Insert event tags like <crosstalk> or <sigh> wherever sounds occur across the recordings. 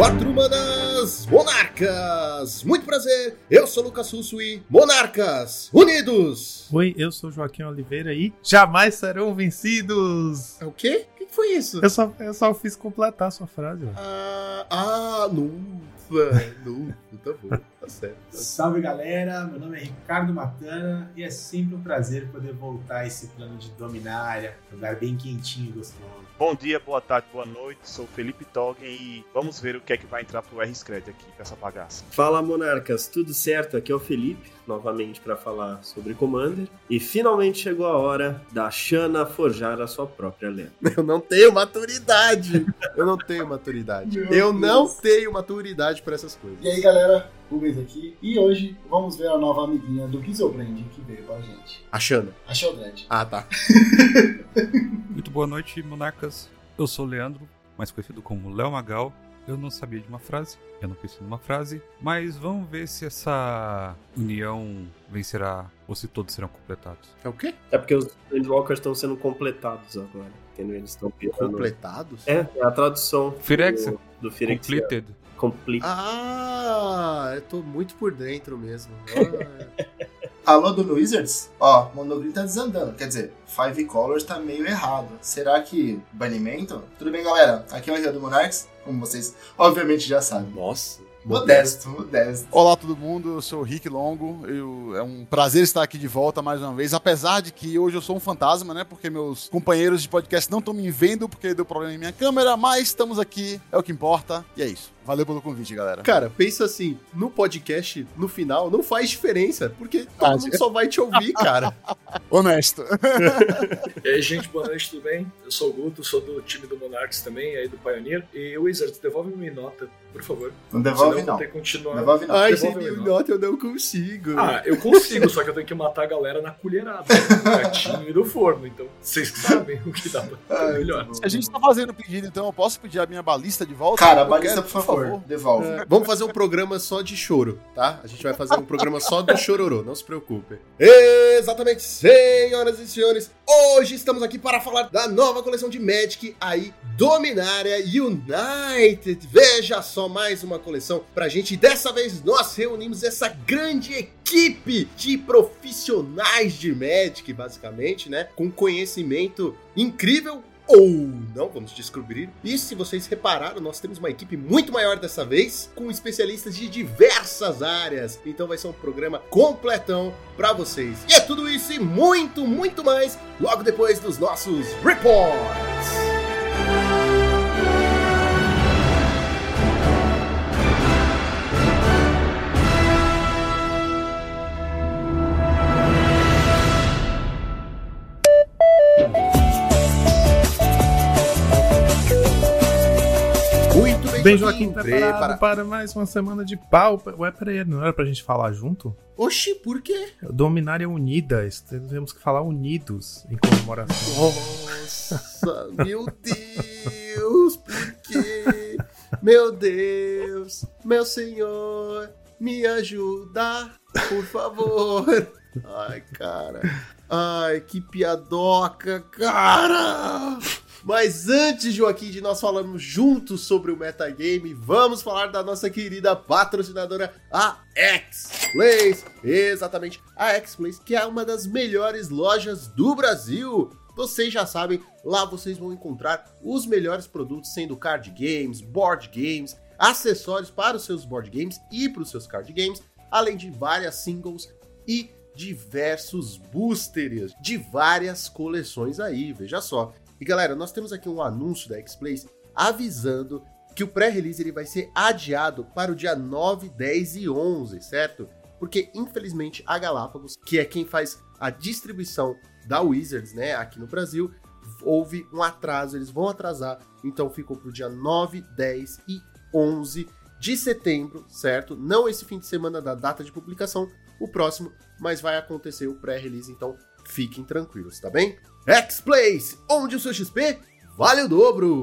Quatro Manas Monarcas! Muito prazer, eu sou Lucas Russo e Monarcas Unidos! Oi, eu sou Joaquim Oliveira e jamais serão vencidos! É o quê? O que foi isso? Eu só, eu só fiz completar a sua frase. Ah, ah, nufa, nufa, <laughs> tá bom, tá certo. Salve galera, meu nome é Ricardo Matana e é sempre um prazer poder voltar a esse plano de dominária, lugar bem quentinho e gostoso. Bom dia, boa tarde, boa noite. Sou Felipe Toggen e vamos ver o que é que vai entrar pro R-Scred aqui com essa bagaça. Fala monarcas, tudo certo? Aqui é o Felipe, novamente para falar sobre Commander. E finalmente chegou a hora da Shana forjar a sua própria lenda. <laughs> Eu não tenho maturidade. Eu não tenho maturidade. Meu Eu não tenho maturidade pra essas coisas. E aí galera, Rubens aqui, e hoje vamos ver a nova amiguinha do Gizelbrand que veio pra gente. Achando. A Sheldred. Ah, tá. <laughs> Muito boa noite, monarcas. Eu sou o Leandro, mais conhecido como Léo Magal. Eu não sabia de uma frase, eu não pensei numa frase, mas vamos ver se essa união vencerá ou se todos serão completados. É o quê? É porque os Endwalkers estão sendo completados agora, entendeu? Eles estão. Completados? É, é a tradução Firexia? do, do Firexia. Completed. Complete. Ah, eu tô muito por dentro mesmo. <laughs> Ah, Alô do Wizards? Ó, Monogreen tá desandando. Quer dizer, Five Colors tá meio errado. Será que banimento? Tudo bem, galera? Aqui é o Henrique do Monarchs, como vocês obviamente já sabem. nossa. Modesto, modesto. Olá todo mundo, eu sou o Rick Longo. Eu- é um prazer estar aqui de volta mais uma vez, apesar de que hoje eu sou um fantasma, né? Porque meus companheiros de podcast não estão me vendo porque deu problema em minha câmera, mas estamos aqui, é o que importa. E é isso. Valeu pelo convite, galera. Cara, pensa assim, no podcast, no final, não faz diferença, porque todo Ah, mundo só vai te ouvir, cara. <laughs> Honesto. E aí, gente, boa noite, tudo bem? Eu sou o Guto, sou do time do Monarchs também, aí do Pioneer. E Wizards, devolve minha nota, por favor. Não devolve Senão eu não. vou ter que continuar. Devolve não. Ai, Devolve sem minha nota eu não consigo. Ah, eu consigo, só que eu tenho que matar a galera na colherada, no gatinho e no forno. Então, vocês que sabem o que dá pra melhor. a gente tá fazendo pedido, então eu posso pedir a minha balista de volta? Cara, a balista, quero, por favor, devolve. É, vamos fazer um programa só de choro, tá? A gente vai fazer um programa só do chororô, não se preocupe. Exatamente, senhoras e senhores, hoje estamos aqui para falar da nova coleção de Magic, aí, Dominária United. Veja só mais uma coleção pra gente. Dessa vez nós reunimos essa grande equipe de profissionais de Magic, basicamente, né? Com conhecimento incrível ou não, vamos descobrir. E se vocês repararam, nós temos uma equipe muito maior dessa vez, com especialistas de diversas áreas. Então vai ser um programa completão pra vocês. E é tudo isso e muito, muito mais logo depois dos nossos reports. Bem, Bem, Joaquim, prepara- preparado para mais uma semana de pau. Ué, peraí, não era pra gente falar junto? Oxi, por quê? Dominária Unida, temos que falar unidos em comemoração. Nossa, meu Deus, por quê? Meu Deus, meu senhor, me ajuda, por favor. Ai, cara. Ai, que piadoca, cara. Mas antes, Joaquim, de nós falarmos juntos sobre o metagame, vamos falar da nossa querida patrocinadora, a X-Plays. Exatamente, a X-Plays, que é uma das melhores lojas do Brasil. Vocês já sabem, lá vocês vão encontrar os melhores produtos, sendo card games, board games, acessórios para os seus board games e para os seus card games, além de várias singles e diversos boosters de várias coleções aí, veja só. E galera, nós temos aqui um anúncio da X-Plays avisando que o pré-release ele vai ser adiado para o dia 9, 10 e 11, certo? Porque infelizmente a Galápagos, que é quem faz a distribuição da Wizards, né, aqui no Brasil, houve um atraso, eles vão atrasar, então ficou pro dia 9, 10 e 11 de setembro, certo? Não esse fim de semana da data de publicação, o próximo, mas vai acontecer o pré-release, então fiquem tranquilos, tá bem? X-Plays, onde o seu XP vale o dobro!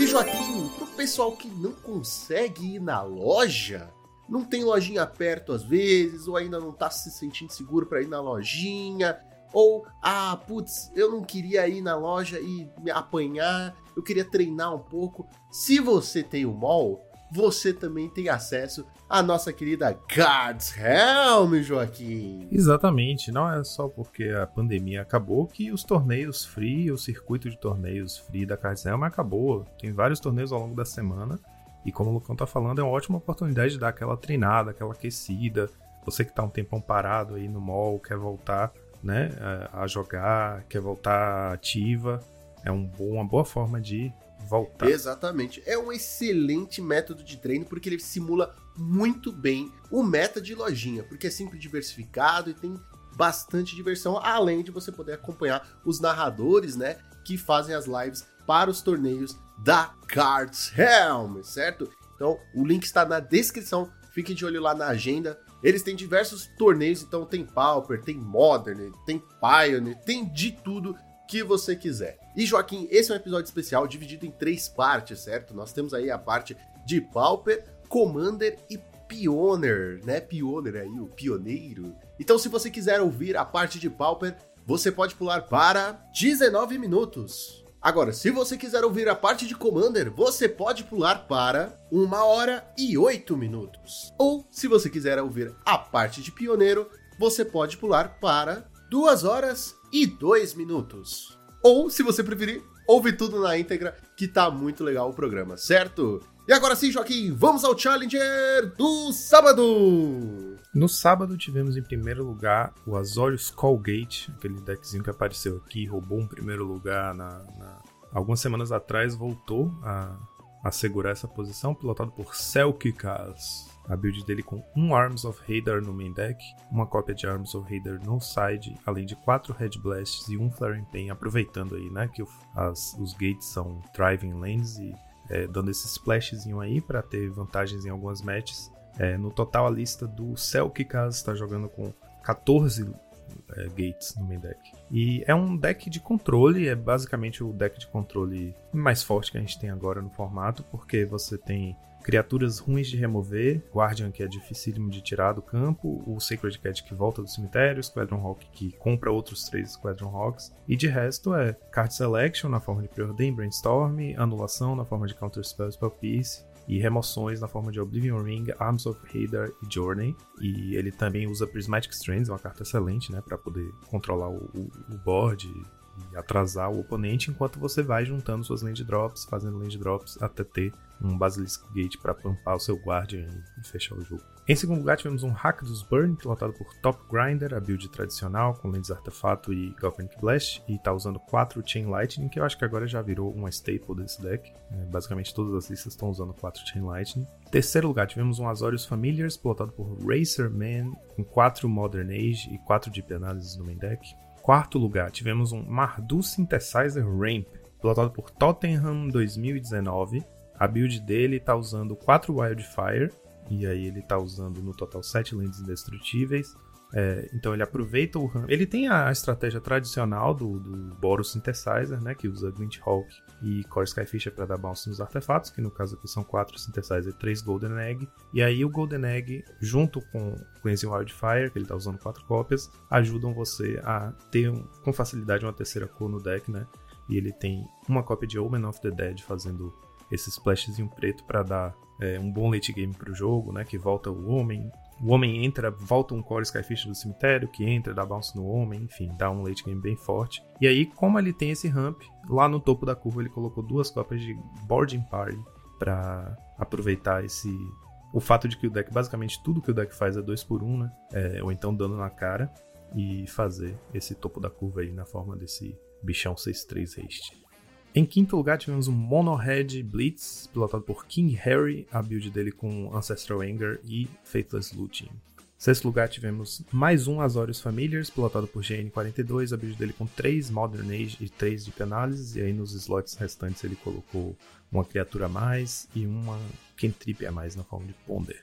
E Joaquim, pro pessoal que não consegue ir na loja, não tem lojinha perto às vezes, ou ainda não tá se sentindo seguro para ir na lojinha, ou, ah, putz, eu não queria ir na loja e me apanhar, eu queria treinar um pouco. Se você tem o mall, você também tem acesso à nossa querida Cards Helm, Joaquim. Exatamente, não é só porque a pandemia acabou que os torneios free, o circuito de torneios free da Cards Helm acabou. Tem vários torneios ao longo da semana e como o Lucão tá falando, é uma ótima oportunidade de dar aquela treinada, aquela aquecida. Você que tá um tempão parado aí no mall, quer voltar né, a jogar, quer voltar ativa, é um uma boa forma de voltar. Exatamente. É um excelente método de treino porque ele simula muito bem o meta de lojinha, porque é sempre diversificado e tem bastante diversão, além de você poder acompanhar os narradores, né, que fazem as lives para os torneios da Cards Helm, certo? Então, o link está na descrição. Fique de olho lá na agenda. Eles têm diversos torneios, então tem Pauper, tem Modern, tem Pioneer, tem de tudo que você quiser. E Joaquim, esse é um episódio especial dividido em três partes, certo? Nós temos aí a parte de Pauper, Commander e Pioneer, né? Pioneer aí, o pioneiro. Então, se você quiser ouvir a parte de Pauper, você pode pular para 19 minutos. Agora, se você quiser ouvir a parte de Commander, você pode pular para 1 hora e 8 minutos. Ou, se você quiser ouvir a parte de Pioneiro, você pode pular para 2 horas e 2 minutos. Ou, se você preferir, ouve tudo na íntegra, que tá muito legal o programa, certo? E agora sim, Joaquim, vamos ao Challenger do sábado! No sábado tivemos em primeiro lugar o Azorius Skullgate, aquele deckzinho que apareceu aqui, roubou um primeiro lugar na, na... algumas semanas atrás, voltou a, a segurar essa posição, pilotado por Selkikas. A build dele com um Arms of Hadar no main deck, uma cópia de Arms of Hadar no side, além de quatro Red Blasts e um Flaring Pain, aproveitando aí, né, que as, os gates são Driving Lanes e é, dando esse splashzinho aí para ter vantagens em algumas matches. É, no total, a lista do Selkikas está jogando com 14 é, gates no main deck. E é um deck de controle, é basicamente o deck de controle mais forte que a gente tem agora no formato, porque você tem criaturas ruins de remover, Guardian que é dificílimo de tirar do campo, o Sacred Cat que volta do cemitério, Squadron Hawk que compra outros três Squadron Hawks, e de resto é Card Selection na forma de Preordain, Brainstorm, Anulação na forma de Counter Spell, Spell e remoções na forma de Oblivion Ring, Arms of Hadar e Journey. E ele também usa Prismatic Strands, uma carta excelente, né, para poder controlar o, o, o board e atrasar o oponente enquanto você vai juntando suas land drops, fazendo land drops até ter um Basilisk Gate para pampar o seu Guardian e fechar o jogo. Em segundo lugar, tivemos um Hack dos Burn, pilotado por Top Grinder, a build tradicional, com Lens Artefato e Galvanic Blast, e tá usando 4 Chain Lightning, que eu acho que agora já virou uma staple desse deck. É, basicamente todas as listas estão usando 4 Chain Lightning. Em terceiro lugar, tivemos um Azorius Familiars, pilotado por Racer Man, com 4 Modern Age e 4 Deep Analysis no main deck. Quarto lugar, tivemos um Mardu Synthesizer Ramp, pilotado por Tottenham 2019, a build dele tá usando 4 Wildfire, e aí ele tá usando no total 7 lentes indestrutíveis. É, então ele aproveita o RAM. Ele tem a estratégia tradicional do, do Boros Synthesizer, né? Que usa Glint Hawk e Core Skyfisher para dar bounce nos artefatos, que no caso aqui são 4 Synthesizer e 3 Golden Egg. E aí o Golden Egg, junto com Cleansing Wildfire, que ele tá usando 4 cópias, ajudam você a ter um, com facilidade uma terceira cor no deck, né? E ele tem uma cópia de Omen of the Dead fazendo esse splashzinho preto para dar é, um bom late game pro jogo, né? Que volta o homem. O homem entra, volta um Core Skyfish do cemitério, que entra, dá bounce no homem, enfim, dá um late game bem forte. E aí, como ele tem esse ramp, lá no topo da curva ele colocou duas cópias de Boarding Party para aproveitar esse. O fato de que o deck, basicamente tudo que o deck faz é 2 por 1 um, né? É, ou então dando na cara. E fazer esse topo da curva aí na forma desse bichão 6-3 haste. Em quinto lugar, tivemos o Mono Red Blitz, pilotado por King Harry, a build dele com Ancestral Anger e Faithless Looting. Sexto lugar, tivemos mais um Azorius Familiars, pilotado por GN42, a build dele com 3 Modern Age e 3 Deep Analysis, e aí nos slots restantes ele colocou uma criatura a mais e uma Kentrip a mais na forma de Ponder.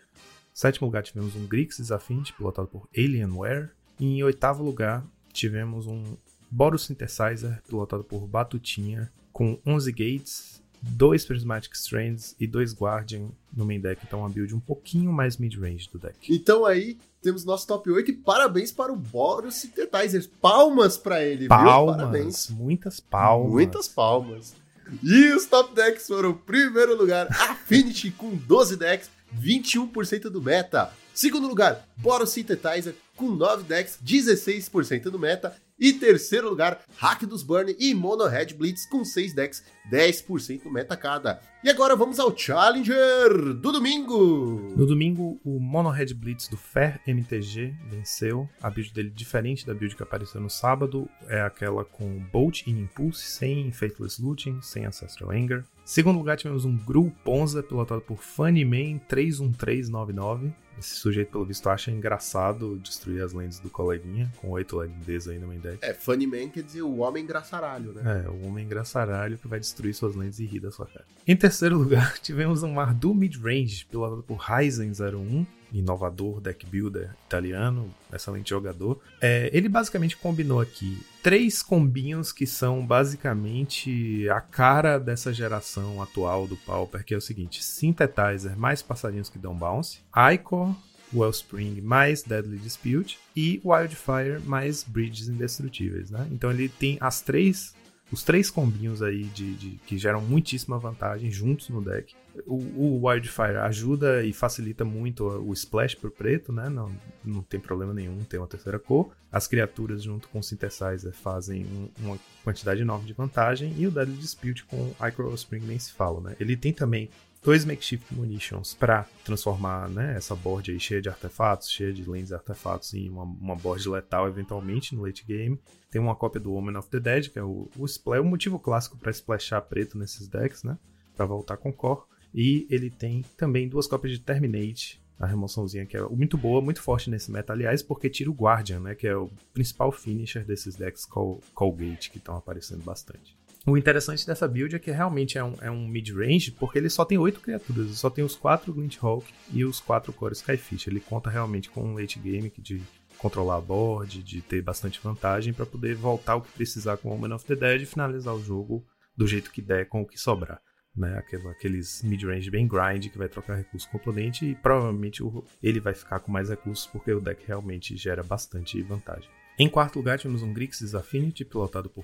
Sétimo lugar, tivemos um Grixis Affinity, pilotado por Alienware, e em oitavo lugar, tivemos um Boros Synthesizer, pilotado por Batutinha, com 11 gates, 2 Prismatic Strands e 2 Guardian no main deck. Então, uma build um pouquinho mais mid-range do deck. Então aí, temos nosso top 8 e parabéns para o Boros Synthesizer. Palmas para ele, palmas, viu? Parabéns. Muitas palmas. Muitas palmas. E os top decks foram, primeiro lugar, Affinity com 12 decks, 21% do meta. Segundo lugar, Boros Synthetizer com 9 decks, 16% do meta. E terceiro lugar, Hack dos Burn e Mono Red Blitz com 6 decks, 10% do meta cada. E agora vamos ao Challenger do domingo. No domingo, o Mono Red Blitz do Fair MTG venceu. A build dele, diferente da build que apareceu no sábado, é aquela com Bolt e Impulse, sem Faithless Looting, sem Ancestral Anger. Segundo lugar, tivemos um Gru Ponza, pilotado por Funnyman 31399. Esse sujeito, pelo visto, acha engraçado destruir as lentes do coleguinha, com oito lentes aí no main deck. É, Funny Man quer dizer o homem engraçaralho, né? É, o homem engraçaralho que vai destruir suas lentes e rir da sua cara. Em terceiro <laughs> lugar, tivemos um Mardu Midrange, pilotado por Ryzen 01, inovador deck builder italiano, excelente jogador. É, ele basicamente combinou aqui três combinhos que são basicamente a cara dessa geração atual do Pauper, que é o seguinte: Synthetizer mais passarinhos que dão bounce, Icor, Wellspring mais Deadly Dispute e Wildfire mais Bridges Indestrutíveis, né? Então ele tem as três os três combinhos aí de, de, que geram muitíssima vantagem juntos no deck. O, o, Wildfire ajuda e facilita muito o splash pro preto, né? Não, não tem problema nenhum, tem uma terceira cor. As criaturas junto com o Synthesizer fazem um, uma quantidade enorme de vantagem. E o Deadly Dispute com Icro Spring nem se fala, né? Ele tem também dois makeshift munitions para transformar né, essa board aí cheia de artefatos, cheia de lentes artefatos em uma, uma board letal eventualmente no late game. Tem uma cópia do Woman of the Dead, que é o, o, é o motivo clássico para splashar preto nesses decks, né? Para voltar com core. E ele tem também duas cópias de Terminate, a remoçãozinha que é muito boa, muito forte nesse meta, aliás, porque tira o Guardian, né? Que é o principal finisher desses decks Call, Gate que estão aparecendo bastante. O interessante dessa build é que realmente é um, é um mid-range, porque ele só tem oito criaturas, só tem os quatro Glint Hawk e os quatro Core Skyfish. Ele conta realmente com um late game de controlar a board, de ter bastante vantagem para poder voltar o que precisar com o Woman of the Dead e finalizar o jogo do jeito que der com o que sobrar. Né, aqueles mid-range bem grind que vai trocar recurso com o oponente e provavelmente ele vai ficar com mais recursos porque o deck realmente gera bastante vantagem. Em quarto lugar, tivemos um Grixis Affinity, pilotado por.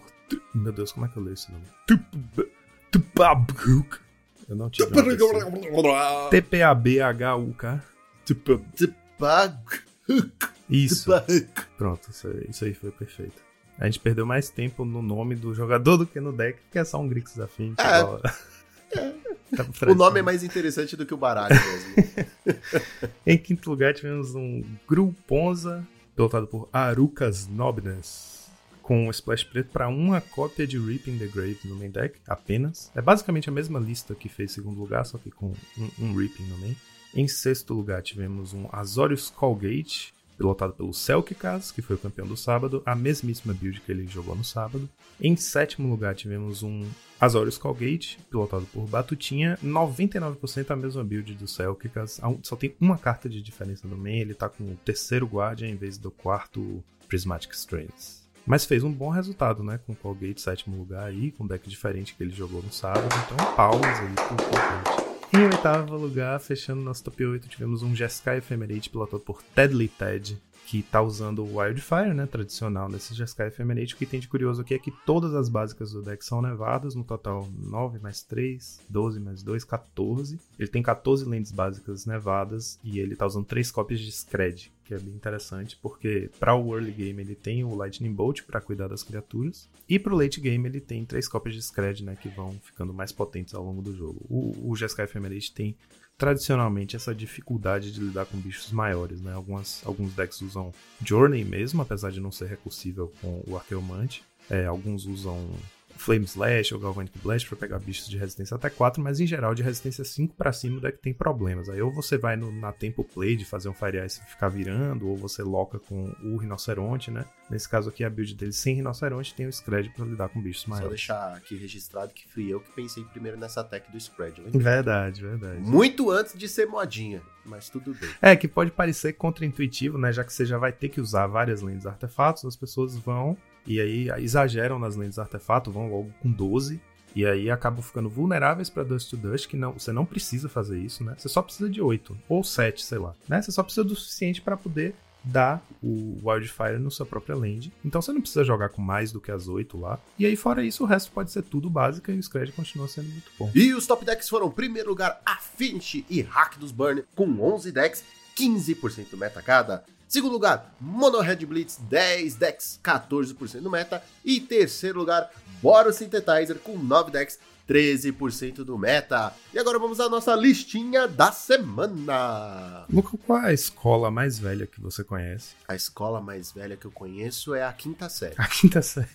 Meu Deus, como é que eu leio esse nome? Eu não tive. T-P-A-B-H-U-K. Isso. Pronto, isso aí, isso aí foi perfeito. A gente perdeu mais tempo no nome do jogador do que no deck, que é só um Grixis Affinity. É. <laughs> Tá o nome é mais interessante do que o baralho mesmo. <laughs> em quinto lugar, tivemos um Gru Ponza, pilotado por Arukas Nobness, com um splash preto para uma cópia de Reaping the Grave no main deck, apenas. É basicamente a mesma lista que fez segundo lugar, só que com um, um Reaping no main. Em sexto lugar tivemos um Azorius Callgate, pilotado pelo Selkikas, que foi o campeão do sábado, a mesmíssima build que ele jogou no sábado. Em sétimo lugar tivemos um Azorius Callgate, pilotado por Batutinha, 99% a mesma build do Selkikas, só tem uma carta de diferença no main, ele tá com o terceiro Guardian em vez do quarto Prismatic Strands. Mas fez um bom resultado, né? Com o Callgate sétimo lugar aí, com um deck diferente que ele jogou no sábado, então palmas aí pro Callgate. Em oitavo lugar, fechando nosso top 8, tivemos um Jeskai Ephemerate pilotado por Tedley Ted, que tá usando o Wildfire, né, tradicional nesse Jeskai Ephemerate. O que tem de curioso aqui é que todas as básicas do deck são nevadas, no total 9 mais 3, 12 mais 2, 14. Ele tem 14 lentes básicas nevadas e ele tá usando 3 cópias de Scred, que é bem interessante, porque para o early game ele tem o Lightning Bolt para cuidar das criaturas, e para o late game ele tem três cópias de Scred, né, que vão ficando mais potentes ao longo do jogo. O, o Jeskai Ephemerate tem tradicionalmente essa dificuldade de lidar com bichos maiores, né? Algumas, alguns decks usam Journey mesmo, apesar de não ser recursível com o Arqueomante. É, alguns usam Flame Slash ou Galvanic Blast para pegar bichos de resistência até 4, mas em geral de resistência 5 para cima o deck tem problemas. Aí ou você vai no, na Tempo Play de fazer um Fire Ice e ficar virando, ou você loca com o Rinoceronte, né? Nesse caso aqui a build dele sem Rinoceronte tem o Scred para lidar com bichos maiores. Só deixar aqui registrado que fui eu que pensei primeiro nessa tech do Scred. Verdade, verdade. Muito antes de ser modinha, mas tudo bem. É, que pode parecer contraintuitivo, né? Já que você já vai ter que usar várias lentes artefatos, as pessoas vão e aí exageram nas lentes artefato, vão logo com 12. E aí acabam ficando vulneráveis para Dust to Dust, que não, você não precisa fazer isso, né? Você só precisa de 8 ou 7, sei lá, né? Você só precisa do suficiente para poder dá o Wildfire na sua própria land. Então você não precisa jogar com mais do que as 8 lá. E aí, fora isso, o resto pode ser tudo básico e o Scred continua sendo muito bom. E os top decks foram, em primeiro lugar, Affinity e Hack dos Burn, com 11 decks, 15% do meta cada. Segundo lugar, Mono Red Blitz, 10 decks, 14% do meta. E terceiro lugar, Boros Synthetizer, com 9 decks, 13% do meta. E agora vamos à nossa listinha da semana. Luca, qual é a escola mais velha que você conhece? A escola mais velha que eu conheço é a quinta série. A quinta série.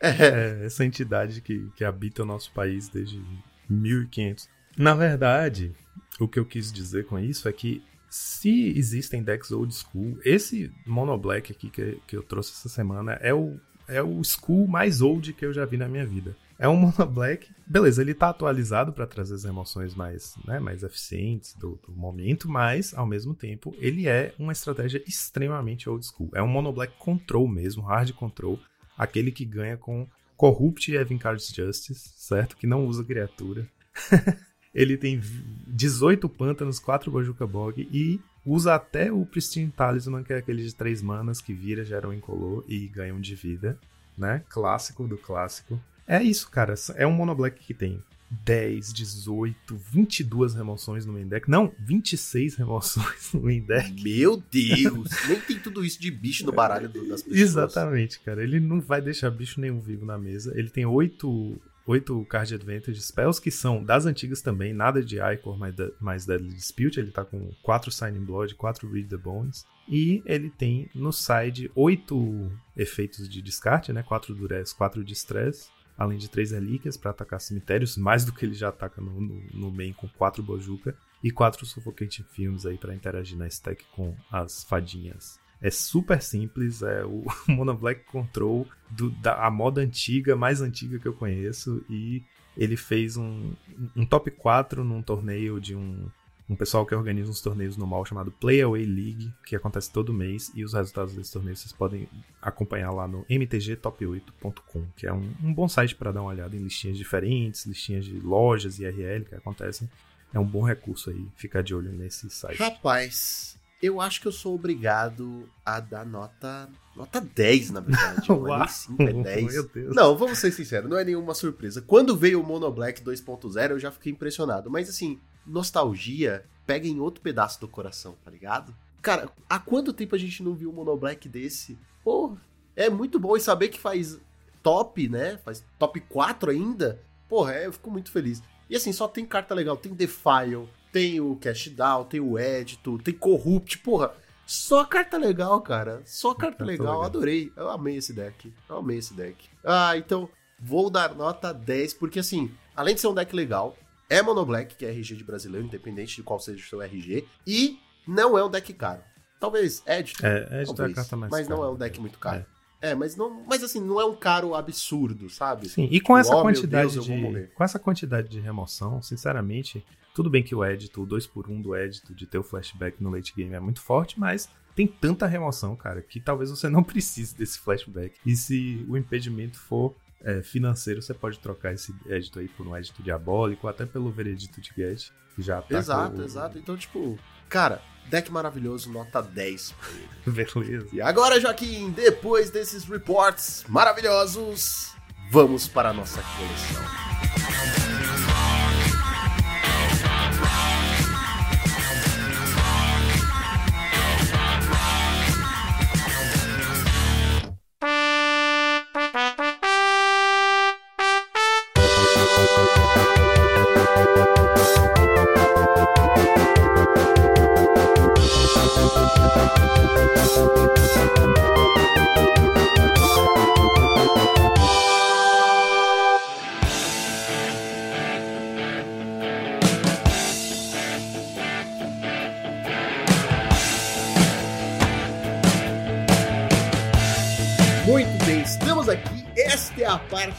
É, <laughs> essa entidade que, que habita o nosso país desde 1500. Na verdade, o que eu quis dizer com isso é que se existem decks old school, esse Mono Black aqui que, que eu trouxe essa semana é o, é o school mais old que eu já vi na minha vida. É um <laughs> Mono Black. Beleza, ele tá atualizado para trazer as emoções mais, né, mais eficientes do, do, momento, mas ao mesmo tempo ele é uma estratégia extremamente old school. É um Mono Black Control mesmo, hard control, aquele que ganha com Corrupt e Evincard's Justice, certo? Que não usa criatura. <laughs> ele tem 18 pântanos, 4 Bojuka Bog e usa até o Pristine Talisman, que é aquele de 3 manas que vira, gera um incolor e ganha um de vida, né? Clássico do clássico. É isso, cara. É um Mono Black que tem 10, 18, 22 remoções no main deck. Não, 26 remoções no main deck. Meu Deus! Nem tem tudo isso de bicho no baralho das pessoas. Exatamente, cara. Ele não vai deixar bicho nenhum vivo na mesa. Ele tem 8 oito card advantage spells que são das antigas também, nada de Icor mais, mais Deadly Dispute, ele tá com 4 Signing Blood, 4 Read the Bones, e ele tem no side oito efeitos de descarte, né, 4 Durez, 4 de Stress, além de 3 relíquias para atacar cemitérios, mais do que ele já ataca no, no, no main com 4 Bojuka, e 4 Suffocating Films aí para interagir na stack com as fadinhas é super simples, é o <laughs> Mono Black Control do, da a moda antiga, mais antiga que eu conheço, e ele fez um, um top 4 num torneio de um, um pessoal que organiza uns torneios no mal chamado Playaway League, que acontece todo mês, e os resultados desse torneio vocês podem acompanhar lá no mtgtop8.com, que é um, um bom site para dar uma olhada em listinhas diferentes, listinhas de lojas e IRL que acontecem. É um bom recurso aí, ficar de olho nesse site. Rapaz, eu acho que eu sou obrigado a dar nota. Nota 10, na verdade. <laughs> Não é nem 5, é 10. Meu Deus. Não, vamos ser sinceros, não é nenhuma surpresa. Quando veio o Mono Black 2.0, eu já fiquei impressionado. Mas assim, nostalgia pega em outro pedaço do coração, tá ligado? Cara, há quanto tempo a gente não viu um Mono Black desse? Pô, é muito bom e saber que faz top, né? Faz top 4 ainda. Porra, é, eu fico muito feliz. E assim, só tem carta legal. Tem Defile, tem o Cash Down, tem o Edito, tem Corrupt, porra. Só carta legal, cara. Só carta legal. legal. Adorei. Eu amei esse deck. Eu amei esse deck. Ah, então vou dar nota 10, porque assim, além de ser um deck legal, é Mono Black, que é RG de brasileiro, independente de qual seja o seu RG, e não é um deck caro. Talvez Edito. É, Edito é a carta mais Mas cara, não é um deck muito caro. É. é. mas não, mas assim, não é um caro absurdo, sabe? Sim, e com essa oh, quantidade Deus, de com essa quantidade de remoção, sinceramente, tudo bem que o edito, o 2x1 do edito de ter o flashback no late game é muito forte, mas tem tanta remoção, cara, que talvez você não <laughs> precise desse flashback. E se o impedimento for é, financeiro, você pode trocar esse edito aí por um edito diabólico, ou até pelo veredito de Get, que já tá Exato, o... exato. Então, tipo, cara, deck maravilhoso, nota 10 pra ele. <laughs> Beleza. E agora, Joaquim, depois desses reports maravilhosos, vamos para a nossa coleção.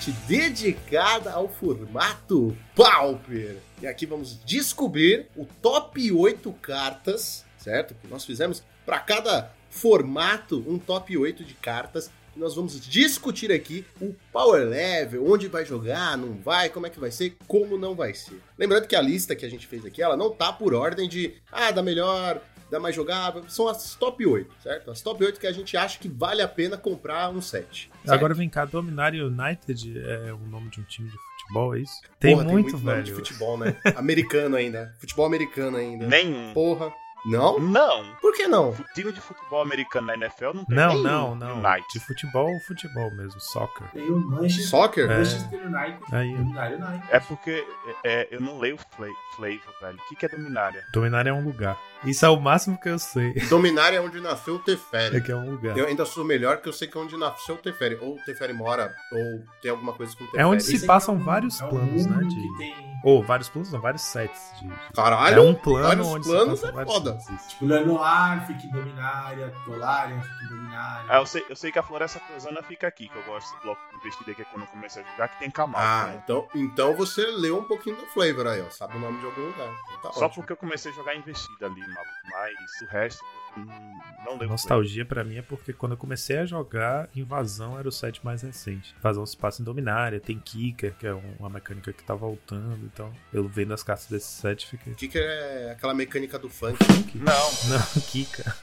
Parte dedicada ao formato Pauper. E aqui vamos descobrir o top 8 cartas, certo? Que nós fizemos para cada formato um top 8 de cartas nós vamos discutir aqui o Power Level, onde vai jogar, não vai, como é que vai ser, como não vai ser. Lembrando que a lista que a gente fez aqui, ela não tá por ordem de, ah, da melhor, da mais jogável, são as top 8, certo? As top 8 que a gente acha que vale a pena comprar um set. certo? Agora vem cá, Dominar United é o nome de um time de futebol, é isso? Tem Porra, muito, nome velho. de futebol, né? <laughs> americano ainda. Futebol americano ainda. Nenhum. Porra. Não? Não. Por que não? Time de futebol americano na NFL não tem Não, não, não. United. De futebol, futebol mesmo, soccer. Tem o Manchester, Soccer? É. Manchester United. Aí, ó. Dominário United. É porque é, eu não leio fla Flavor, velho. O que, que é dominária? Dominar é um lugar. Isso é o máximo que eu sei. Dominar é onde nasceu o Teferi. É que é um lugar. Eu ainda sou melhor que eu sei que é onde nasceu o Teferi. Ou o Teferi mora, ou tem alguma coisa com o Teferi. É onde Esse se aqui passam é um- vários é um planos, né? De... tem, Ou vários planos, não, vários sets. De... Caralho! É um plano vários onde planos se é foda. sets. Tipo, Lenoir fica em Dominária, Dolarian fica em Dominária. Ah, eu sei, eu sei que a Floresta Cruzana fica aqui, que eu gosto desse bloco de investida que é quando eu comecei a jogar, que tem Camargo. Ah, né? então, então você leu um pouquinho do flavor aí, ó. Sabe o nome de algum lugar. Então tá Só ótimo. porque eu comecei a jogar investida ali, maluco. Mas o resto, eu não, leio Nostalgia pra mim é porque quando eu comecei a jogar, Invasão era o set mais recente. Invasão se passa em Dominária, tem Kicker, que é um- uma mecânica que tá voltando. Então, eu vendo as cartas desse set, fiquei. Que é aquela mecânica do funk? Não, <laughs> Não, Kika.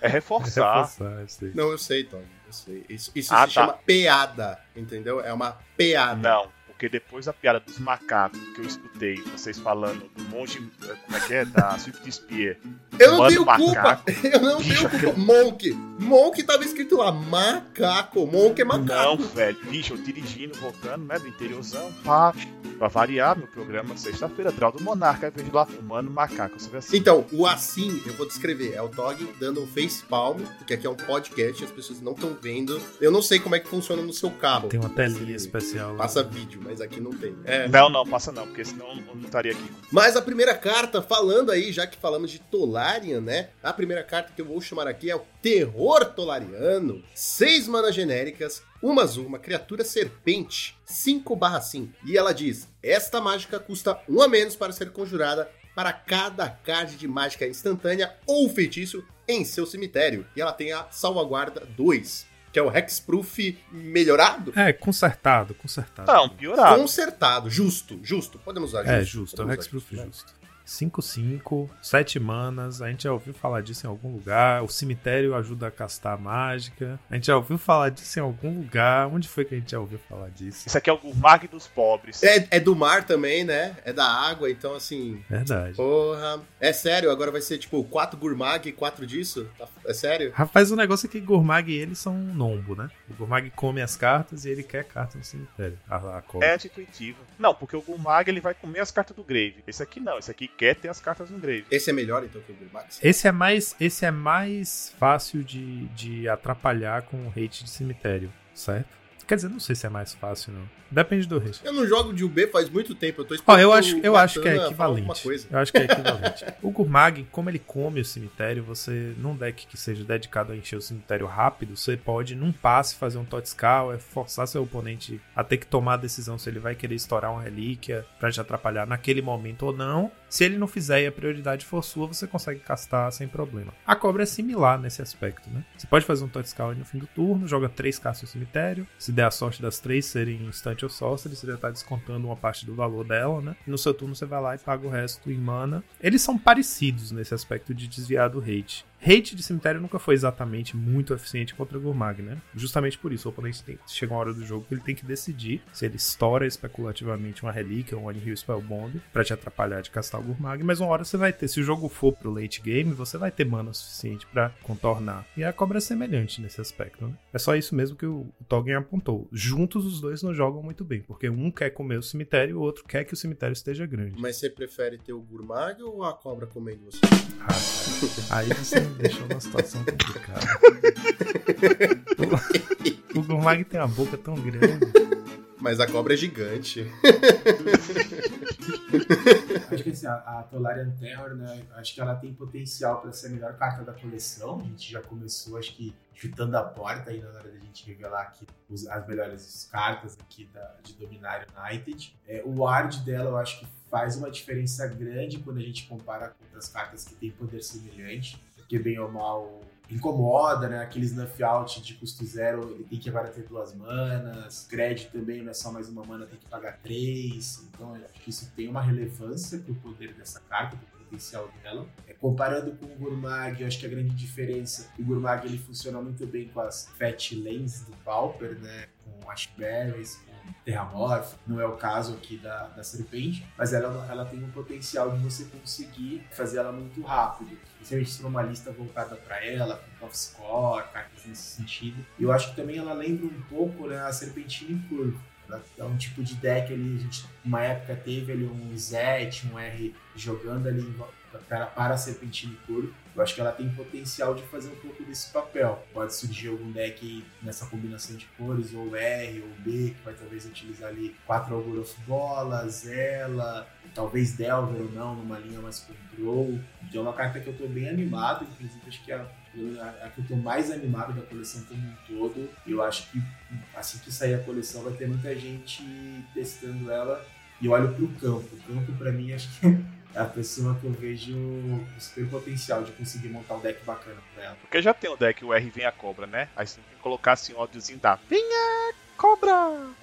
é reforçar. <laughs> Reforçar, eu sei. Não, eu sei, Tony. Eu sei. Isso, isso Ah, se tá. chama peada, entendeu? É uma peada. Não, porque depois da piada dos macacos que eu escutei, vocês falando do monge, eh, como é que é? Da Swift Spear. Eu não tenho culpa! macaco. <laughs> Eu não Bicho, tenho culpa! Monk! Monk tava escrito lá, macaco! Monk é Não, macaco! velho. Bicho, eu dirigindo, voltando, né, do interiorzão, pá. Pra variar, meu programa sexta-feira, Draw do Monarca, aí vejo lá fumando macaco. Você vê assim. Então, o assim, eu vou descrever. É o Tog dando um face palm, porque aqui é um podcast, as pessoas não estão vendo. Eu não sei como é que funciona no seu carro. Tem uma telinha especial. Passa vídeo, mas aqui não tem. É. Não, não, passa não, porque senão eu não estaria aqui. Mas a primeira carta, falando aí, já que falamos de Tolarian, né? A primeira carta que eu vou chamar aqui é o Terror Tolariano. Seis manas genéricas, uma azul, uma criatura serpente, 5/5. E ela diz: Esta mágica custa um a menos para ser conjurada para cada card de mágica instantânea ou feitiço em seu cemitério. E ela tem a salvaguarda 2, que é o Hexproof melhorado. É, consertado, consertado. Não, piorado. Consertado, justo, justo. Podemos usar É, justo, é o Podemos usar Hexproof né? justo. 5-5, 7 manas, a gente já ouviu falar disso em algum lugar. O cemitério ajuda a castar a mágica. A gente já ouviu falar disso em algum lugar. Onde foi que a gente já ouviu falar disso? Isso aqui é o Gurmag dos pobres. É, é do mar também, né? É da água, então assim. Verdade. Porra. É sério, agora vai ser tipo 4 Gurmag e 4 disso? Tá- É sério? Rapaz, o negócio é que Gourmag e ele são um nombo, né? O Gourmag come as cartas e ele quer cartas no cemitério. A, a cobra. É anti-intuitivo. Não, porque o Gurmag ele vai comer as cartas do Grave. Esse aqui não, esse aqui quer ter as cartas no Grave. Esse é melhor então que o Gurmag? Esse é mais, esse é mais fácil de, de atrapalhar com o hate de cemitério, certo? Quer dizer, não sei se é mais fácil, não. Depende do hate. Eu não jogo de UB faz muito tempo, eu tô Ó, esperando. eu acho, eu acho que é equivalente. Coisa. Eu acho que é <laughs> equivalente. o Gurmag, como ele come o cemitério, você, num deck que seja dedicado a encher o cemitério rápido, você pode, num passe, fazer um Totscal, é forçar seu oponente a ter que tomar a decisão se ele vai querer estourar uma relíquia pra te atrapalhar naquele momento ou não. Se ele não fizer e a prioridade for sua, você consegue castar sem problema. A cobra é similar nesse aspecto, né? Você pode fazer um Totscal aí no fim do turno, joga três cartas no cemitério. Se der a sorte das três serem instante ou sorcery, você já tá descontando uma parte do valor dela, né? No seu turno você vai lá e paga o resto em mana. Eles são parecidos nesse aspecto de desviar do hate. Hate de cemitério nunca foi exatamente muito eficiente contra o Gurmag, né? Justamente por isso, o oponente tem, chega uma hora do jogo que ele tem que decidir se ele estoura especulativamente uma relíquia ou um One Hill Spellbomb pra te atrapalhar de castar o Gurmag, mas uma hora você vai ter, se o jogo for pro late game, você vai ter mana suficiente pra contornar. E a cobra é semelhante nesse aspecto, né? É só isso mesmo que o, Tolkien apontou. Juntos os dois não jogam muito bem, porque um quer comer o cemitério e o outro quer que o cemitério esteja grande. Mas você prefere ter o Gurmag ou a cobra comendo você? Ah, aí você deixou numa situação complicada. <laughs> O, Gurmag tem uma boca tão grande. Mas a cobra é gigante. Acho que assim, a, a Tolarian Terror, né? Acho que ela tem potencial para ser a melhor carta da coleção. A gente já começou, acho que, chutando a porta aí na hora da gente revelar aqui os- as melhores cartas aqui da, de Dominar United. É, o ward dela eu acho que faz uma diferença grande quando a gente compara com outras cartas que têm poder semelhante. Porque bem ou mal incomoda, né? Aquele snuff out de custo zero, ele tem que agora ter duas manas. Crédito também não é só mais uma mana, tem que pagar três. Então eu acho que isso tem uma relevância pro poder dessa carta, pro potencial dela. É, comparando com o Gurmag, eu acho que a grande diferença, o Gurmag ele funciona muito bem com as Fat Lanes do Pauper, né? Com Ashberries, com Terramorph. Não é o caso aqui da, da Serpente, mas ela, ela tem um potencial de você conseguir fazer ela muito rápido. Se for uma lista voltada para ela, com top score, cartas nesse sentido. E eu acho que também ela lembra um pouco né, a Serpentina Curve. Ela é um tipo de deck ali, a gente, uma época teve ali um Zet, um R jogando ali para, para a Serpentina Curve. Eu acho que ela tem potencial de fazer um pouco desse papel. Pode surgir algum deck nessa combinação de cores, ou R ou B, que vai talvez utilizar ali quatro Augur of Bolas, ela, talvez Delver ou não, numa linha mais control. Então é uma carta que eu estou bem animado, inclusive acho que é a, a que eu estou mais animado da coleção como um todo. Eu acho que assim que sair a coleção vai ter muita gente testando ela. E olho para o campo. O campo, para mim, acho que <laughs> é a pessoa que eu vejo super potencial de conseguir montar um deck bacana pra ela. Porque já tem o deck, o R vem a cobra, né? Aí você tem que colocar assim o ódiozinho da Venha cobra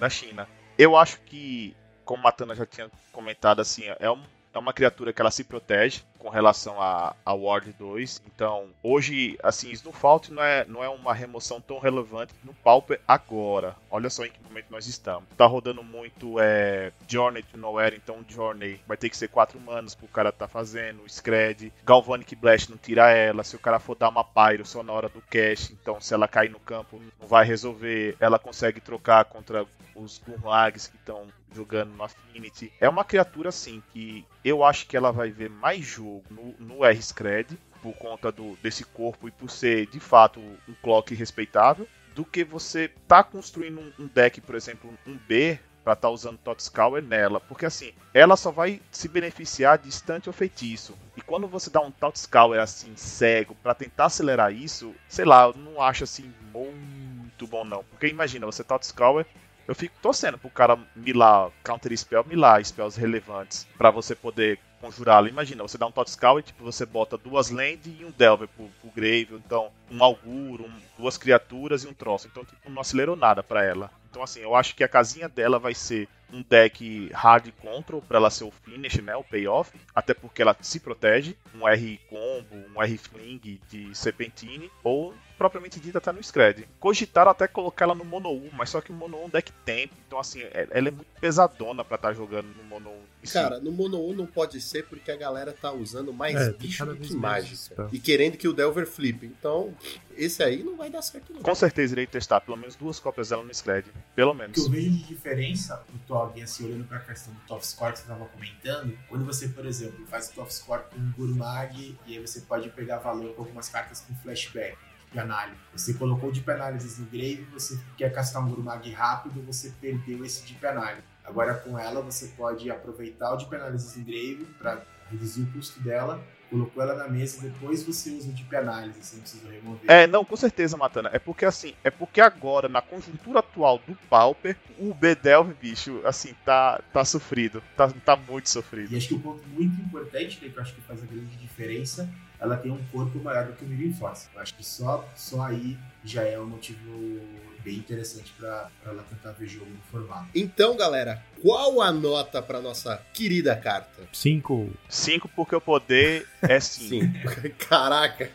da China. Eu acho que, como a Matana já tinha comentado, assim, é um é uma criatura que ela se protege com relação a, a Ward 2. Então, hoje, assim, Snowfault não é, não é uma remoção tão relevante no Pauper agora. Olha só em que momento nós estamos. Tá rodando muito é, Journey to Nowhere, então Journey vai ter que ser 4 manos pro cara tá fazendo, Scred. Galvanic Blast não tira ela. Se o cara for dar uma Pyro hora do cash, então se ela cair no campo, não vai resolver. Ela consegue trocar contra os Gurlags que estão jogando no Affinity. É uma criatura assim que eu acho que ela vai ver mais jogo no, no R-Scred por conta do, desse corpo e por ser de fato um clock respeitável do que você tá construindo um, um deck, por exemplo, um B para estar tá usando Totscour nela, porque assim, ela só vai se beneficiar de instante ou feitiço. E quando você dá um Totscour assim cego para tentar acelerar isso, sei lá, eu não acho assim muito bom não, porque imagina, você Totscour eu fico torcendo pro cara milar counter spell, milar spells relevantes para você poder conjurá-lo. Imagina, você dá um Tot Scout e tipo, você bota duas land e um Delver pro, pro Grave, então um Augur, um, duas criaturas e um troço. Então, tipo, não acelerou nada para ela. Então, assim, eu acho que a casinha dela vai ser um deck hard control para ela ser o finish, né, o payoff, até porque ela se protege, um R combo, um R fling de Serpentine ou propriamente dita tá no Scred. Cogitaram até colocar ela no Mono 1, mas só que o Mono 1 deck tempo, então assim, é, ela é muito pesadona para estar tá jogando no Mono 1. Cara, no Mono 1 não pode ser porque a galera tá usando mais é, bicho do que mágica. E querendo que o Delver flip. Então, esse aí não vai dar certo não. Com certeza irei testar pelo menos duas cópias dela no Scred. Pelo menos. O que eu vejo de diferença no Tog, assim, olhando pra questão do top score que você tava comentando, quando você, por exemplo, faz o top score com um Gurmag e aí você pode pegar valor com algumas cartas com flashback de análise. Você colocou deep análise no grave, você quer castar um Gurmag rápido, você perdeu esse deep análise. Agora com ela você pode aproveitar o deep análise no grave para reduzir o custo dela colocou ela na mesa e depois você usa o deep análise, você não precisa remover. É, não, com certeza, Matana. É porque assim, é porque agora, na conjuntura atual do Pauper, o Bedelv, bicho, assim, tá, tá sofrido. Tá, tá muito sofrido. E acho que um ponto muito importante, né, que eu acho que faz a grande diferença, ela tem um corpo maior do que o Miriam Force. Eu acho que só, só aí já é um motivo bem interessante para ela tentar ver jogo no formato. Então, galera, qual a nota para nossa querida carta? Cinco. Cinco porque o poder é <laughs> cinco. Caraca.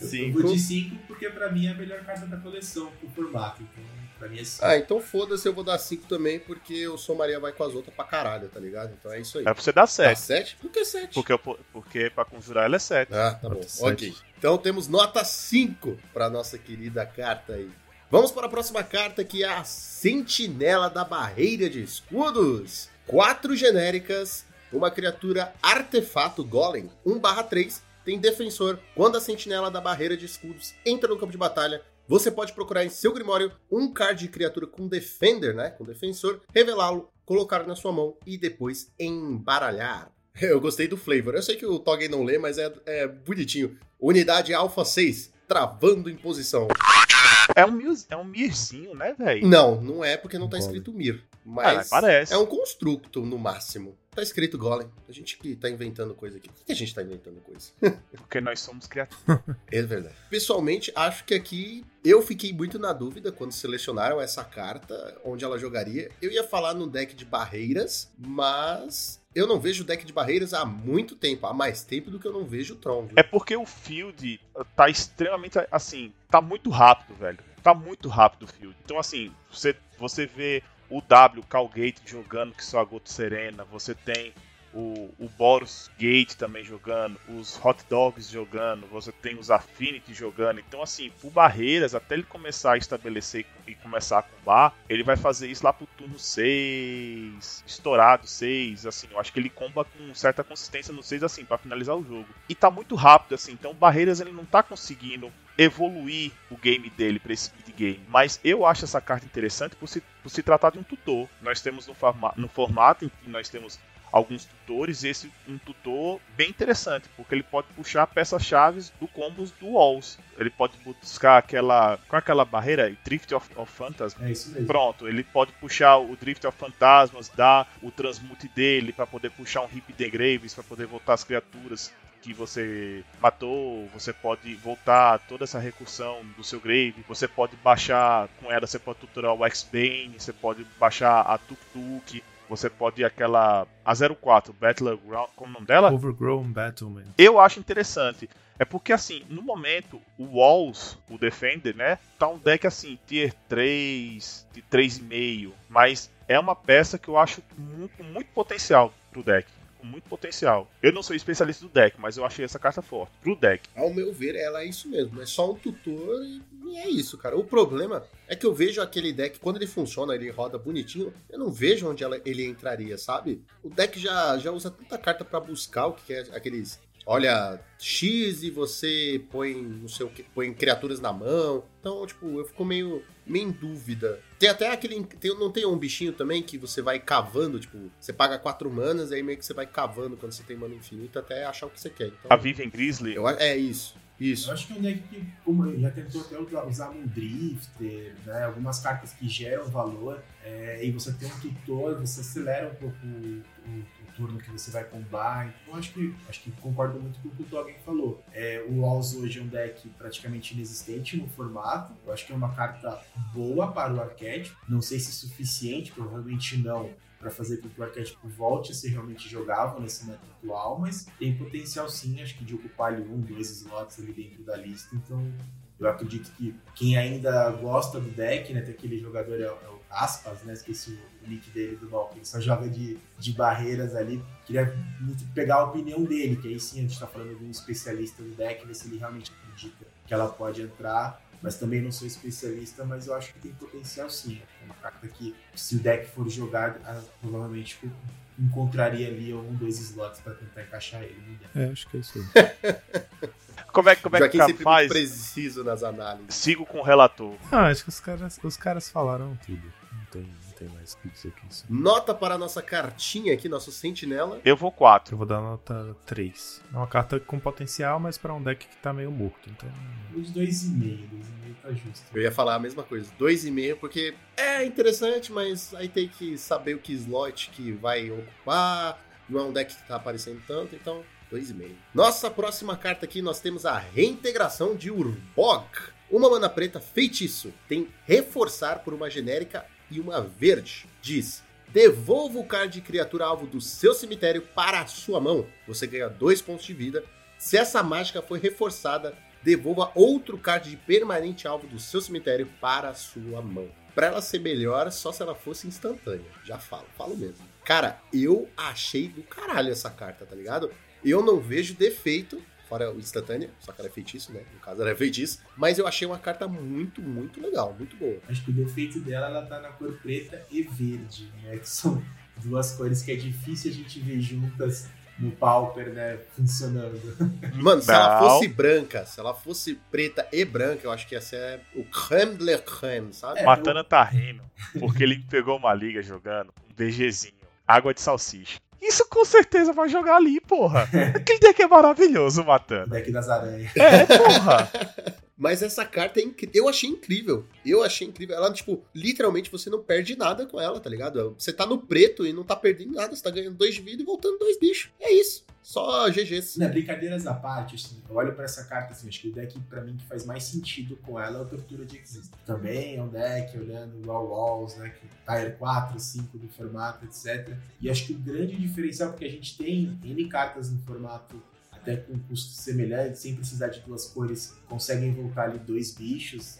Cinco. Eu vou de cinco porque para mim é a melhor carta da coleção pro formato. Então, pra mim é cinco. Ah, então foda-se, eu vou dar cinco também porque eu sou Maria vai com as outras pra caralho, tá ligado? Então é isso aí. É pra você dar sete. Dá sete? Por que sete? Porque, porque pra conjurar ela é sete. Ah, tá bom. Ok. Então temos nota 5 para nossa querida carta aí. Vamos para a próxima carta que é a Sentinela da Barreira de Escudos. Quatro genéricas, uma criatura artefato golem, 1/3, tem defensor. Quando a Sentinela da Barreira de Escudos entra no campo de batalha, você pode procurar em seu Grimório um card de criatura com Defender, né? Com defensor, revelá-lo, colocar na sua mão e depois embaralhar. <laughs> Eu gostei do flavor. Eu sei que o Tog não lê, mas é, é bonitinho. Unidade Alpha 6, travando em posição. É um, Mir- é um Mirzinho, né, velho? Não, não é porque não tá Golem. escrito Mir. Ah, Mas parece. é um construto, no máximo. Tá escrito Golem. A gente que tá inventando coisa aqui. Por que a gente tá inventando coisa? <laughs> Porque nós somos criativos. É verdade. Pessoalmente, acho que aqui eu fiquei muito na dúvida quando selecionaram essa carta, onde ela jogaria. Eu ia falar no deck de barreiras, mas eu não vejo o deck de barreiras há muito tempo, há mais tempo do que eu não vejo o Tron. viu? É porque o field tá extremamente, assim, tá muito rápido, velho. Tá muito rápido o field. Então, assim, você, você vê o W, Calgate jogando, que só a Goto Serena. Você tem o, o Boros Gate também jogando, os Hot Dogs jogando, você tem os Affinity jogando. Então, assim, por barreiras, até ele começar a estabelecer e começar a combar, ele vai fazer isso lá pro turno 6, estourado 6, assim, eu acho que ele comba com certa consistência no 6, assim, para finalizar o jogo. E tá muito rápido, assim, então barreiras ele não tá conseguindo evoluir o game dele para esse speed game. Mas eu acho essa carta interessante por se, por se tratar de um tutor. Nós temos no, forma, no formato em que nós temos alguns tutores e esse um tutor bem interessante, porque ele pode puxar peças-chave do combos do Walls. Ele pode buscar aquela. É aquela barreira? Drift of, of Phantasm. É isso mesmo. Pronto, ele pode puxar o Drift of Fantasmas, dar o transmute dele para poder puxar um Hip the Graves, para poder voltar as criaturas que você matou, você pode voltar toda essa recursão do seu grave, você pode baixar com ela, você pode tutorar o X-Bane, você pode baixar a Tuk Tuk, você pode ir aquela a 04, Battleground, como é o nome dela? Overgrown Battlement. Eu acho interessante. É porque, assim, no momento, o Walls, o Defender, né? Tá um deck, assim, tier 3, de 3,5. Mas é uma peça que eu acho muito, muito potencial pro deck. Com muito potencial. Eu não sou especialista do deck, mas eu achei essa carta forte. Pro deck. Ao meu ver, ela é isso mesmo. É só um tutor e é isso, cara. O problema é que eu vejo aquele deck, quando ele funciona, ele roda bonitinho, eu não vejo onde ela- ele entraria, sabe? O deck já, já usa tanta carta pra buscar o que é aqueles. Olha, X e você põe não sei o que, põe criaturas na mão. Então, tipo, eu fico meio, meio em dúvida. Tem até aquele. Tem, não tem um bichinho também que você vai cavando, tipo, você paga quatro manas e aí meio que você vai cavando quando você tem mana infinita até achar o que você quer. Então, A Vivian Grizzly. eu, é isso. Isso. Eu acho que é um deck que, como ele já tentou até usar- um drifter, né, algumas cartas que geram valor, é, e você tem um tutor, você acelera um pouco o, o- o turno que você vai combar. Então acho que acho que concordo muito com o que o Toggen falou. É, o Walls hoje é um deck praticamente inexistente no formato. Eu acho que é uma carta boa para o arquétipo. Não sei se suficiente, provavelmente não, para fazer com que o arquétipo volte a ser realmente jogável nesse meta atual, mas tem potencial sim, acho que de ocupar ali um, dois slots ali dentro da lista, então eu acredito que quem ainda gosta do deck, né, tem aquele jogador, é, é o Aspas, né, esqueci o nick dele do que ele só joga de, de barreiras ali, queria muito pegar a opinião dele, que aí sim a gente tá falando de um especialista do deck, ver se ele realmente acredita que ela pode entrar, mas também não sou especialista, mas eu acho que tem potencial sim. É uma carta que, se o deck for jogado, ah, provavelmente tipo, encontraria ali um, dois slots para tentar encaixar ele no deck. É, acho que é isso aí. Como <laughs> é, como é que Joaquim tá? sempre faz? muito preciso nas análises. Sigo com o relator. Ah, acho que os caras, os caras falaram tudo. Não tem, tem mais que dizer que isso. Nota para a nossa cartinha aqui, nosso sentinela. Eu vou 4. Eu vou dar nota 3. É uma carta com potencial, mas pra um deck que tá meio morto. Então, Os dois e meio, dois e meio tá justo. Eu ia falar a mesma coisa, dois e meio, porque é interessante, mas aí tem que saber o que slot que vai ocupar. Não é um deck que tá aparecendo tanto, então dois e meio. Nossa próxima carta aqui, nós temos a reintegração de Urbog. Uma mana preta feitiço. Tem reforçar por uma genérica e uma verde. Diz: devolva o card de criatura alvo do seu cemitério para a sua mão. Você ganha dois pontos de vida. Se essa mágica foi reforçada, devolva outro card de permanente alvo do seu cemitério para a sua mão. Pra ela ser melhor, só se ela fosse instantânea. Já falo, falo mesmo. Cara, eu achei do caralho essa carta, tá ligado? Eu não vejo defeito, fora o instantânea, só que ela é feitiço, né? No caso, ela é feitiço. Mas eu achei uma carta muito, muito legal, muito boa. Acho que o defeito dela, ela tá na cor preta e verde, né? Que são duas cores que é difícil a gente ver juntas no Pauper, né? Funcionando. <laughs> Mano, se ela fosse branca, se ela fosse preta e branca, eu acho que ia ser o creme de la creme, sabe? É, Matana tá rindo, porque ele pegou uma liga jogando um DGzinho, água de salsicha. Isso com certeza vai jogar ali, porra. <laughs> Aquele deck é maravilhoso, O Matana. deck das aranhas. É, porra. <laughs> Mas essa carta é. Eu achei incrível. Eu achei incrível. Ela, tipo, literalmente você não perde nada com ela, tá ligado? Você tá no preto e não tá perdendo nada. Você tá ganhando dois de vida e voltando dois bichos. É isso. Só GGs. Não, brincadeiras à parte, assim, eu olho pra essa carta assim, acho que o deck pra mim que faz mais sentido com ela é o Tortura de Exist. Também é um deck olhando Raw Walls, né, que Tire 4, 5 do formato, etc. E acho que o grande diferencial, porque a gente tem N cartas no formato até com custos semelhantes, sem precisar de duas cores, conseguem voltar ali dois bichos,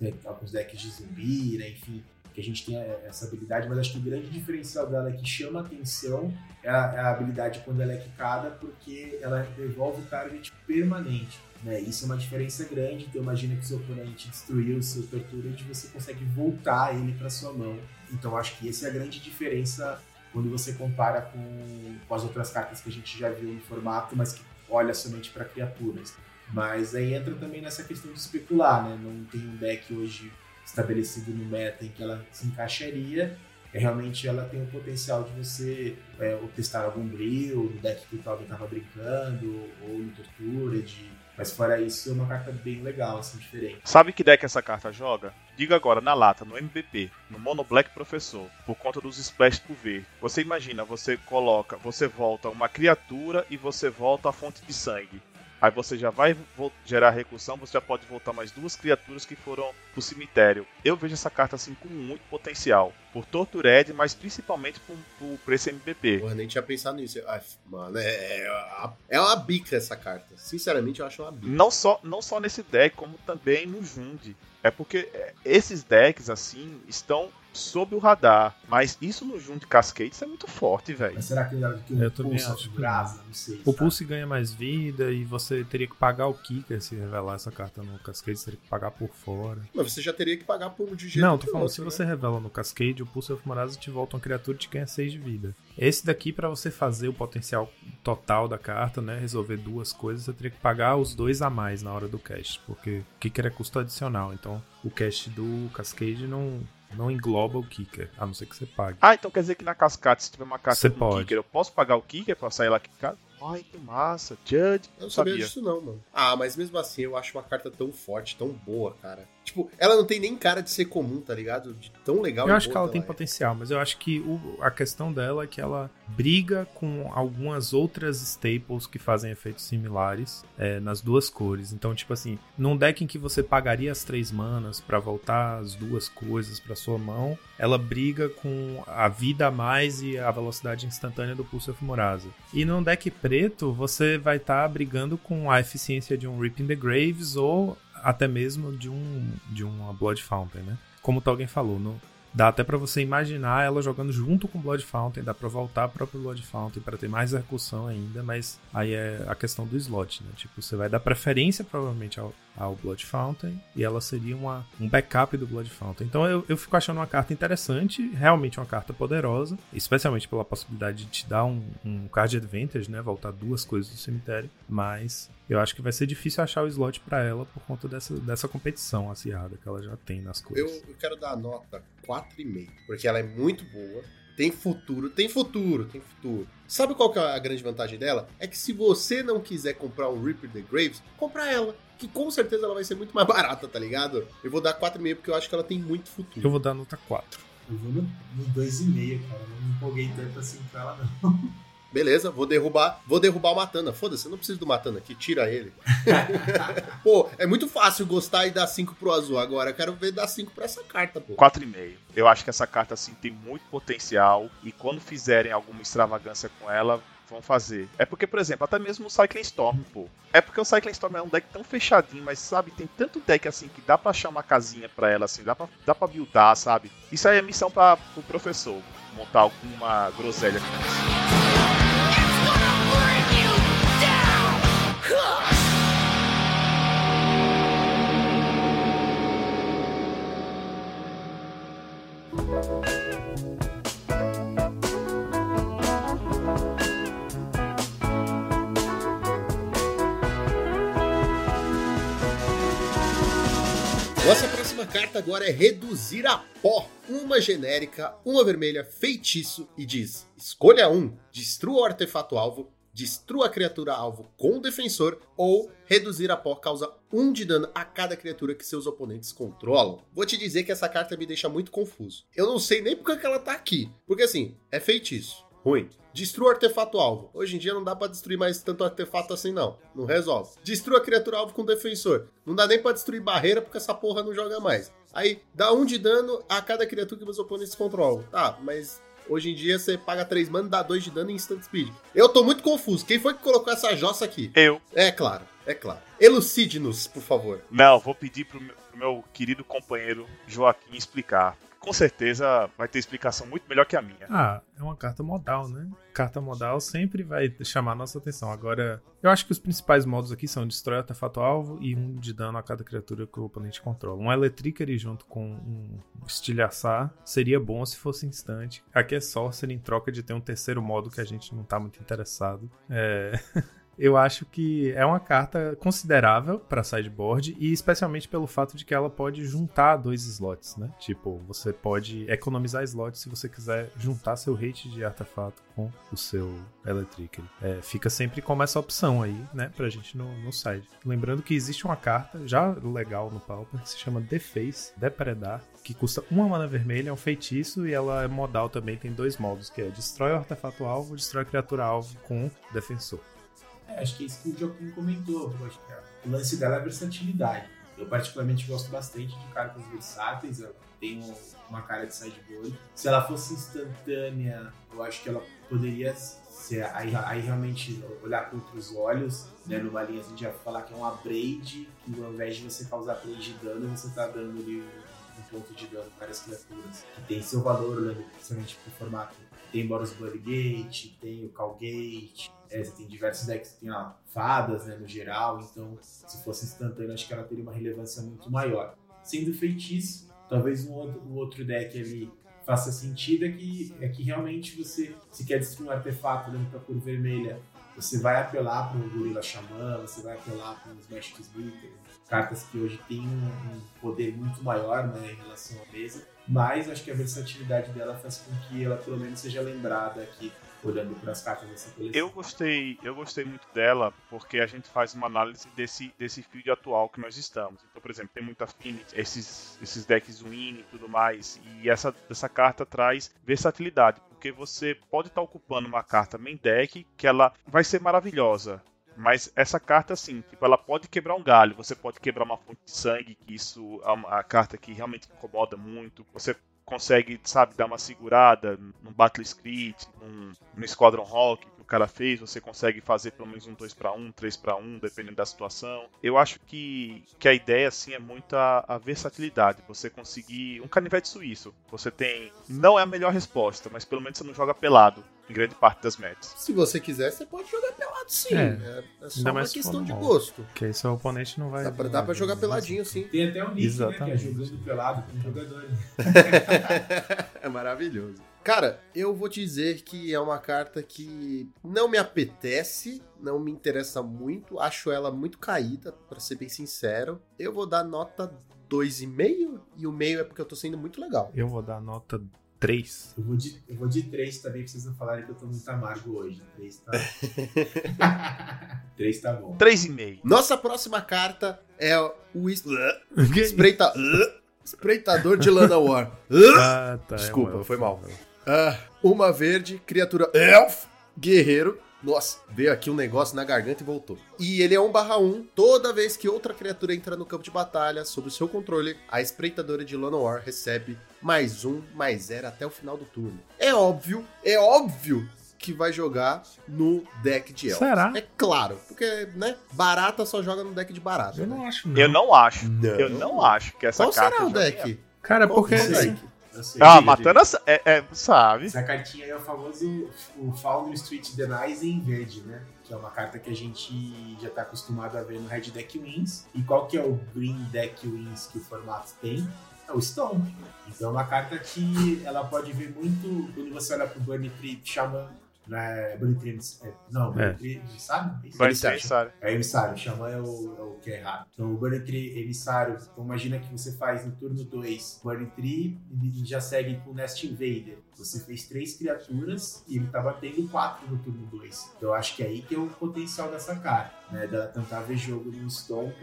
né, alguns decks de zumbi, né, enfim, que a gente tem essa habilidade, mas acho que o grande diferencial dela é que chama atenção é a, é a habilidade quando ela é quicada, porque ela devolve o target permanente. Né? Isso é uma diferença grande, então imagina que seu oponente destruiu o seu tortura e você consegue voltar ele para sua mão. Então acho que essa é a grande diferença quando você compara com, com as outras cartas que a gente já viu no formato, mas que olha somente para criaturas. Mas aí entra também nessa questão de especular, né? Não tem um deck hoje estabelecido no meta em que ela se encaixaria, é, realmente ela tem o potencial de você é, testar algum brilho no deck que o Calvin estava brincando, ou no Tortura, de... mas fora isso é uma carta bem legal, assim, diferente. Sabe que deck essa carta joga? Diga agora, na lata, no MVP, no Mono Black Professor, por conta dos splash por ver. Você imagina, você coloca, você volta uma criatura e você volta a fonte de sangue. Aí você já vai gerar recursão, você já pode voltar mais duas criaturas que foram pro cemitério. Eu vejo essa carta assim com muito potencial. Por Tortured, mas principalmente por, por, por esse MVP. Porra, nem tinha pensado nisso. Ai, mano, é, é, é uma bica essa carta. Sinceramente, eu acho uma bica. Não só, não só nesse deck, como também no Jund. É porque é, esses decks, assim, estão sob o radar. Mas isso no junto de Cascades é muito forte, velho. Mas será que, que o Eu Pulse acho que brasa? Não sei. O sabe? Pulse ganha mais vida e você teria que pagar o Kicker se revelar essa carta no Cascade, você teria que pagar por fora. Mas você já teria que pagar por de jeito Não, tô falando, outro, se né? você revela no Cascade, o Pulse of Morasa te volta uma criatura e te ganha 6 de vida. Esse daqui, pra você fazer o potencial total da carta, né, resolver duas coisas, você teria que pagar os dois a mais na hora do cast, porque o Kicker é custo adicional, então o cast do Cascade não, não engloba o Kicker, a não ser que você pague. Ah, então quer dizer que na cascata, se tiver uma carta Você com pode. Kicker, eu posso pagar o Kicker pra sair lá quicado? Ai, que massa. Judge. Eu não sabia, disso não, mano. Ah, mas mesmo assim eu acho uma carta tão forte, tão boa, cara. Tipo, ela não tem nem cara de ser comum, tá ligado? De tão legal Eu acho que boa ela tem é. potencial, mas eu acho que o- a questão dela é que ela briga com algumas outras staples que fazem efeitos similares é, nas duas cores. Então, tipo assim, num deck em que você pagaria as três manas pra voltar as duas coisas pra sua mão, ela briga com a vida a mais e a velocidade instantânea do Pulse of Morasa. E num deck preto, você vai estar brigando com a eficiência de um Rip in the Graves ou até mesmo de um de uma Blood Fountain, né? Como Tolkien falou, no, dá até pra você imaginar ela jogando junto com Blood Fountain, dá pra voltar a próprio Blood Fountain pra ter mais execução ainda, mas aí é a questão do slot, né? Tipo, você vai dar preferência provavelmente ao, ao Blood Fountain e ela seria uma, um backup do Blood Fountain. Então eu, eu fico achando uma carta interessante, realmente uma carta poderosa, especialmente pela possibilidade de te dar um, um card advantage, né? Voltar duas coisas do cemitério, mas eu acho que vai ser difícil achar o slot pra ela por conta dessa, dessa competição acirrada que ela já tem nas Eu, cores. eu quero dar a nota 4,5, porque ela é muito boa. Tem futuro, tem futuro, tem futuro. Sabe qual que é a grande vantagem dela? É que se você não quiser comprar um Reaper the Graves, compra ela. Que com certeza ela vai ser muito mais <laughs> barata, tá ligado? Eu vou dar 4,5 porque eu acho que ela tem muito futuro. Eu vou dar nota 4. Eu vou no, no 2,5, cara. Não me empolguei tanto assim com ela, não. <laughs> Beleza, vou derrubar, vou derrubar o Matana. Foda-se, eu não preciso do Matana aqui, tira ele. <laughs> pô, é muito fácil gostar e dar 5 pro azul. Agora eu quero ver dar 5 pra essa carta, pô. 4,5. Eu acho que essa carta assim tem muito potencial e quando fizerem alguma extravagância com ela, vão fazer. É porque, por exemplo, até mesmo o Cycling Storm, pô. É porque o Cycling Storm é um deck tão fechadinho, mas sabe, tem tanto deck assim que dá pra achar uma casinha pra ela assim, dá pra, dá pra buildar, sabe? Isso aí é missão para pro professor montar alguma groselha com carta agora é reduzir a pó. Uma genérica, uma vermelha, feitiço e diz: escolha um, destrua o artefato alvo, destrua a criatura alvo com o defensor ou reduzir a pó causa 1 de dano a cada criatura que seus oponentes controlam. Vou te dizer que essa carta me deixa muito confuso. Eu não sei nem porque que ela tá aqui. Porque assim, é feitiço. Ruim. Destrua o artefato alvo. Hoje em dia não dá pra destruir mais tanto artefato assim, não. Não resolve. Destrua a criatura alvo com defensor. Não dá nem pra destruir barreira porque essa porra não joga mais. Aí, dá um de dano a cada criatura que meus oponentes controlam. Tá, mas hoje em dia você paga 3 mana, dá 2 de dano em instant speed. Eu tô muito confuso. Quem foi que colocou essa jossa aqui? Eu. É claro, é claro. Elucide-nos, por favor. Não, vou pedir pro meu, pro meu querido companheiro Joaquim explicar. Com certeza vai ter explicação muito melhor que a minha. Ah, é uma carta modal, né? Carta modal sempre vai chamar nossa atenção. Agora, eu acho que os principais modos aqui são destrói artefato alvo e um de dano a cada criatura que o oponente controla. Um Electricary junto com um estilhaçar seria bom se fosse instante. Aqui é Sorcery em troca de ter um terceiro modo que a gente não tá muito interessado. É. <laughs> eu acho que é uma carta considerável para sideboard e especialmente pelo fato de que ela pode juntar dois slots, né? Tipo, você pode economizar slots se você quiser juntar seu rate de artefato com o seu Electric. É, fica sempre como essa opção aí, né, pra gente no, no side. Lembrando que existe uma carta já legal no Pauper que se chama Deface, Depredar, que custa uma mana vermelha, é um feitiço e ela é modal também, tem dois modos, que é destrói o artefato alvo, destrói a criatura alvo com defensor. É, acho que é isso que o Joaquim comentou. é- O lance dela é a versatilidade. Eu particularmente gosto bastante de cartas versáteis. Ela tem um- uma cara de sideboard. Se ela fosse instantânea, eu acho que ela poderia ser. Aí, aí realmente olhar com outros olhos. Né? Numa linha gente ia falar que é uma braid, que ao invés de você causar 3 de dano, você tá dando ali um, ponto de dano para várias criaturas. Que tem seu valor, olhando principalmente pro formato. Tem Boros Bloodgate, tem o Calgate, é, você tem diversos decks, tem ó, fadas, né, no geral, então se fosse instantâneo, acho que ela teria uma relevância muito maior. Sendo feitiço, talvez um outro, um outro deck ali faça sentido, é que, é que realmente você, se quer destruir um artefato dentro da cor vermelha, você vai apelar para um Gorila Xamã, você vai apelar para uns Magic Slitter, cartas que hoje têm um poder muito maior né, em relação à mesa, mas acho que a versatilidade dela faz com que ela pelo menos seja lembrada aqui olhando para as cartas dessa coleção. Eu gostei, eu gostei muito dela porque a gente faz uma análise desse, desse field atual que nós estamos. Então, por exemplo, tem muita Affinity, esses, esses decks Win e tudo mais, e essa, essa carta traz versatilidade, porque você pode estar ocupando uma carta main deck que ela vai ser maravilhosa. Mas essa carta, assim, tipo, ela pode quebrar um galho, você pode quebrar uma fonte de sangue, que isso é uma carta que realmente incomoda muito. Você consegue, sabe, dar uma segurada no Battle Script, num, no Squadron Rock cara fez, você consegue fazer pelo menos um 2 para 1, 3 para 1, dependendo da situação. Eu acho que, que a ideia assim é muito a, a versatilidade, você conseguir um canivete suíço. Você tem, não é a melhor resposta, mas pelo menos você não joga pelado em grande parte das matches. Se você quiser, você pode jogar pelado sim. É. É, é só uma questão de gosto. Porque aí seu oponente não vai. Dá pra, dá pra jogar mesmo. peladinho sim. Tem até um nick, né, que é Exatamente. jogando pelado com jogador. <laughs> maravilhoso. Cara, eu vou te dizer que é uma carta que não me apetece, não me interessa muito, acho ela muito caída, pra ser bem sincero. Eu vou dar nota 2,5 e o meio é porque eu tô sendo muito legal. Eu vou dar nota 3. Eu vou de, eu vou de 3 também, pra vocês não falarem que eu tô muito amargo hoje. 3 tá. <laughs> 3 tá bom. 3,5. Nossa próxima carta é o es- <laughs> espreita... <laughs> espreitador de Lana War. <laughs> Ah, tá. é Desculpa, um elfo. foi mal. Ah, uma verde, criatura elf, guerreiro. Nossa, veio aqui um negócio na garganta e voltou. E ele é 1 barra 1. Toda vez que outra criatura entra no campo de batalha, sob o seu controle, a espreitadora de Llanowar recebe mais um, mais zero até o final do turno. É óbvio, é óbvio que vai jogar no deck de elfos. Será? É claro, porque, né, barata só joga no deck de barata. Eu né? não acho, não. Eu não acho. Não. Eu não acho que essa Qual carta. será o deck? Cara, Qual porque. que é o deck? Eu sei. Ah, Diga, matando essa. É, é, sabe? Essa cartinha aí é o famoso o Founder Street Denies em verde, né? Que é uma carta que a gente já tá acostumado a ver no Red Deck Wins. E qual que é o Green Deck Wins que o formato tem? É o Stone. Então é uma carta que ela pode vir muito quando você olha pro Burn Trip Shaman. Não é Burning Tree, é, não, Burning É. Emissário? É? Vai Emissário. É emissário, o Xamã é o, é o que é errado. Então, o emissário, então imagina que você faz no turno 2 Burning Tree e já segue com Nest Invader. Você fez três criaturas e ele tá batendo quatro no turno 2. Então, eu acho que é aí que é o potencial dessa carta, né? Dela tentar ver jogo no Stomp,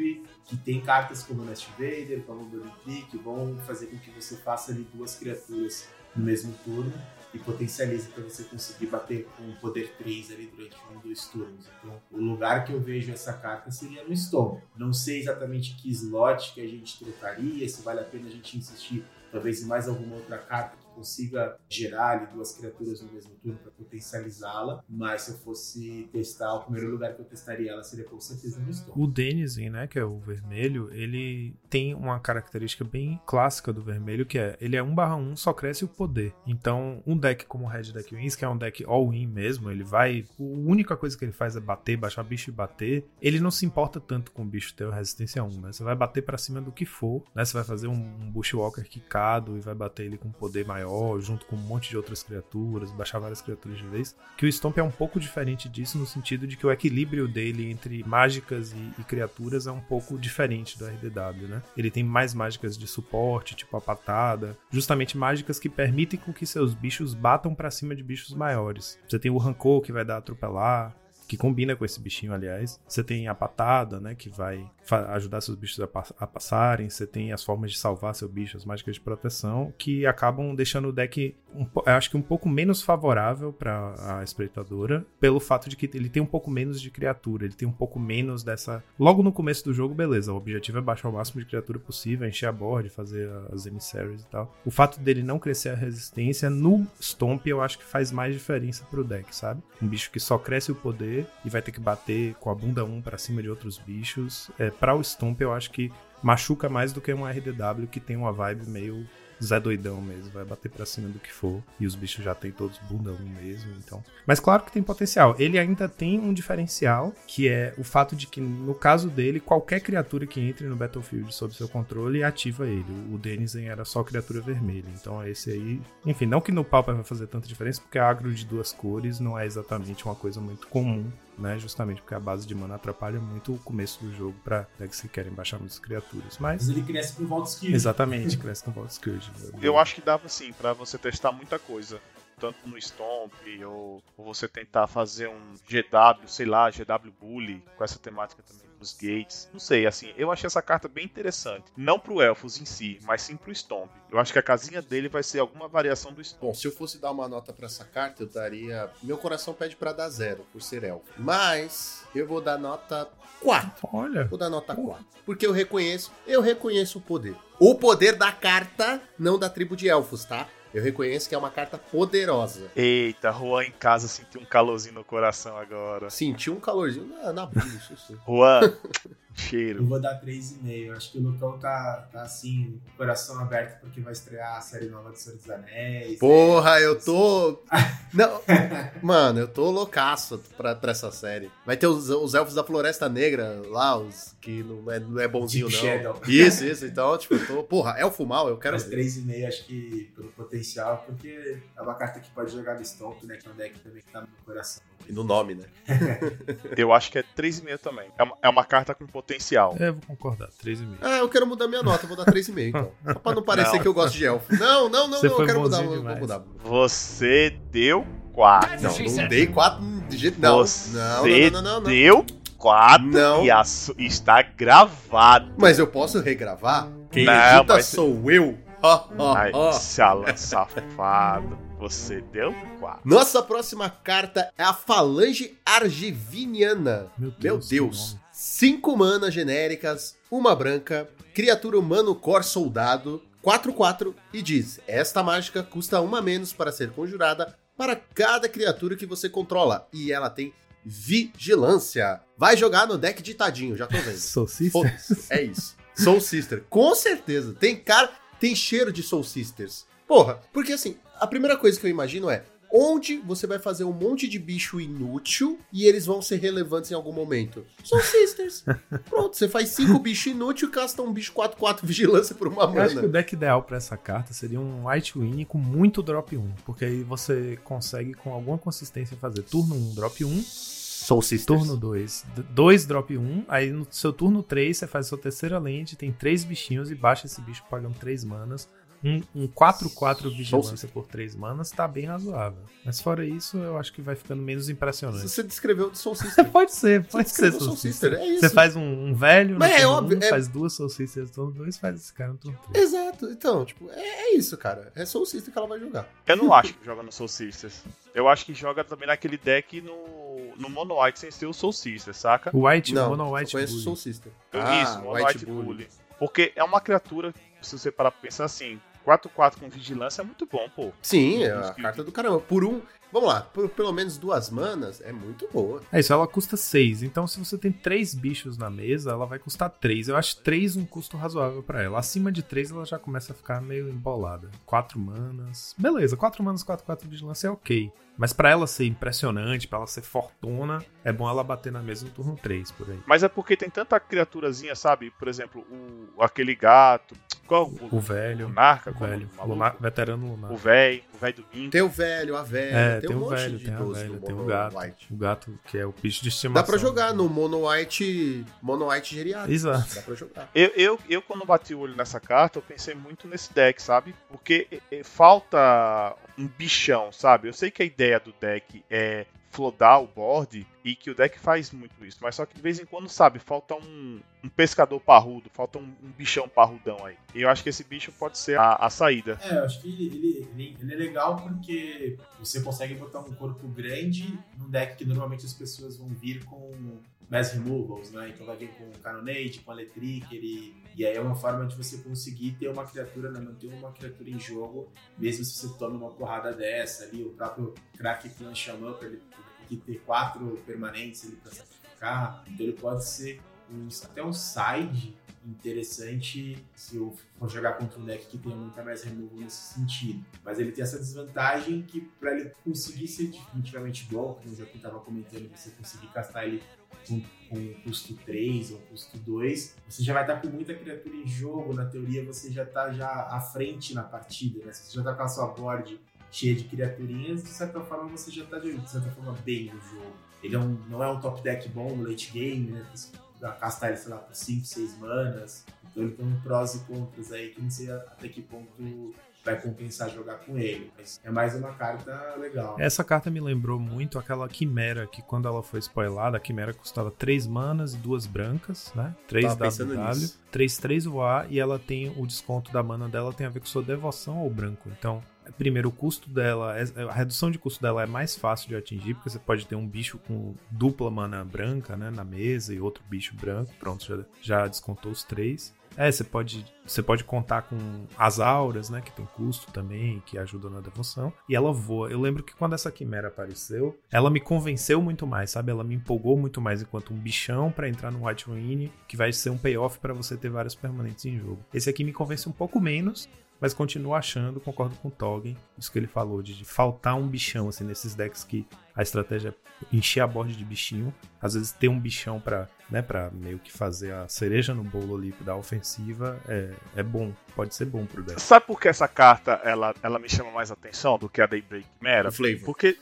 que tem cartas como Nest Invader, como Tree, que vão fazer com que você faça ali duas criaturas no mesmo turno e potencialize para você conseguir bater com o poder 3 ali durante um, dois turnos. Então, o lugar que eu vejo essa carta seria no Storm. Não sei exatamente que slot que a gente trocaria, se vale a pena a gente insistir talvez em mais alguma outra carta consiga gerar ali duas criaturas no mesmo turno para potencializá-la, mas se eu fosse testar, o primeiro lugar que eu testaria ela seria com certeza no Storm. O Denizen, né, que é o vermelho, ele tem uma característica bem clássica do vermelho, que é ele é 1/1, só cresce o poder. Então, um deck como o Red Deck Wins, que é um deck all-in mesmo, ele vai. A única coisa que ele faz é bater, baixar bicho e bater. Ele não se importa tanto com o bicho ter resistência 1, né? Você vai bater pra cima do que for, né? Você vai fazer um, um Bushwalker quicado e vai bater ele com poder maior, junto com um monte de outras criaturas, baixar várias criaturas de vez. Que o Stomp é um pouco diferente disso, no sentido de que o equilíbrio dele entre mágicas e, e criaturas é um pouco diferente do RDW, né? Ele tem mais mágicas de suporte, tipo a patada, justamente mágicas que permitem com que seus bichos batam pra cima de bichos maiores. Você tem o rancor que vai dar atropelar, que combina com esse bichinho, aliás. Você tem a patada, né, que vai ajudar seus bichos a, pa- a passarem. Você tem as formas de salvar seu bicho, as mágicas de proteção, que acabam deixando o deck, um, acho que um pouco menos favorável para a espreitadora, pelo fato de que ele tem um pouco menos de criatura, ele tem um pouco menos dessa. Logo no começo do jogo, beleza, o objetivo é baixar o máximo de criatura possível, encher a board, fazer as emissaries e tal. O fato dele não crescer a resistência no Stomp, eu acho que faz mais diferença pro deck, sabe? Um bicho que só cresce o poder e vai ter que bater com a bunda 1 pra cima de outros bichos. É, para o Stomp, eu acho que machuca mais do que um RDW que tem uma vibe meio Zé doidão mesmo, vai bater pra cima do que for. E os bichos já tem todos bunda 1 mesmo, então. Mas claro que tem potencial. Ele ainda tem um diferencial, que é o fato de que, no caso dele, qualquer criatura que entre no Battlefield sob seu controle ativa ele. O Denizen era só criatura vermelha. Então esse aí. Enfim, não que no Pauper vai fazer tanta diferença, porque agro de duas cores não é exatamente uma coisa muito comum né? Justamente porque a base de mana atrapalha muito o começo do jogo pra decks que querem baixar muitas criaturas. Mas. Mas ele cresce com volta skill. Exatamente, cresce com Vault Scourge. <laughs> Eu acho que dava sim pra você testar muita coisa. Tanto no Stomp, ou, ou você tentar fazer um GW, sei lá, GW Bully, com essa temática também dos gates. Não sei, assim, eu achei essa carta bem interessante. Não pro Elfos em si, mas sim pro Stomp. Eu acho que a casinha dele vai ser alguma variação do Stomp. Bom, se eu fosse dar uma nota pra essa carta, eu daria. Meu coração pede pra dar zero, por ser elfo. Mas eu vou dar nota 4. Olha. Vou dar nota 4. Porque eu reconheço, eu reconheço o poder. O poder da carta, não da tribo de elfos, tá? Eu reconheço que é uma carta poderosa. Eita, Juan em casa sentiu um calorzinho no coração agora. Senti um calorzinho na, na bunda, isso sim. Juan, Eu cheiro. vou dar 3,5. Acho que o Lucão tá, tá assim, coração aberto porque vai estrear a série nova do Senhor dos Anéis. Porra, eu tô. <laughs> Não. Mano, eu tô loucaço pra, pra essa série. Vai ter os, os elfos da Floresta Negra lá, os que não é, não é bonzinho, Deep não. Shadow. Isso, isso. Então, tipo, eu tô. Porra, elfo mal, eu quero Mas ver. 3,5 acho que pelo potencial, porque é uma carta que pode jogar no Stomp, né? Que é um deck também que tá no meu coração. E no nome, né? <laughs> Eu acho que é 3,5 também. É uma, é uma carta com potencial. É, eu vou concordar. 3,5. Ah, eu quero mudar minha nota, vou dar 3,5 então. Só pra não parecer <laughs> Não. que eu gosto de elfo. Não, não, não, Você não, eu quero mudar, eu vou demais. mudar. Você deu 4. Não, não dei 4 de jeito não. Você Não, não, não, não, não. deu 4 Não. e a su- está gravado. Mas eu posso regravar? Quem Não, edita mas- sou eu. Ó, ó, Ai, safado. Você deu 4. Nossa próxima carta é a Falange Argiviniana. Meu Deus. Meu Deus. Cinco manas genéricas, uma branca, criatura humano cor soldado, 4-4 e diz: Esta mágica custa uma menos para ser conjurada para cada criatura que você controla. E ela tem vigilância. Vai jogar no deck ditadinho, já tô vendo. <laughs> Soul Sister? É isso. Soul Sister, com certeza. Tem cara, tem cheiro de Soul Sisters. Porra, porque assim, a primeira coisa que eu imagino é Onde você vai fazer um monte de bicho inútil e eles vão ser relevantes em algum momento? Soul Sisters. <laughs> Pronto, você faz cinco bichos inúteis e casta um bicho 4-4 vigilância por uma Eu acho que o mana. deck ideal pra essa carta seria um White Win com muito drop 1. Porque aí você consegue, com alguma consistência, fazer turno 1, drop 1, Soul Sisters. turno 2, 2 drop 1. Aí no seu turno 3, você faz a sua terceira lente, tem três bichinhos e baixa esse bicho pagando 3 manas. Um um 4-4 vigilância por 3 manas tá bem razoável. Mas fora isso, eu acho que vai ficando menos impressionante. Você descreveu de Soul <laughs> Sister. Pode ser, pode Você ser Soul Soul Sister. Sister, é isso. Você faz um, um velho, Mas no é turno óbvio, um, é- faz duas Soul Sisters no turno 2, faz esse cara no turno 3. Exato. Então, tipo, é, é isso, cara. É Soul Sister que ela vai jogar. Eu não acho que joga no Soul Sisters. Eu acho que joga também naquele deck no, no Mono White sem ser o Soul Sisters, saca? O White, Não, Mono White conheço Bully. Soul Sister. Isso, Mono White, Bully. Porque é uma criatura, se você parar pra pensar assim, 4-4 com vigilância é muito bom, pô. Sim, é a carta do caramba. Por um. Vamos lá, por pelo menos duas manas é muito boa. É isso, ela custa 6. Então, se você tem três bichos na mesa, ela vai custar 3. Eu acho 3 um custo razoável pra ela. Acima de 3, ela já começa a ficar meio embolada. 4 manas. Beleza, 4 manas, 4, 4 vigilância é ok. Mas pra ela ser impressionante, pra ela ser fortuna, é bom ela bater na mesa no turno 3 por aí. Mas é porque tem tanta criaturazinha, sabe? Por exemplo, o, aquele gato. Qual o, O velho, Lunarca? o qual é o velho? Lunar- veterano lunar. O velho, o velho do Bingo. Tem o velho, a velha, É, tem, tem, um o monte velho, de tem a velha, tem o gato. White. O gato que é o bicho de estimação. Dá pra jogar no Mono White, Mono White geriátrico. Exato. Dá pra jogar. Eu, eu, eu, quando bati o olho nessa carta, eu pensei muito nesse deck, sabe? Porque falta um bichão, sabe? Eu sei que a ideia do deck é flodar o board e que o deck faz muito isso, mas só que de vez em quando, sabe, falta um, um pescador parrudo, falta um, um bichão parrudão aí. E eu acho que esse bicho pode ser a, a saída. É, eu acho que ele, ele, ele, é legal porque você consegue botar um corpo grande num deck que normalmente as pessoas vão vir com mass removals, né? Então vai vir com Canonade, com Electric, ele... e aí é uma forma de você conseguir ter uma criatura, né? manter uma criatura em jogo, mesmo se você toma uma porrada dessa ali, o próprio Crack Clan pra ele que ter quatro permanentes ali pra sacrificar, então ele pode ser um- até um side interessante se eu for jogar contra um deck que tenha muita mais removal nesse sentido. Mas ele tem essa desvantagem que para ele conseguir ser definitivamente bom, como eu já estava comentando, você conseguir castar ele com, com custo 3 ou custo 2, você já vai estar com muita criatura em jogo, na teoria você já está já à frente na partida, né? Você já está com a sua board cheia de criaturinhas, de certa forma você já está de certa forma bem no jogo. Ele é um- não é um top deck bom no late game, né? Castar ele, sei lá, por 5, 6 manas. Então ele tem um prós e contras aí que não sei até que ponto vai compensar jogar com ele. Mas é mais uma carta legal. Essa carta me lembrou muito aquela Quimera, que quando ela foi spoilada, a Quimera custava 3 manas e duas brancas, né? 3 Tava pensando WW, nisso. 3 3 voar, e ela tem o desconto da mana dela tem a ver com sua devoção ao branco. Então, primeiro, o custo dela, é- a redução de custo dela é mais fácil de atingir, porque você pode ter um bicho com dupla mana branca, né, na mesa, e outro bicho branco, pronto, já, já descontou os três. É, você pode, você pode contar com as auras, né, que tem custo também, que ajudam na devoção, e ela voa. Eu lembro que quando essa quimera apareceu, ela me convenceu muito mais, sabe? Ela me empolgou muito mais enquanto um bichão pra entrar no White Ruine, que vai ser um payoff pra você ter vários permanentes em jogo. Esse aqui me convence um pouco menos, mas continuo achando, concordo com o Toggen, isso que ele falou, de, de faltar um bichão, assim, nesses decks que a estratégia é encher a board de bichinho. Às vezes ter um bichão pra, né, pra meio que fazer a cereja no bolo ali da ofensiva é, é bom, pode ser bom pro deck. Sabe por que essa carta ela, ela me chama mais atenção do que a Daybreak Mera? Flavor. Porque.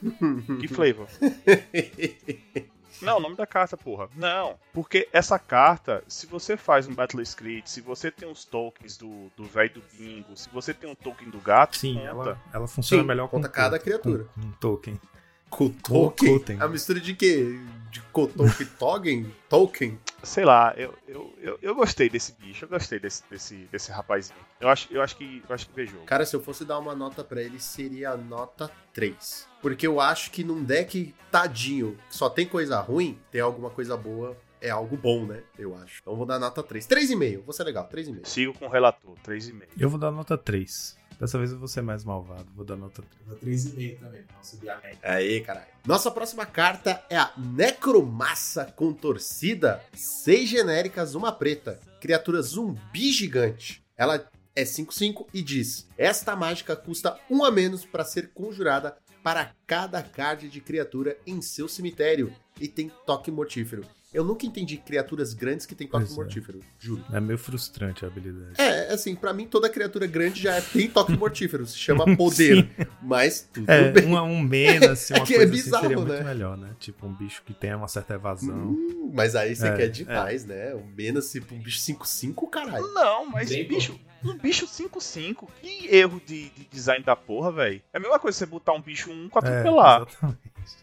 Que flavor? <laughs> Não, o nome da carta, porra. Não, porque essa carta, se você faz um Battle Script, se você tem os tokens do do velho do bingo, se você tem um token do gato, Sim, conta. ela, ela funciona Sim, melhor com conta cada to- criatura. Com, com token. Com token? Token. A mistura de quê? De Kotoken Token? <laughs> Token? sei lá, eu, eu, eu, eu gostei desse bicho, eu gostei desse, desse, desse rapazinho. Eu acho, eu acho que eu acho que vejo. Cara, se eu fosse dar uma nota pra ele, seria a nota 3. Porque eu acho que num deck tadinho, que só tem coisa ruim, tem alguma coisa boa, é algo bom, né? Eu acho. Então eu vou dar nota 3. 3,5, vou ser legal, 3,5. Sigo com o relator, 3,5. Eu vou dar nota 3. Dessa vez eu vou ser mais malvado, vou dar nota 3. Eu vou 3,5 também, pra não subir a média. Aí, caralho. Nossa próxima carta é a Necromassa com torcida. Seis genéricas, uma preta. Criatura zumbi gigante. Ela é 5-5 e diz: Esta mágica custa um a menos para ser conjurada para cada card de criatura em seu cemitério e tem toque mortífero. Eu nunca entendi criaturas grandes que tem toque Pois é. mortífero, juro. É meio frustrante a habilidade. É, assim, pra mim toda criatura grande já tem toque <laughs> mortífero, se chama poder. Mas tudo É, bem. um, um menace, <laughs> uma É que é coisa bizarro, assim seria muito né? melhor, né? Tipo um bicho que tenha uma certa evasão. Hum, mas aí você É, quer demais, né? Um Menace pra um bicho 5-5, caralho. Não, mas Bem, bicho, um bicho 5-5, que erro de, de design da porra, velho. É a mesma coisa você botar um bicho 1 com É, atropelar. exatamente.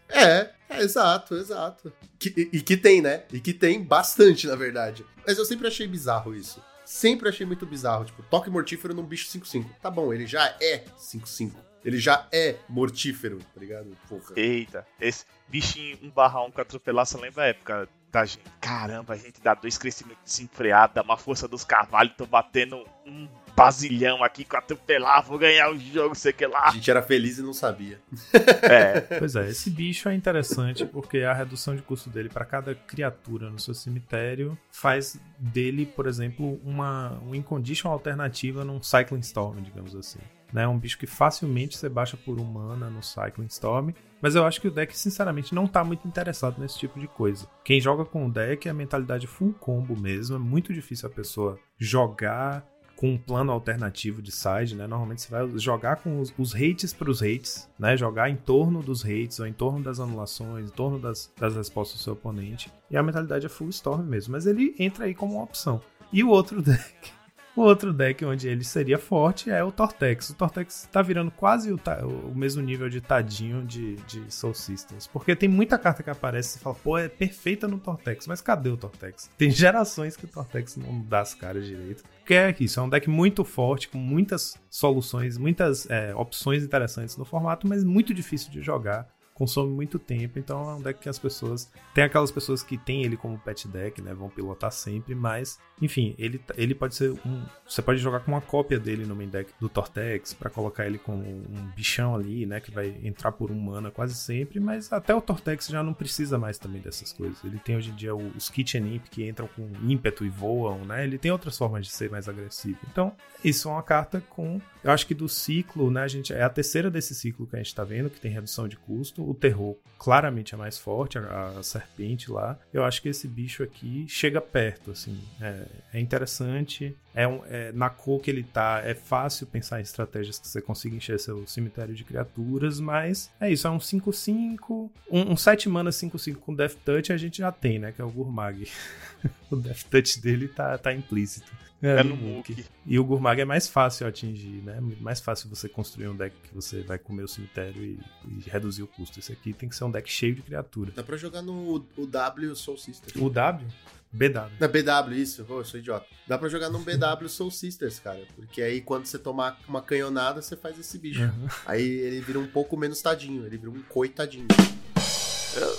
É, é, exato, exato. Que- e, e que tem, né? E que tem bastante, na verdade. Mas eu sempre achei bizarro isso. Sempre achei muito bizarro. Tipo, toque mortífero num bicho 5-5. Tá bom, ele já é 5-5. Ele já é mortífero, tá ligado? Porra. Eita, esse bichinho 1 barra 1 com atropelar, você lembra a época gente? Caramba, a gente dá dois crescimentos desenfreados, dá uma força dos cavalos, tô batendo um basilhão aqui com atropelar, vou ganhar o jogo, sei que A lá. gente era feliz e não sabia. É, <laughs> Pois é, esse bicho é interessante porque a redução de custo dele para cada criatura no seu cemitério faz dele, por exemplo, uma um incondition alternativa num Cycling Storm, digamos assim. Né? Um bicho que facilmente você baixa por um mana no Cycling Storm. Mas eu acho que o deck, sinceramente, não tá muito interessado nesse tipo de coisa. Quem joga com o deck é a mentalidade full combo mesmo. É muito difícil a pessoa jogar com um plano alternativo de side, né? Normalmente você vai jogar com os, os hates pros hates, né? Jogar em torno dos hates, ou em torno das anulações, em torno das, das respostas do seu oponente. E a mentalidade é full storm mesmo, mas ele entra aí como uma opção. E o outro <laughs> deck, o outro deck onde ele seria forte é o Tortex. O Tortex tá virando quase o, o mesmo nível de tadinho de, de Soul Systems. Porque tem muita carta que aparece e fala, pô, é perfeita no Tortex, mas cadê o Tortex? Tem gerações que o Tortex não dá as caras direito. Porque é isso, é um deck muito forte, com muitas soluções, muitas é, opções interessantes no formato, mas muito difícil de jogar. Consome muito tempo, então é um deck que as pessoas. Tem aquelas pessoas que tem ele como pet deck, né? Vão pilotar sempre, mas, enfim, ele, ele pode ser um. Você pode jogar com uma cópia dele no main deck do Tortex, pra colocar ele como um bichão ali, né? Que vai entrar por um mana quase sempre, mas até o Tortex já não precisa mais também dessas coisas. Ele tem hoje em dia os Kitchen Imp que entram com ímpeto e voam, né? Ele tem outras formas de ser mais agressivo. Então, isso é uma carta com. Eu acho que do ciclo, né? A gente, é a terceira desse ciclo que a gente tá vendo, que tem redução de custo. O terror claramente é mais forte, a, a serpente lá. Eu acho que esse bicho aqui chega perto, assim. É, é interessante. É um, é- na cor que ele tá, é fácil pensar em estratégias que você consiga encher seu cemitério de criaturas, mas é isso, é um 5-5. Um, um 7 mana 5-5 com Death Touch a gente já tem, né? Que é o Gurmag. <laughs> o Death Touch dele tá, tá implícito. É no no Mook. Mook. E o Gurmag é mais fácil atingir, né? Mais fácil você construir um deck que você vai comer o cemitério e, e reduzir o custo. Esse aqui tem que ser um deck cheio de criatura. Dá pra jogar no o W Soul Sisters. O W? BW. Na BW, isso. Oh, eu sou idiota. Dá pra jogar num BW Soul Sisters, cara. Porque aí quando você tomar uma canhonada, você faz esse bicho. Uhum. Aí ele vira um pouco menos tadinho. Ele vira um coitadinho.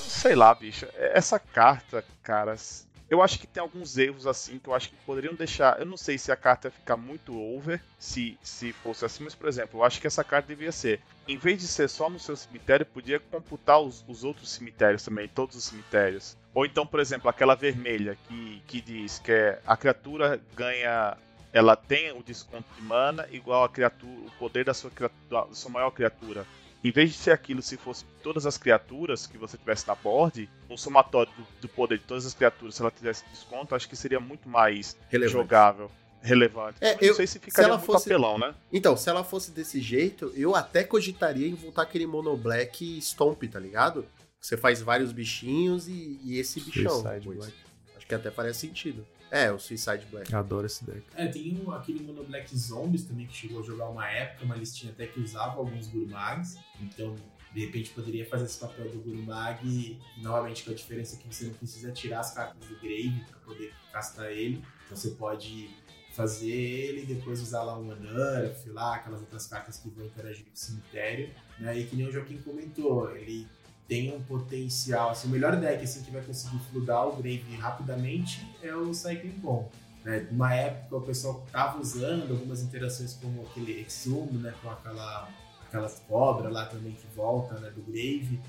Sei lá, bicho. Essa carta, caras. Eu acho que tem alguns erros assim que eu acho que poderiam deixar. Eu não sei se a carta ia ficar muito over se, se fosse assim, mas por exemplo, eu acho que essa carta devia ser. Em vez de ser só no seu cemitério, podia computar os, os outros cemitérios também, todos os cemitérios. Ou então, por exemplo, aquela vermelha que, que diz que é, a criatura ganha. Ela tem o desconto de mana igual a criatura, o poder da sua, criatura, da sua maior criatura. Em vez de ser aquilo, se fosse todas as criaturas que você tivesse na board, um somatório do, do poder de todas as criaturas, se ela tivesse desconto, acho que seria muito mais Relevante. jogável, relevante. É, eu- não sei se se ficaria ela muito fosse- apelão, né? Então, se ela fosse desse jeito, eu até cogitaria em voltar aquele Mono Black Stomp, tá ligado? Você faz vários bichinhos e, e esse bichão. Acho que até faria sentido. É, o Suicide Black. Eu adoro esse deck. É, tem um, aquele Mono Black Zombies também que chegou a jogar uma época, uma listinha até que usava alguns Gurmags. Então, de repente, poderia fazer esse papel do Gurmag, e, novamente com a diferença que você não precisa tirar as cartas do Grave para poder castar ele. Então, você pode fazer ele e depois usar lá um Anurf, lá, aquelas outras cartas que vão interagir com o cemitério. Né? E que nem o Joaquim comentou, ele tem um potencial, assim, o melhor deck assim, que vai conseguir fludar o Grave rapidamente é o Cycling Bomb. Né? Numa época o pessoal tava usando algumas interações como aquele Exhume, né? Com aquela, aquelas cobras lá também que volta, né? Do Grave.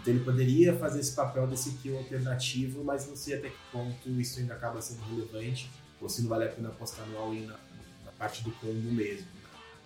Então ele poderia fazer esse papel desse kill alternativo, mas não sei até que ponto isso ainda acaba sendo relevante, ou se não vale a pena apostar no all-in na, na parte do combo mesmo.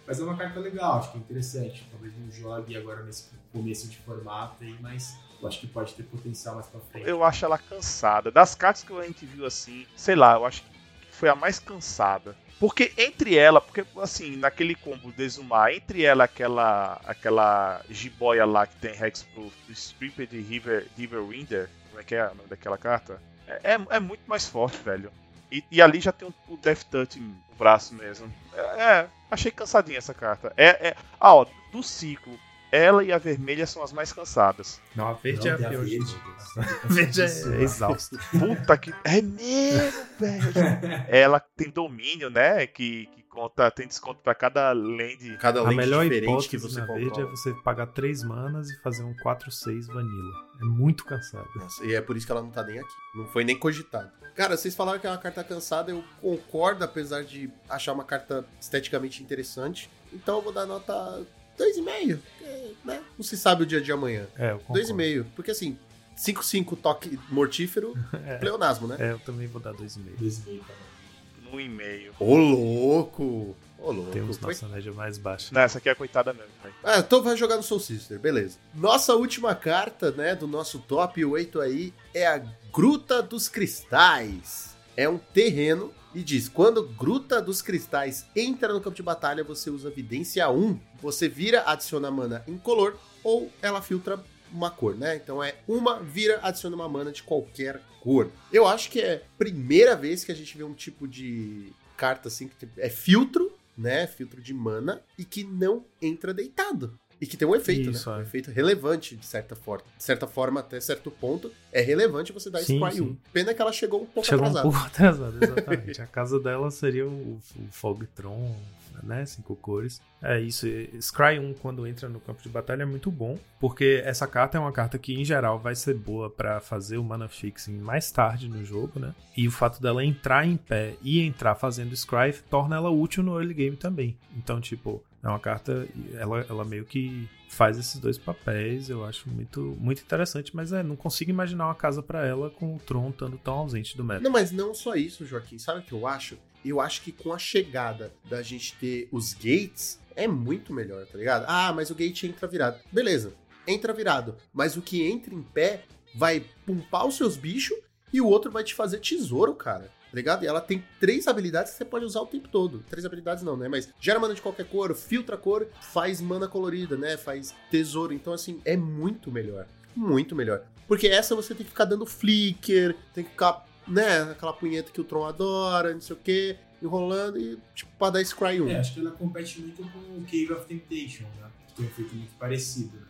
Mas é uma carta legal, acho que é interessante. Talvez não jogue agora nesse começo de formato aí, mas eu acho que pode ter potencial mais pra frente. Eu acho ela cansada. Das cartas que a gente viu assim, sei lá, eu acho que foi a mais cansada. Porque entre ela, porque assim, naquele combo Desumar, entre ela aquela aquela jiboia lá que tem Hexproof, Stripped River, River Winder, como é que é o nome daquela carta? É, é, é muito mais forte, velho. E, e, ali já tem o, Death Touch no braço mesmo. É, é, achei cansadinha essa carta. É, é, ah, ó, do ciclo, ela e a vermelha são as mais cansadas. Não, a verde Não, é a verde. todas. <laughs> A verde é exausta. Puta que. É mesmo, velho. <laughs> Ela tem domínio, né? Que, que conta, tem desconto pra cada land. Cada A melhor diferente hipótese que você na verde é controla. você pagar 3 manas e fazer um 4-6 vanilla. É muito cansado. Nossa, e é por isso que ela não tá nem aqui. Não foi nem cogitado. Cara, vocês falaram que é uma carta cansada, eu concordo, apesar de achar uma carta esteticamente interessante. Então eu vou dar nota 2,5. porque, Né? Não se sabe o dia de amanhã. É, eu concordo. 2,5. Porque assim, 5-5 toque mortífero, <laughs> pleonasmo, né? É, eu também vou dar 2,5. Dois e meio, tá bom. Um e meio. Ô, louco! Ô, louco. Temos Foi- nossa média mais baixa. Não, essa aqui é a coitada mesmo. Ah, então vai jogar no Soul Sister, beleza. Nossa última carta, né, do nosso top 8 aí é a Gruta dos Cristais. É um terreno e diz: quando Gruta dos Cristais entra no campo de batalha, você usa Vidência 1. Você vira, adiciona mana incolor ou ela filtra uma cor, né? Então é uma, vira, adiciona uma mana de qualquer cor. Eu acho que é a primeira vez que a gente vê um tipo de carta assim que é filtro, né? Filtro de mana e que não entra deitado. E que tem um efeito, Isso, né? Um é. efeito relevante, de certa forma. De certa forma, até certo ponto, é relevante você dar Sim, Scry 1. sim. Pena que ela chegou um pouco Chegou um atrasada. pouco <laughs> atrasado, exatamente. a casa dela seria o, o Fogtron, né? Cinco cores. É isso. Scry 1, quando entra no campo de batalha, é muito bom. Porque essa carta é uma carta que, em geral, vai ser boa pra fazer o mana fixing mais tarde no jogo, né? E o fato dela entrar em pé e entrar fazendo Scry torna ela útil no early game também. Então, tipo, é uma carta. Ela, ela meio que faz esses dois papéis. Eu acho muito, muito interessante. Mas é, não consigo imaginar uma casa pra ela com o Tron estando tão ausente do meta. Não, mas não só isso, Joaquim. Sabe o que eu acho? Eu acho que com a chegada da gente ter os gates, é muito melhor, tá ligado? Ah, mas o gate entra virado. Beleza, entra virado. Mas o que entra em pé vai pumpar os seus bichos e o outro vai te fazer tesouro, cara. Tá ligado? E ela tem três habilidades que você pode usar o tempo todo. Três habilidades não, né? Mas gera mana de qualquer cor, filtra cor, faz mana colorida, né? Faz tesouro. Então, assim, é muito melhor. Muito melhor. Porque essa você tem que ficar dando flicker, tem que ficar, né? Aquela punheta que o Tron adora, não sei o quê, enrolando e, tipo, pra dar Scry 1. É, acho que ela compete muito com o Cave of Temptation, né? Que tem um efeito muito parecido, né?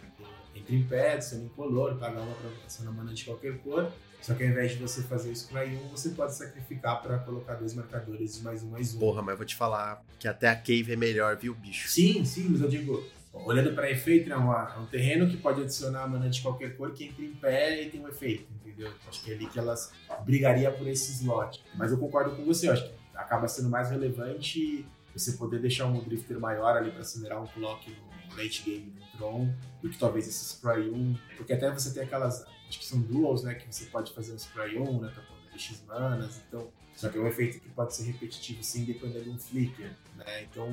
Entra em pé, adiciona incolor, paga uma pra adicionar mana de qualquer cor. Só que ao invés de você fazer o Scry 1, você pode sacrificar pra colocar dois marcadores de mais um, mais um. Porra, mas eu vou te falar que até a Cave é melhor, viu, bicho? Sim, sim, mas eu digo, olhando para efeito, é, uma- é um terreno que pode adicionar mana de qualquer cor que entra em pé e tem um efeito, entendeu? Acho que é ali que elas brigaria por esse slot. Mas eu concordo com você, eu acho que acaba sendo mais relevante você poder deixar um drifter maior ali para acelerar um clock no late game do Tron do que talvez esse Spray 1, porque até você tem aquelas, acho que são duals, né, que você pode fazer um Spray 1, né, pra poder X manas, então só que é um efeito que pode ser repetitivo sim, dependendo de um flicker, né? Então,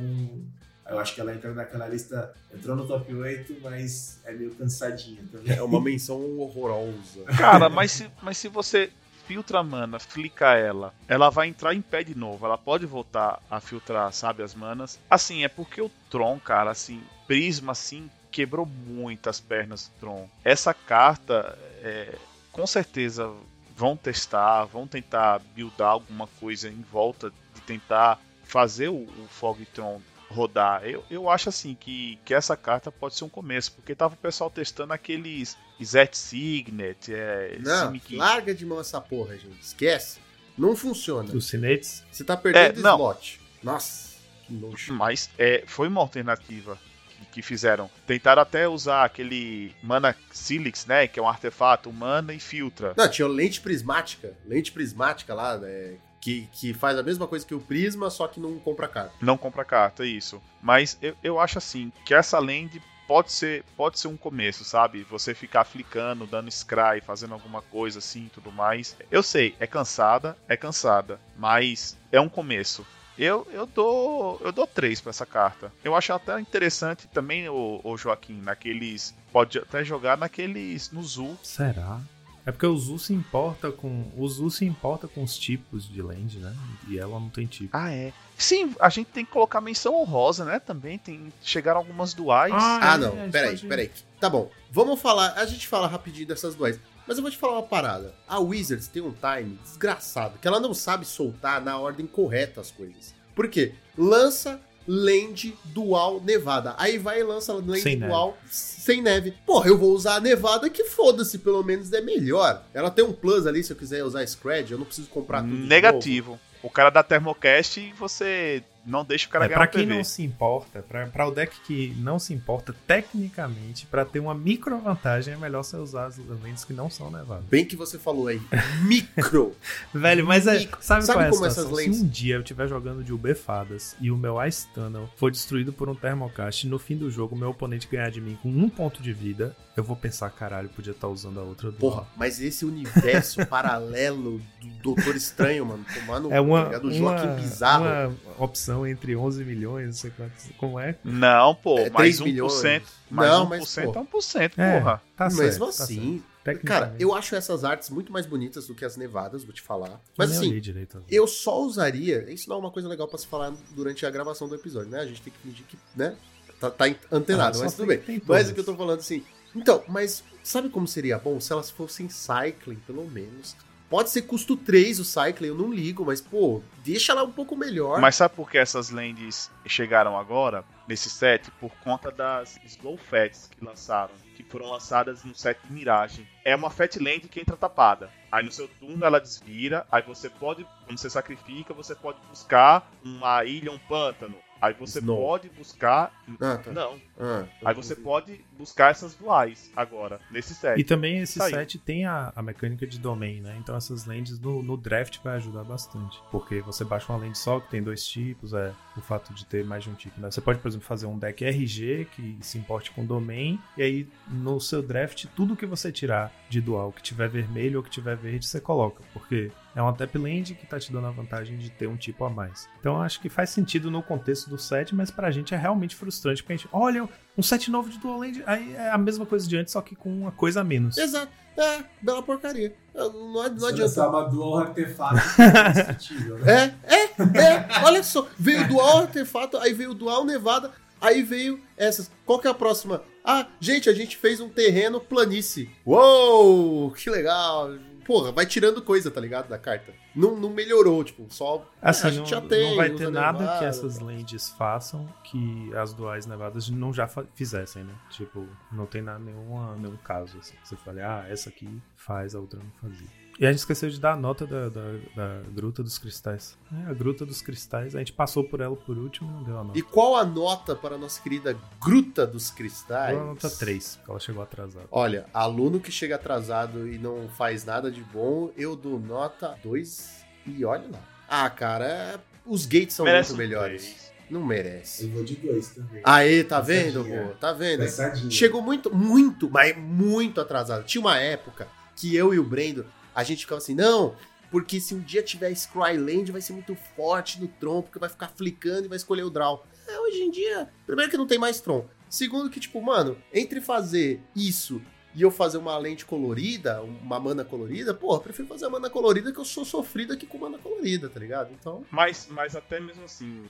eu acho que ela entra naquela lista, entrou no top 8, mas é meio cansadinha também. É uma menção horrorosa. <laughs> Cara, mas se, mas se você filtra a mana, flica ela, ela vai entrar em pé de novo. Ela pode voltar a filtrar, sabe, as manas. Assim, é porque o Tron, cara, assim, Prisma, assim, quebrou muitas pernas do Tron. Essa carta, é, com certeza, vão testar, vão tentar buildar alguma coisa em volta de tentar fazer o, o Fogtron rodar. Eu, eu acho assim que, que essa carta pode ser um começo, porque tava o pessoal testando aqueles Zet Signet, é, Não, Simic- larga de mão essa porra, gente. Esquece. Não funciona. Os cinetes. Você tá perdendo É, não. slot. Nossa, que nojo. Mas é, foi uma alternativa que, fizeram. Tentaram até usar aquele Mana Silix, né? Que é um artefato, mana e filtra. Não, tinha lente prismática. Lente prismática lá, né? Que, que faz a mesma coisa que o Prisma, só que não compra carta. Não compra carta, isso. Mas eu, eu acho assim que essa land pode ser, pode ser um começo, sabe? Você ficar flicando, dando scry, fazendo alguma coisa assim e tudo mais. Eu sei, é cansada, é cansada, mas é um começo. Eu, eu dou eu dou três pra essa carta. Eu acho até interessante também, o, o Joaquim, naqueles. Pode até jogar naqueles. no Zul. Será? É porque o Zu se importa com. O Zu se importa com os tipos de land, né? E ela não tem tipo. Ah, é. Sim, a gente tem que colocar menção honrosa, né? Também tem. Chegaram algumas duais. Ah, é, não, gente peraí, pode- peraí. Tá bom, vamos falar, a gente fala rapidinho dessas duas. Mas eu vou te falar uma parada. A Wizards tem um time desgraçado, que ela não sabe soltar na ordem correta as coisas. Por quê? Lança land dual nevada. Aí vai e lança land Sem dual sem neve. Porra, eu vou usar a nevada que foda-se, pelo menos é melhor. Ela tem um plus ali, se eu quiser usar Scred, eu não preciso comprar tudo de novo. Negativo. O cara da Thermocast e você não deixa o cara É, ganhar pra um quem PV. não se importa, pra, pra o deck que não se importa, tecnicamente, pra ter uma micro vantagem, é melhor você usar as lands que não são nevadas. Bem que você falou aí. Micro. <laughs> Velho, mas é, Micro. sabe, Sabe qual é como essas lentes- Se um dia eu estiver jogando de UB Fadas e o meu Ice Tunnel for destruído por um Thermocast e no fim do jogo o meu oponente ganhar de mim com um ponto de vida, eu vou pensar, caralho, podia estar usando a outra do Porra, mas esse universo <laughs> paralelo do Doutor Estranho, mano, tomando É uma, do Joaquim uma, Bizarro. uma opção entre 11 milhões, não sei quantos, como é. Não, pô, É, mais 3 1%. milhões. Mais Não, 1% mas, é pô. 1%, É, porra. tá Mesmo certo, tá assim, certo. cara, eu acho essas artes muito mais bonitas do que as nevadas, vou te falar. Mas assim, direito. eu só usaria. Isso não é uma coisa legal pra se falar durante a gravação do episódio, né? A gente tem que fingir que, né? Tá, tá antenado, Ah, mas tudo bem. Mas o que eu tô falando assim. Então, mas sabe como seria bom se elas fossem cycling, pelo menos? Pode ser custo 3 o cycling, eu não ligo, mas, pô, deixa ela um pouco melhor. Mas sabe por que essas lands chegaram agora, nesse set? Por conta das Slow Fats que lançaram, que foram lançadas no set Mirage. É uma Fat Land que entra tapada. Aí no seu turno ela desvira, aí você pode, quando você sacrifica, você pode buscar uma ilha, um pântano. Aí você Snow. pode buscar. Ah, tá. Não. Ah, Aí você pode buscar essas duais agora, nesse set. E também esse Saiu. set tem a, a mecânica de domain, né? Então essas lands no, no draft vai ajudar bastante. Porque você baixa uma land só que tem dois tipos, é o fato de ter mais de um tipo, né? Você pode, por exemplo, fazer um deck RG que se importe com domain, e aí no seu draft, tudo que você tirar de dual, que tiver vermelho ou que tiver verde, você coloca. Porque é uma tap land que tá te dando a vantagem de ter um tipo a mais. Então acho que faz sentido no contexto do set, mas pra gente é realmente frustrante, porque a gente, olha, um set novo de dual land, aí é a mesma coisa de antes, só que com uma coisa a menos. Exato. É, bela porcaria. Não, não adianta. uma dual artefato <laughs> é discutível, né? É, é, é. Olha só. Veio o dual artefato, aí veio o dual nevada, aí veio essas. Qual que é a próxima? Ah, gente, a gente fez um terreno planície. Uou, que legal. Porra, vai tirando coisa, tá ligado? Da carta. Não, não melhorou, tipo, só. Assim, a gente não, já tem. não vai ter nada nevada, que essas lands façam que as duais nevadas não já fizessem, né? Tipo, não tem nada, nenhuma, nenhum caso assim. Você fale, ah, essa aqui faz, a outra não fazia. E a gente esqueceu de dar a nota da, da, da Gruta dos Cristais. É, a Gruta dos Cristais, a gente passou por ela por último e não deu a nota. E qual a nota para a nossa querida Gruta dos Cristais? Deu a nota 3, porque ela chegou atrasada. Olha, aluno que chega atrasado e não faz nada de bom, eu dou nota 2 e olha lá. Ah, cara, é- os gates são Merece muito melhores. três. Não merece. Eu vou de dois também. Aê, tá vendo, Pesadinha. pô? Tá vendo? Pesadinha. Chegou muito, muito, mas muito atrasado. Tinha uma época que eu e o Brendo, a gente ficava assim, não, porque se um dia tiver Scryland vai ser muito forte no Tron, porque vai ficar flicando e vai escolher o Draw. É, hoje em dia, primeiro que não tem mais Tron. Segundo que, tipo, mano, entre fazer isso e eu fazer uma lente colorida, uma mana colorida, pô, eu prefiro fazer a mana colorida que eu sou sofrido aqui com mana colorida, tá ligado? Então, Mas, mas até mesmo assim,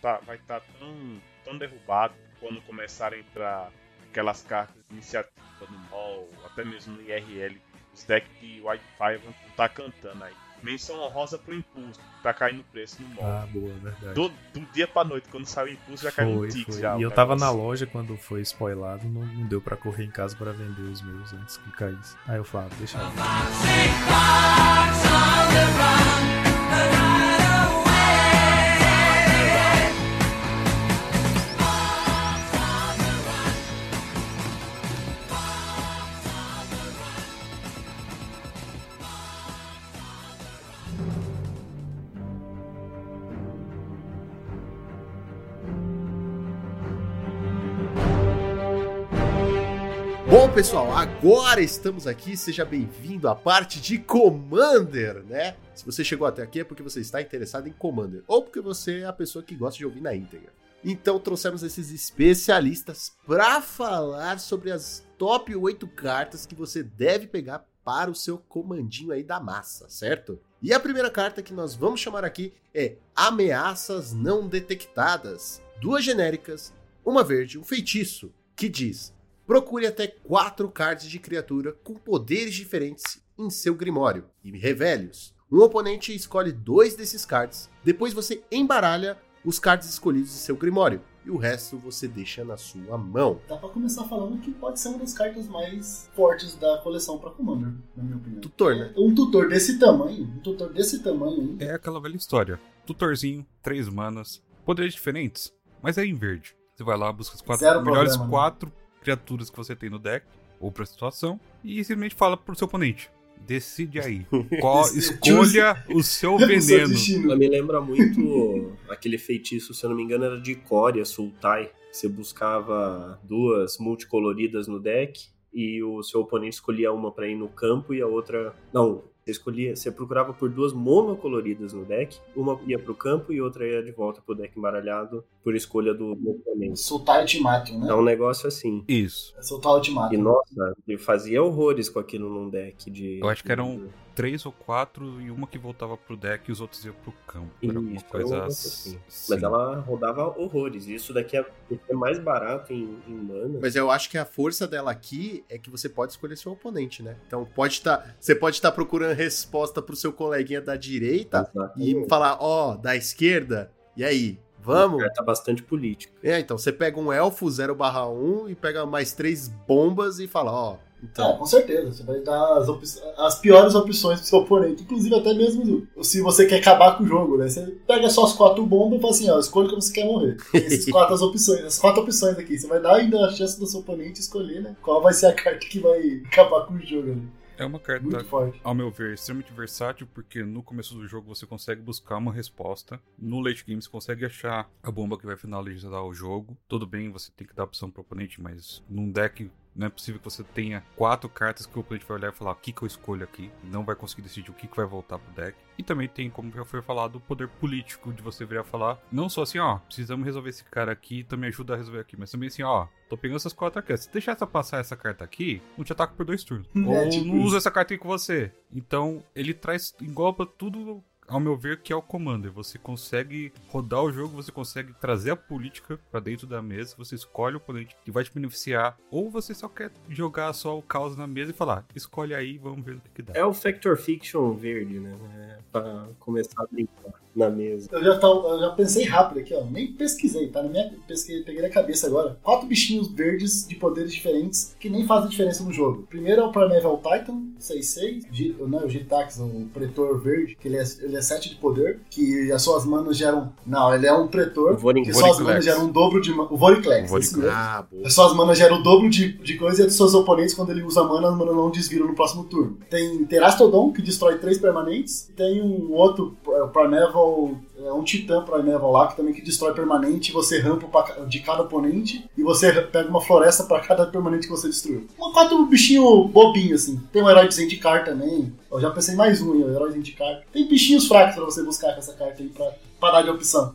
tá- vai estar tão, tão derrubado quando começarem a entrar aquelas cartas de iniciativa no mall, até mesmo no IRL. Os decks de Wi-Fi vão estar cantando aí. Menção honrosa pro impulso, tá caindo o preço no mall. Ah, boa, verdade. Do, do dia pra noite, quando saiu o impulso, já caiu um Foi, tic foi. já. E eu tava na loja quando foi spoilado, não, não deu pra correr em casa pra vender os meus antes que caísse. Aí eu falava, deixa eu pessoal, agora estamos aqui. Seja bem-vindo à parte de Commander, né? Se você chegou até aqui é porque você está interessado em Commander ou porque você é a pessoa que gosta de ouvir na íntegra. Então trouxemos esses especialistas para falar sobre as top 8 cartas que você deve pegar para o seu comandinho aí da massa, certo? E a primeira carta que nós vamos chamar aqui é Ameaças Não Detectadas. Duas genéricas, uma verde, um feitiço, que diz: Procure até quatro cartas de criatura com poderes diferentes em seu grimório e revele-os. Um oponente escolhe dois desses cards, depois você embaralha os cards escolhidos em seu grimório e o resto você deixa na sua mão. Dá pra começar falando que pode ser uma das cartas mais fortes da coleção pra Commander, na minha opinião. Tutor, né? Um tutor desse tamanho, um tutor desse tamanho aí. É aquela velha história. Tutorzinho, três manas, poderes diferentes, mas é em verde. Você vai lá, busca as quatro Zero melhores problema, né? Criaturas que você tem no deck, ou pra situação, e simplesmente fala pro seu oponente. Decide aí. Qual, <laughs> escolha o seu <laughs> veneno. Ela me lembra muito aquele feitiço, se eu não me engano, era de Coria, Sultai. Você buscava duas multicoloridas no deck e o seu oponente escolhia uma pra ir no campo e a outra. Não, você escolhia, você procurava por duas monocoloridas no deck, uma ia pro campo e outra ia de volta pro deck embaralhado por escolha do do oponente. Soltar Ultimatum, né? É um negócio assim. Isso. É soltar Ultimatum. E nossa, eu fazia horrores com aquilo num deck de. Eu acho que eram três ou quatro e uma que voltava pro deck e os outros iam pro campo. Era alguma Isso, coisa um assim. negócio Mas ela rodava horrores. Isso daqui é, é mais barato em, em mana. Mas eu acho que a força dela aqui é que você pode escolher seu oponente, né? Então pode estar, você pode estar procurando resposta pro seu coleguinha da direita e Exatamente. falar, ó, da esquerda. E aí, vamos? Carta bastante política. É, então você pega um elfo 0/1 e pega mais três bombas e fala, ó, É, então, com certeza. Você vai dar as, op- as piores opções pro seu oponente. Inclusive, até mesmo se você quer acabar com o jogo, né? Você pega só as quatro bombas e fala assim, ó, escolha como você quer morrer. Essas <laughs> quatro as opções, as quatro opções aqui. Você vai dar ainda a chance do seu oponente escolher, né? Qual vai ser a carta que vai <laughs> acabar com o jogo ali. É uma carta, Muito forte. ao meu ver, extremamente versátil, porque no começo do jogo você consegue buscar uma resposta. No late game você consegue achar a bomba que vai finalizar o jogo. Tudo bem, você tem que dar opção pro oponente, mas num deck não é possível que você tenha quatro cartas que o oponente vai olhar e falar o que, que eu escolho aqui. Não vai conseguir decidir o que, que vai voltar pro deck. E também tem, como já foi falado, o poder político de você virar falar, não só assim, ó, precisamos resolver esse cara aqui, então me ajuda a resolver aqui, mas também assim, ó, tô pegando essas quatro aqui. Se deixar essa passar essa carta aqui, não te ataco por dois turnos. <laughs> É, Ou tipo não usa essa carta aqui com você. Então, ele traz, engloba tudo, ao meu ver, que é o Commander. Você consegue rodar o jogo, você consegue trazer a política pra dentro da mesa, você escolhe o oponente que vai te beneficiar, ou você só quer jogar só o caos na mesa e falar, escolhe aí, vamos ver o que, que dá. É o Factor Fiction verde, né? É pra começar a brincar na mesa. Eu já, tava- eu já pensei rápido aqui, ó. Nem pesquisei, tá? Na minha pesquisei, peguei na cabeça agora. Quatro bichinhos verdes de poderes diferentes que nem fazem diferença no jogo. Primeiro é o Primeval Titan, 6-6. G- Não, o Gitax, o Pretor Verde, que ele é, ele é 7 de poder. Que as suas manas geram. Não, ele é um Pretor. Vorin- Que suas manas geram um dobro de. O Voriclex, O esse mesmo. ah, boa. As suas manas geram o dobro de, de coisa e as dos seus oponentes, quando ele usa mana, as manas não desviram no próximo turno. Tem Terastodon, que destrói três permanentes. E tem um outro é, Primeval, é um Titã Primeval lá, que também que destrói permanente. Você rampa pra de cada oponente. E você pega uma floresta pra cada permanente que você destruiu. Um quatro bichinho bobinho, assim. Tem um herói de Zendikar também. Eu já pensei mais um, hein, o herói de Zendikar. Tem bichinhos fracos pra você buscar com essa carta aí pra, pra dar de opção.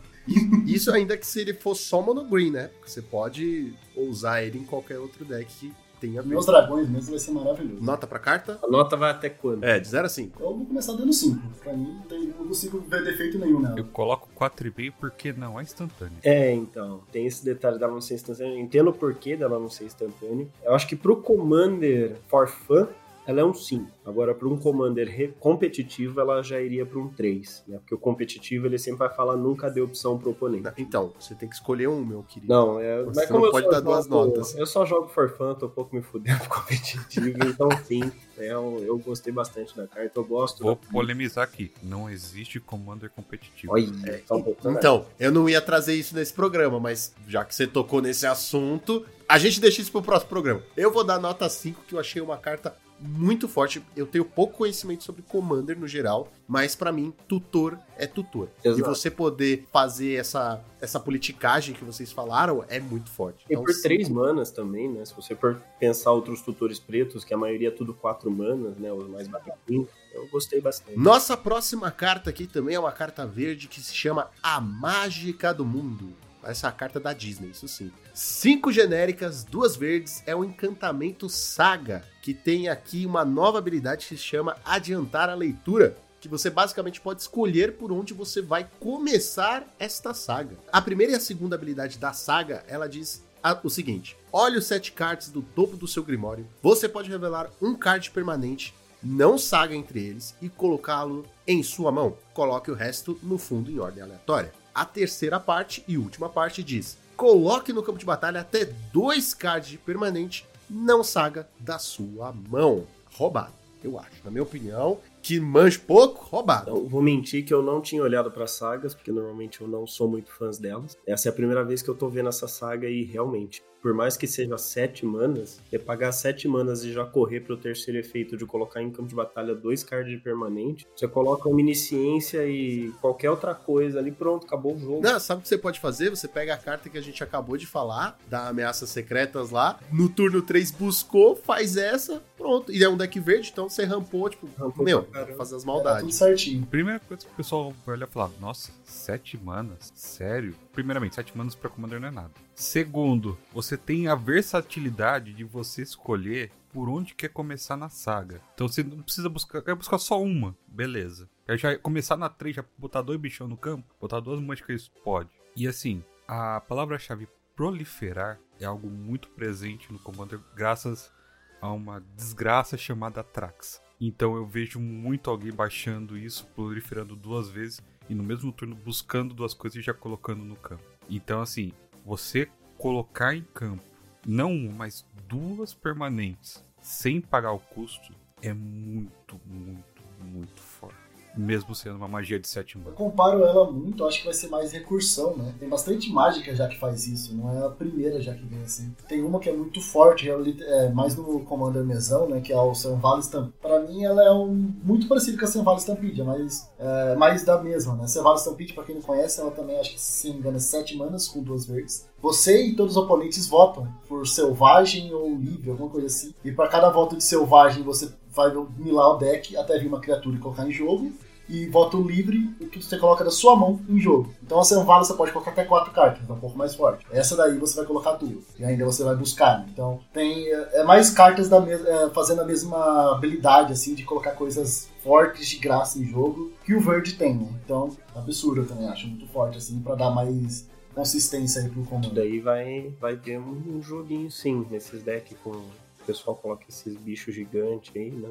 Isso ainda que se ele for só monogreen, né? Porque você pode usar ele em qualquer outro deck que tenha Meus mesmo. dragões mesmo vai ser maravilhoso. Nota pra carta? A nota vai até quando? É, de 0 a 5. Eu vou começar dando 5. Pra mim, não, tem, não consigo ver defeito nenhum nela. Eu coloco 4,5 porque não é instantâneo. É, então, tem esse detalhe dela não ser instantânea. Eu entendo o porquê dela não ser instantânea. Eu acho que pro Commander for fun, ela é um 5. Agora, para um Commander competitivo, ela já iria para um 3. Né? Porque o competitivo, ele sempre vai falar nunca dê opção pro oponente. Então, você tem que escolher um, meu querido. Não, é, Você mas não como eu pode só dar duas jogo- notas. Eu só jogo for fun, tô um pouco me fudendo pro competitivo, <laughs> então sim, é, eu, eu gostei bastante da carta, eu gosto. Vou da... polemizar aqui. Não existe Commander competitivo. Olha, né? Então, eu não ia trazer isso nesse programa, mas já que você tocou nesse assunto, a gente deixa isso pro próximo programa. Eu vou dar nota 5, que eu achei uma carta muito forte. Eu tenho pouco conhecimento sobre Commander no geral, mas pra mim, tutor é tutor. E Exato. você poder fazer essa, essa politicagem que vocês falaram é muito forte. E Então, por sim, três manas também, né? Se você for pensar outros tutores pretos, que a maioria é tudo quatro manas, né? Os mais baratinhos, eu gostei bastante. Nossa próxima carta aqui também é uma carta verde que se chama A Mágica do Mundo. Essa é a carta da Disney, isso sim. Cinco genéricas, duas verdes, é o encantamento Saga, que tem aqui uma nova habilidade que se chama Adiantar a Leitura. Que você basicamente pode escolher por onde você vai começar esta saga. A primeira e a segunda habilidade da saga, ela diz o seguinte: olhe os sete cards do topo do seu Grimório. Você pode revelar um card permanente não saga entre eles e colocá-lo em sua mão. Coloque o resto no fundo em ordem aleatória. A terceira parte e última parte diz: coloque no campo de batalha até dois cards de permanente não saga da sua mão. Roubado, eu acho. Na minha opinião, que manjo pouco, roubado. Vou mentir que eu não tinha olhado para sagas, porque normalmente eu não sou muito fã delas. Essa é a primeira vez que eu tô vendo essa saga e realmente, por mais que seja sete manas, é pagar sete manas e já correr pro terceiro efeito de colocar em campo de batalha dois cards de permanente, você coloca omnisciência e qualquer outra coisa ali, pronto, acabou o jogo. Não, sabe o que você pode fazer? Você pega a carta que a gente acabou de falar, da ameaças secretas lá, no turno 3 buscou, faz essa, pronto. E é um deck verde, então você rampou, tipo, Rampou meu, fazer as Tá tudo maldades. certinho. Primeira coisa que o pessoal vai olhar e falar, nossa, sete manas? Sério? Primeiramente, sete manas pra Commander não é nada. Segundo, você tem a versatilidade de você escolher por onde quer começar na saga. Então você não precisa buscar, quer buscar só uma, beleza. Quer já começar na 3, já botar dois bichão no campo, botar duas mágicas, pode. E assim, a palavra-chave proliferar é algo muito presente no Commander graças a uma desgraça chamada Trax. Então eu vejo muito alguém baixando isso, proliferando duas vezes e no mesmo turno buscando duas coisas e já colocando no campo. Então assim, você colocar em campo não uma, mas duas permanentes sem pagar o custo é muito, muito, muito forte. Mesmo sendo uma magia de sete Eu manas. comparo ela muito, acho que vai ser mais recursão, né? Tem bastante mágica já que faz isso, não é a primeira já que vem assim. Tem uma que é muito forte, é, mais no Commander Mesão, né? Que é o Sanvala Stampede. Pra mim ela é um, muito parecida com a Sanvala Stampede, é mais, é, mais da mesma, né? Sanvala Stampede, pra quem não conhece, ela também acho que se não me engano é 7 manas com duas verdes. Você e todos os oponentes votam por selvagem ou livre, alguma coisa assim. E pra cada voto de selvagem você vai milar o deck até vir uma criatura e colocar em jogo e voto livre o que você coloca da sua mão em jogo. Então a Sanvala você pode colocar até quatro cartas, é um pouco mais forte. Essa daí você vai colocar duas. E ainda você vai buscar. né? Então tem é mais cartas da é, fazendo a mesma habilidade assim de colocar coisas fortes de graça em jogo que o verde tem. Né? Então absurdo eu também acho muito forte assim pra dar mais consistência aí pro comando. Daí vai, vai ter um joguinho sim, nesses decks com. O pessoal coloca esses bichos gigantes aí, né?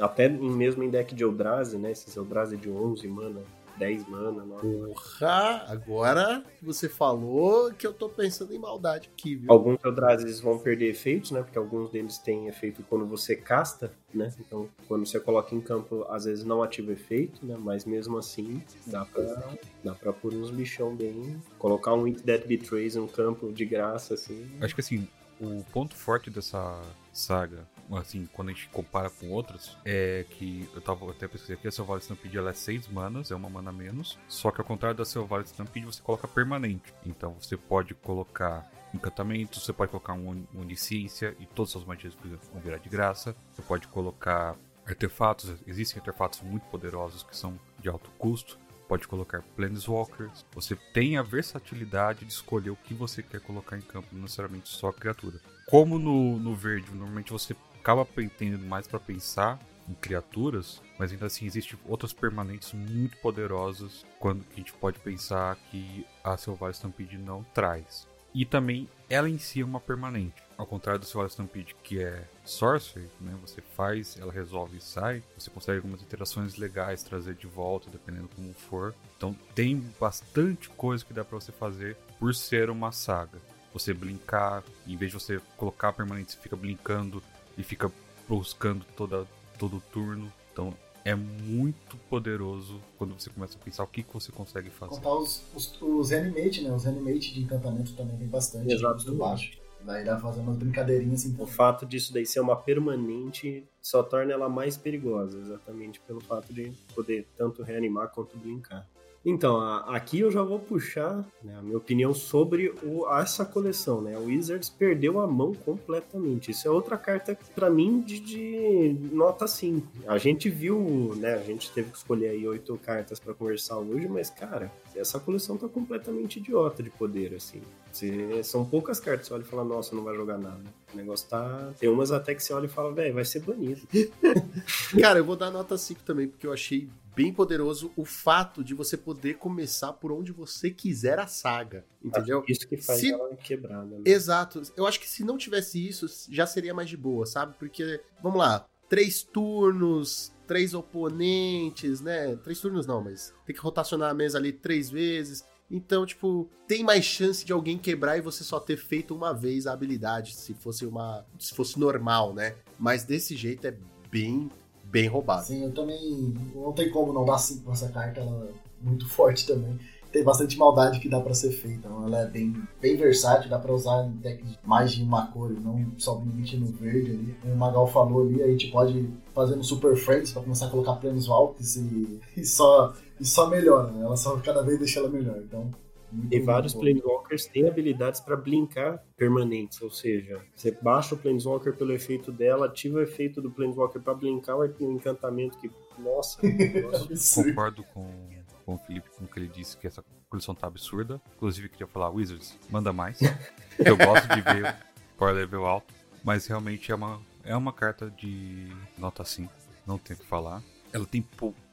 Até em- mesmo em deck de Eldrazi, né? Esses Eldrazi de 11 mana, 10 mana, 9 mana. Porra, agora que você falou que eu tô pensando em maldade aqui, viu? Alguns Eldrazi vão perder efeitos, né? Porque alguns deles têm efeito quando você casta, né? Então, quando você coloca em campo, às vezes não ativa efeito, né? Mas mesmo assim, dá pra, dá pra pôr uns bichão bem. Colocar um It That Betrays no campo de graça, assim. Acho que assim, o ponto forte dessa saga, assim, quando a gente compara com outras, é que eu tava até pesquisei aqui, a Selvagem Stampede ela é 6 manas, é uma mana menos, só que ao contrário da Selvagem Stampede você coloca permanente. Então você pode colocar encantamentos, você pode colocar um onisciência e todas as magias vão virar de graça. Você pode colocar artefatos, existem artefatos muito poderosos que são de alto custo pode colocar Planeswalkers. Você tem a versatilidade de escolher o que você quer colocar em campo, não necessariamente só criatura. Como no, no verde, normalmente você acaba entendendo mais para pensar em criaturas, mas ainda assim existem outras permanentes muito poderosas quando a gente pode pensar que a Selvagem Stampede não traz. E também ela em si é uma permanente. Ao contrário do Selvagem Stampede, que é Sorcery, né? Você faz, ela resolve e sai. Você consegue algumas interações legais trazer de volta, dependendo como for. Então tem bastante coisa que dá pra você fazer por ser uma saga. Você brincar, em vez de você colocar permanente, você fica brincando e fica buscando toda, todo turno. Então é muito poderoso quando você começa a pensar o que, que você consegue fazer. Contar os, os, os reanimate, né? Os reanimate de encantamento também vem bastante. Exato. custo baixo. Dá pra fazer umas brincadeirinhas assim. O fato disso daí ser uma permanente só torna ela mais perigosa, exatamente pelo fato de poder tanto reanimar quanto brincar. Então, a- aqui eu já vou puxar né, a minha opinião sobre o- essa coleção, né? O Wizards perdeu a mão completamente. Isso é outra carta, pra mim, de, de nota 5. A gente viu, né? A gente teve que escolher aí oito cartas pra conversar hoje, mas, cara, essa coleção tá completamente idiota de poder, assim. Você- são poucas cartas, você olha e fala, nossa, não vai jogar nada. O negócio tá... Tem umas até que você olha e fala, velho, vai ser banido. <laughs> Cara, eu vou dar nota 5 também, porque eu achei bem poderoso o fato de você poder começar por onde você quiser a saga, entendeu? Isso que faz Se- ela quebrada. Né? Exato. Eu acho que se não tivesse isso, já seria mais de boa, sabe? Porque, vamos lá, três turnos, três oponentes, né? Três turnos não, mas tem que rotacionar a mesa ali três vezes. Então, tipo, tem mais chance de alguém quebrar e você só ter feito uma vez a habilidade, se fosse uma. se fosse normal, né? Mas desse jeito é bem, bem roubado. Assim, eu também. Não tem como não dar 5 pra essa carta, ela é muito forte também. Tem bastante maldade que dá pra ser feita. Então ela é bem, bem versátil, dá pra usar em decks de mais de uma cor, não somente no verde ali. Como o Magal falou ali, a gente pode fazer no Super Friends pra começar a colocar Planeswalkers e, <laughs> e, só, e só melhora, né? Ela só cada vez deixa ela melhor. Então. muito, E vários bom. Planeswalkers têm habilidades para blinkar permanentes, ou seja, você baixa o Planeswalker pelo efeito dela, ativa o efeito do Planeswalker para blinkar o o encantamento que, nossa. <laughs> Concordo com, com o Felipe com o que ele disse que essa coleção tá absurda. Inclusive, queria falar, Wizards, manda mais. Eu gosto de ver Power Level alto, mas realmente é uma, é uma carta de nota 5, não tem o que falar. Ela tem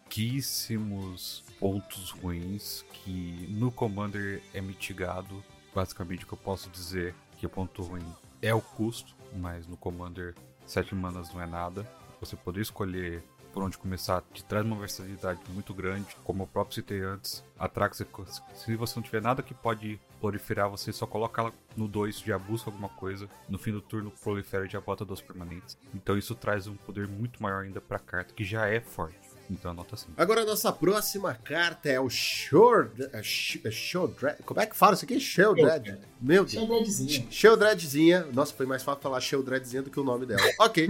pouquíssimos pontos ruins que no Commander é mitigado. Basicamente, o que eu posso dizer que é ponto ruim é o custo, mas no Commander 7 manas não é nada. Você poder escolher por onde começar te traz uma versatilidade muito grande. Como eu próprio citei antes, a Trax, se você não tiver nada que pode proliferar, você só coloca ela no 2, já busca alguma coisa. No fim do turno, prolifera e já bota duas permanentes. Então isso traz um poder muito maior ainda pra carta, que já é forte. Então anota assim. Agora a nossa próxima carta é o Shore. é é Sheldred. Como é que fala isso aqui? Sheldred. Meu Deus. Sheldredzinha. Sheldredzinha. Nossa, foi mais fácil falar Sheldredzinha do que o nome dela. <laughs> Ok.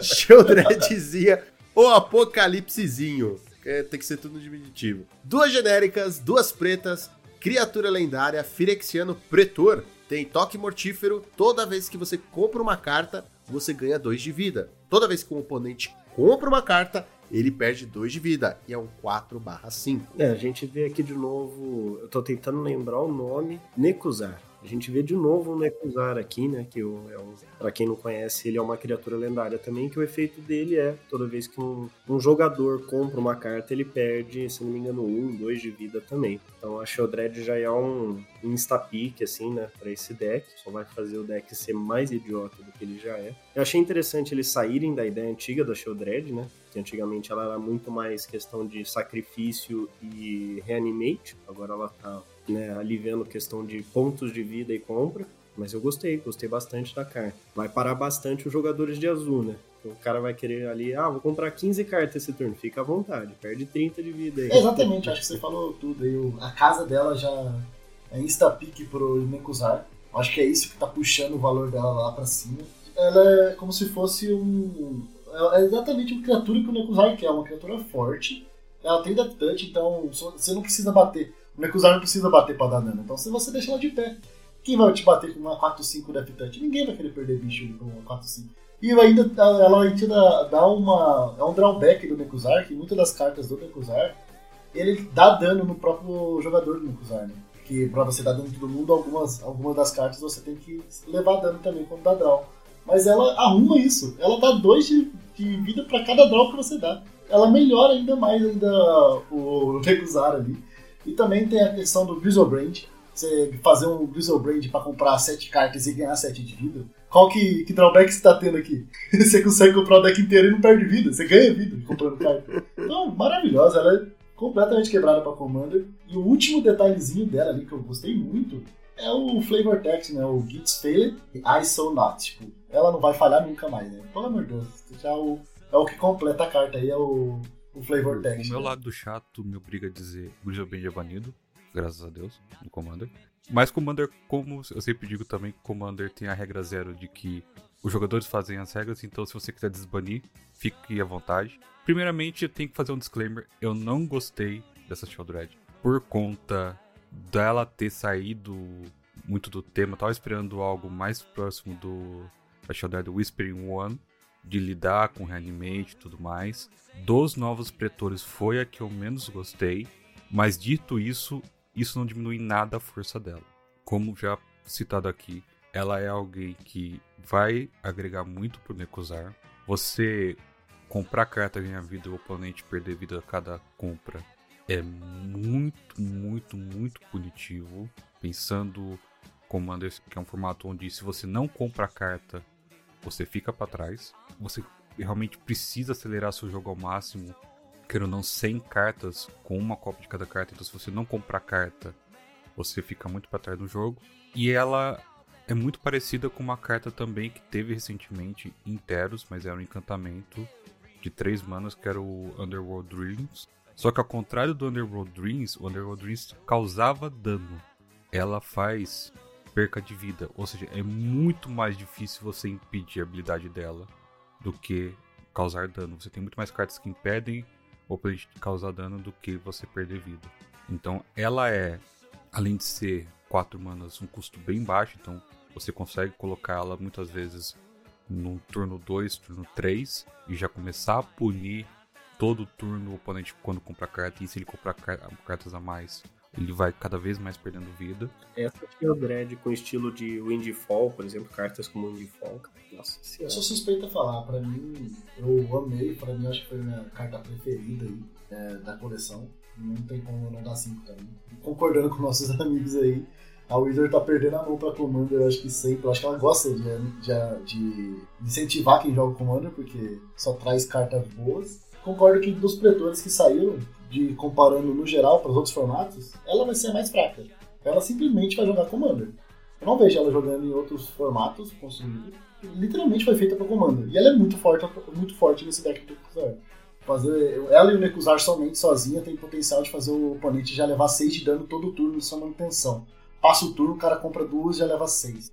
Sheldredzinha. O Apocalipsezinho. É, tem que ser tudo no diminutivo. Duas genéricas, duas pretas, criatura lendária, Firexiano Pretor. Tem toque mortífero. Toda vez que você compra uma carta, você ganha dois de vida. Toda vez que um oponente compra uma carta, ele perde dois de vida. E é um 4 5. É, a gente vê aqui de novo, eu tô tentando lembrar o nome, Nekuzar. A gente vê de novo o Nekuzar aqui, né, que o, é um, pra quem não conhece, ele é uma criatura lendária também, que o efeito dele é, toda vez que um, um jogador compra uma carta, ele perde, se não me engano, um, dois de vida também. Então a Sheldred já é um insta-pick, assim, né, pra esse deck, só vai fazer o deck ser mais idiota do que ele já é. Eu achei interessante eles saírem da ideia antiga da Sheldred, né, que antigamente ela era muito mais questão de sacrifício e reanimate, agora ela tá né, aliviando questão de pontos de vida e compra. Mas eu gostei, gostei bastante da carta. Vai parar bastante os jogadores de azul, né? O cara vai querer ali, ah, vou comprar 15 cartas esse turno. Fica à vontade, perde 30 de vida aí. Exatamente, acho que você falou tudo aí. A casa dela já é insta-pique pro Nekuzar. Acho que é isso que tá puxando o valor dela lá pra cima. Ela é como se fosse um. É exatamente uma criatura que o Nekuzar quer, uma criatura forte. Ela tem death touch, então você não precisa bater. O Nekuzar não precisa bater pra dar dano. Então se você deixa ela de pé, quem vai te bater com uma 4-5 death touch? Ninguém vai querer perder bicho com uma 4-5. E ainda ela ainda dá, uma. É um drawback do Nekuzar, que muitas das cartas do Nekuzar ele dá dano no próprio jogador do Nekuzar, né? Que pra você dar dano em todo mundo, algumas, algumas das cartas você tem que levar dano também quando dá draw. Mas ela arruma isso. Ela dá dois de, de vida pra cada draw que você dá. Ela melhora ainda mais ainda o Nekuzar ali. E também tem a questão do Grizzlebrand. Você fazer um Grizzlebrand pra comprar sete cartas e ganhar sete de vida. Qual que, que drawback você tá tendo aqui? <laughs> você consegue comprar o deck inteiro e não perde vida. Você ganha vida comprando carta. Então, maravilhosa. Ela é completamente quebrada pra Commander. E o último detalhezinho dela ali que eu gostei muito é o flavor text, né? O Gits Failed e I So Not. Tipo, ela não vai falhar nunca mais, né? Pelo amor de Deus. Já o, é o que completa a carta aí, é o, o flavor O text. meu né? lado do chato me obriga a dizer Grizzlebrand é banido, graças a Deus, no Commander. Mas Commander, como eu sempre digo também, Commander tem a regra zero de que os jogadores fazem as regras, então se você quiser desbanir, fique à vontade. Primeiramente, eu tenho que fazer um disclaimer: eu não gostei dessa Shieldred por conta dela ter saído muito do tema. Eu tava esperando algo mais próximo do da Shieldred Whispering One, de lidar com Reanimate e tudo mais. Dos novos pretores foi a que eu menos gostei, mas dito isso, isso não diminui nada a força dela. Como já citado aqui, ela é alguém que vai agregar muito pro Nekuzar. Você comprar carta ganhar vida e o oponente perder vida a cada compra é muito, muito, muito punitivo. Pensando Commander, que é um formato onde se você não compra carta, você fica para trás. Você realmente precisa acelerar seu jogo ao máximo. Quero não 100 cartas com uma cópia de cada carta. Então se você não comprar carta, você fica muito para trás no jogo. E ela é muito parecida com uma carta também que teve recentemente em Teros, mas era um encantamento de 3 manas, que era o Underworld Dreams. Só que ao contrário do Underworld Dreams, o Underworld Dreams causava dano. Ela faz perca de vida, ou seja, é muito mais difícil você impedir a habilidade dela do que causar dano. Você tem muito mais cartas que impedem o oponente de causar dano do que você perder vida. Então ela é, além de ser 4 manas, um custo bem baixo, então você consegue colocá-la muitas vezes no turno 2, turno 3 e já começar a punir todo turno o oponente quando comprar carta. E se ele comprar cartas a mais, ele vai cada vez mais perdendo vida. Essa tinha o Dread com estilo de Windfall, por exemplo, cartas como Windfall. Nossa senhora. Eu sou suspeito a falar, pra mim, eu amei, pra mim acho que foi a minha carta preferida aí, é, da coleção. Não tem como não dar 5 também. Concordando com nossos <laughs> amigos aí, a Wizard tá perdendo a mão pra Commander, eu acho que sempre. Eu acho que ela gosta de, de, de incentivar quem joga Commander, porque só traz cartas boas. Concordo que dos pretores que saíram, de comparando no geral para os outros formatos, ela vai ser a mais fraca. Ela simplesmente vai jogar Commander. Eu não vejo ela jogando em outros formatos construídos. Literalmente foi feita para Commander. E ela é muito forte, muito forte nesse deck do Nekuzar. Fazer, ela e o Nekuzar somente sozinha tem potencial de fazer o oponente já levar 6 de dano todo turno em sua manutenção passa o turno, o cara compra duas e já leva seis.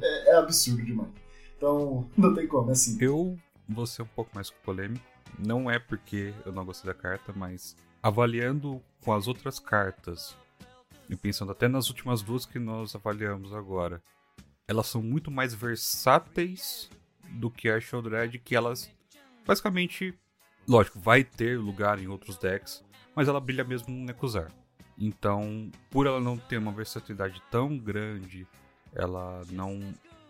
É, é, absurdo demais. Então, <laughs> não tem como, é assim. Eu vou ser um pouco mais polêmico. Não é porque eu não gostei da carta, mas avaliando com as outras cartas, e pensando até nas últimas duas que nós avaliamos agora, elas são muito mais versáteis do que a Shieldred, que elas basicamente, lógico, vai ter lugar em outros decks, mas ela brilha mesmo no Nekuzar. Então, por ela não ter uma versatilidade tão grande, ela não.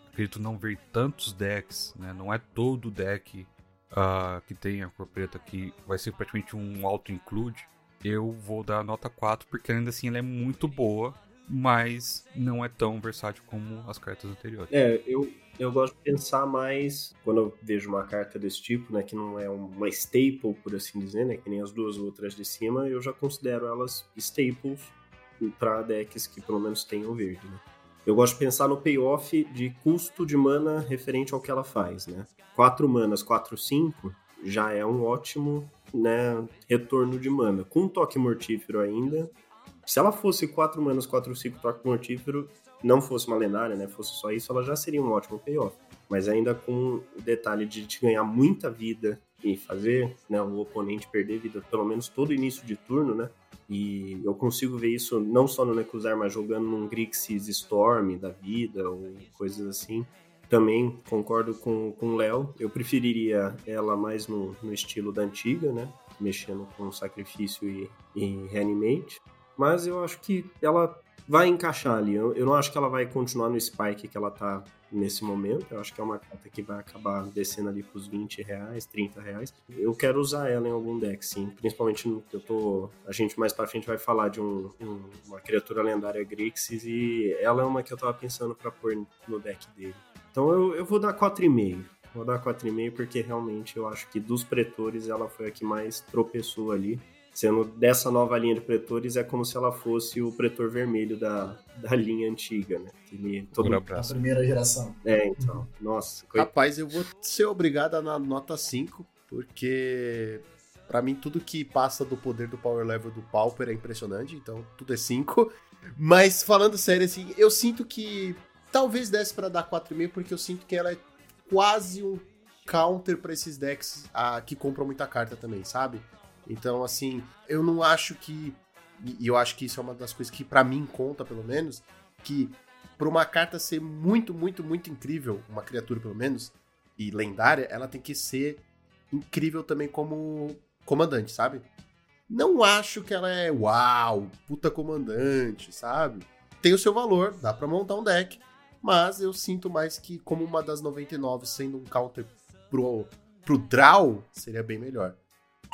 Acredito não ver tantos decks, né? Não é todo deck uh, que tem a cor preta que vai ser praticamente um auto-include. Eu vou dar nota 4, porque ainda assim ela é muito boa, mas não é tão versátil como as cartas anteriores. É, eu, eu gosto de pensar mais quando eu vejo uma carta desse tipo, né, que não é uma staple, por assim dizer, né, que nem as duas outras de cima, eu já considero elas staples para decks que pelo menos tenham verde, né. Eu gosto de pensar no payoff de custo de mana referente ao que ela faz, né. 4 manas, 4, 5 já é um ótimo, né, retorno de mana. Com um toque mortífero ainda, se ela fosse 4 manas, 4, 5 toque mortífero, não fosse uma lendária, né, fosse só isso, ela já seria um ótimo payoff. Mas ainda com o detalhe de te ganhar muita vida e fazer né, o oponente perder vida pelo menos todo início de turno, né? E eu consigo ver isso não só no Nekuzar, mas jogando num Grixis Storm da vida ou coisas assim. Também concordo com o Léo. Eu preferiria ela mais no, no, estilo da antiga, né? Mexendo com sacrifício e, e reanimate. Mas eu acho que ela vai encaixar ali. Eu, eu, não acho que ela vai continuar no spike que ela tá nesse momento. Eu acho que é uma carta que vai acabar descendo ali pros 20 reais, 30 reais. Eu quero usar ela em algum deck, sim. Principalmente no eu tô. A gente mais pra frente vai falar de um, um, uma criatura lendária Grixis e ela é uma que eu tava pensando pra pôr no deck dele. Então eu, eu vou dar 4,5. Vou dar 4,5 porque realmente eu acho que dos pretores ela foi a que mais tropeçou ali sendo dessa nova linha de pretores é como se ela fosse o pretor vermelho da, da linha antiga, né? Ele, todo... A primeira geração. É, então. Nossa. Coit... Rapaz, eu vou ser obrigado a dar nota 5, porque para mim tudo que passa do poder do power level do Pauper é impressionante, então tudo é 5. Mas falando sério, assim, eu sinto que talvez desse pra dar 4,5, porque eu sinto que ela é quase um counter pra esses decks ah, que compram muita carta também, sabe? Então, assim, eu não acho que. E eu acho que isso é uma das coisas que pra mim conta, pelo menos, que pra uma carta ser muito, muito, muito incrível, uma criatura pelo menos, e lendária, ela tem que ser incrível também como comandante, sabe? Não acho que ela é uau, puta comandante, sabe? Tem o seu valor, dá pra montar um deck, mas eu sinto mais que como uma das 99 sendo um counter pro, pro draw, seria bem melhor.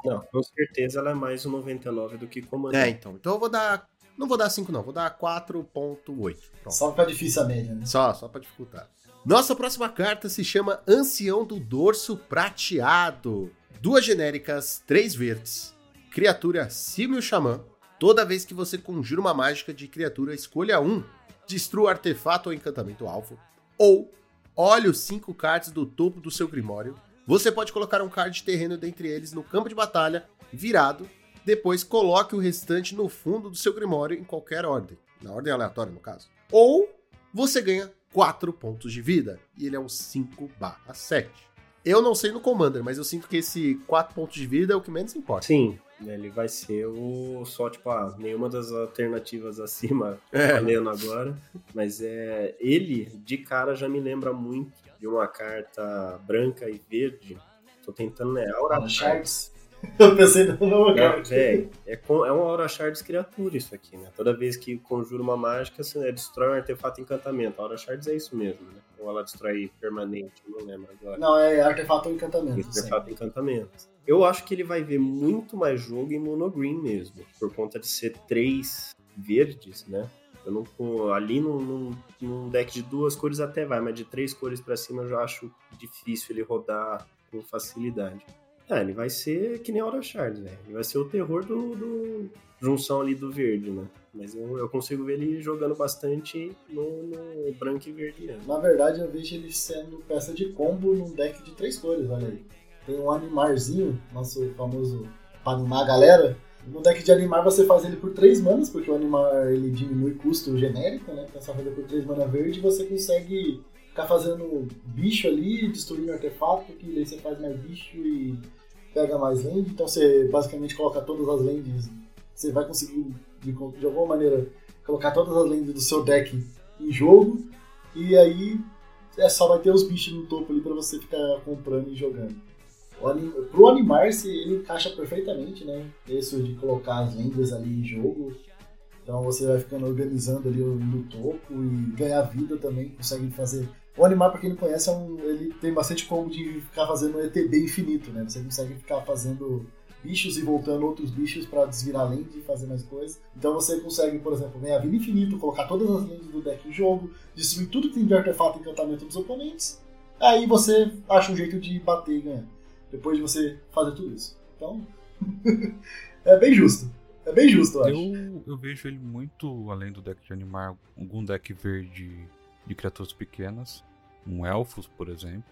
Não, com certeza ela é mais um 99 do que É, comandante. então. Então eu vou dar. Não vou dar 5, não, vou dar 4.8. Pronto. Só pra difícil a média, né? Só, só pra dificultar. Nossa próxima carta se chama Ancião do Dorso Prateado. Duas genéricas, três verdes. Criatura Símio Xamã. Toda vez que você conjura uma mágica de criatura, escolha um. Destrua artefato ou encantamento alvo. Ou olhe os cinco cards do topo do seu grimório. Você pode colocar um card de terreno dentre eles no campo de batalha, virado. Depois coloque o restante no fundo do seu grimório em qualquer ordem. Na ordem aleatória, no caso. Ou você ganha 4 pontos de vida. E ele é um 5 7. Eu não sei no Commander, mas eu sinto que esse 4 pontos de vida é o que menos importa. Sim, ele vai ser o só, tipo, ah, nenhuma das alternativas acima É. valendo agora. Mas é. Ele, de cara, já me lembra muito de uma carta branca e verde. Tô tentando, né? Aura Aura Shards. <laughs> Eu pensei mesmo Não, lugar. véi, é, com- é uma Aura Shards criatura isso aqui, né? Toda vez que conjura uma mágica, você né, destrói um artefato encantamento. A Aura Shards é isso mesmo, né? Ou ela destrói permanente, não lembro agora. Não, é artefato encantamento. Esse sim. artefato encantamento. Eu acho que ele vai ver muito mais jogo em monogreen mesmo, por conta de ser três verdes, né? Eu não, ali num, num- num deck de duas cores até vai, mas de três cores pra cima eu já acho difícil ele rodar com facilidade. É, ele vai ser que nem Aura Shard, né? Ele vai ser o terror do, do- junção ali do verde, né? Mas eu, eu consigo ver ele jogando bastante no, no branco e verde. Na verdade, eu vejo ele sendo peça de combo num deck de três cores, olha aí. Tem um animarzinho, nosso famoso pra animar a galera. No deck de animar você faz ele por três manas, porque o animar ele diminui custo genérico, né? Então você por três mana verde você consegue ficar fazendo bicho ali, destruindo artefato, que daí você faz mais bicho e pega mais land. Então você basicamente coloca todas as lands. Você vai conseguir, de, de alguma maneira, colocar todas as lands do seu deck em jogo. E aí é só vai ter os bichos no topo ali pra você ficar comprando e jogando. O anim... Pro Animar-se, ele encaixa perfeitamente, né? Isso de colocar as lendas ali em jogo. Então você vai ficando organizando ali no topo e ganhar vida também, consegue fazer. O Animar, pra quem não conhece, é um... ele tem bastante como de ficar fazendo um ETB infinito, né? Você consegue ficar fazendo bichos e voltando outros bichos pra desvirar lente e fazer mais coisas. Então você consegue, por exemplo, ganhar vida infinito, colocar todas as lentes do deck em jogo, destruir tudo que tem de artefato e encantamento dos oponentes. Aí você acha um jeito de bater e ganhar. Depois de você fazer tudo isso. Então, <laughs> é bem justo. É bem justo, eu acho. Eu, eu vejo ele muito, além do deck de animar, algum deck verde de criaturas pequenas, um elfos, por exemplo,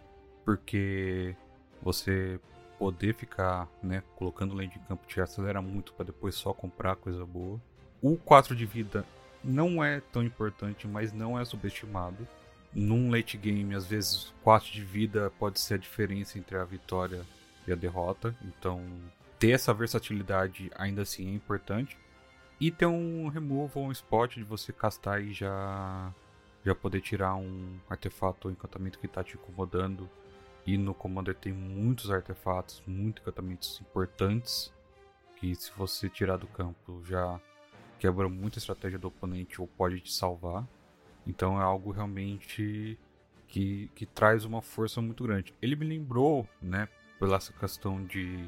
porque você poder ficar, né, colocando lane de campo te acelera muito para depois só comprar coisa boa. O 4 de vida não é tão importante, mas não é subestimado. Num late game, às vezes, 4 de vida pode ser a diferença entre a vitória e a derrota. Então, ter essa versatilidade ainda assim é importante. E ter um removal, um spot de você castar e já, já poder tirar um artefato ou encantamento que está te incomodando. E no Commander tem muitos artefatos, muitos encantamentos importantes. Que se você tirar do campo já quebra muita estratégia do oponente ou pode te salvar. Então é algo realmente que, que traz uma força muito grande. Ele me lembrou, né, pela essa questão de,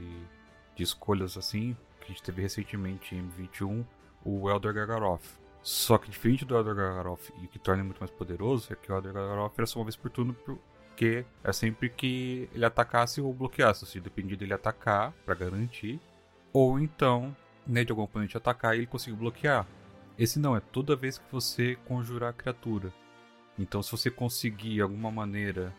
de escolhas assim, que a gente teve recentemente em M21, o Elder Gargaroth. Só que diferente do Elder Gargaroth e o que torna muito mais poderoso é que o Elder Gargaroth era só uma vez por turno porque é sempre que ele atacasse ou bloqueasse, se dependia dele atacar para garantir, ou então, né, de algum oponente atacar e ele conseguir bloquear. Esse não, é toda vez que você conjurar a criatura. Então, se você conseguir alguma maneira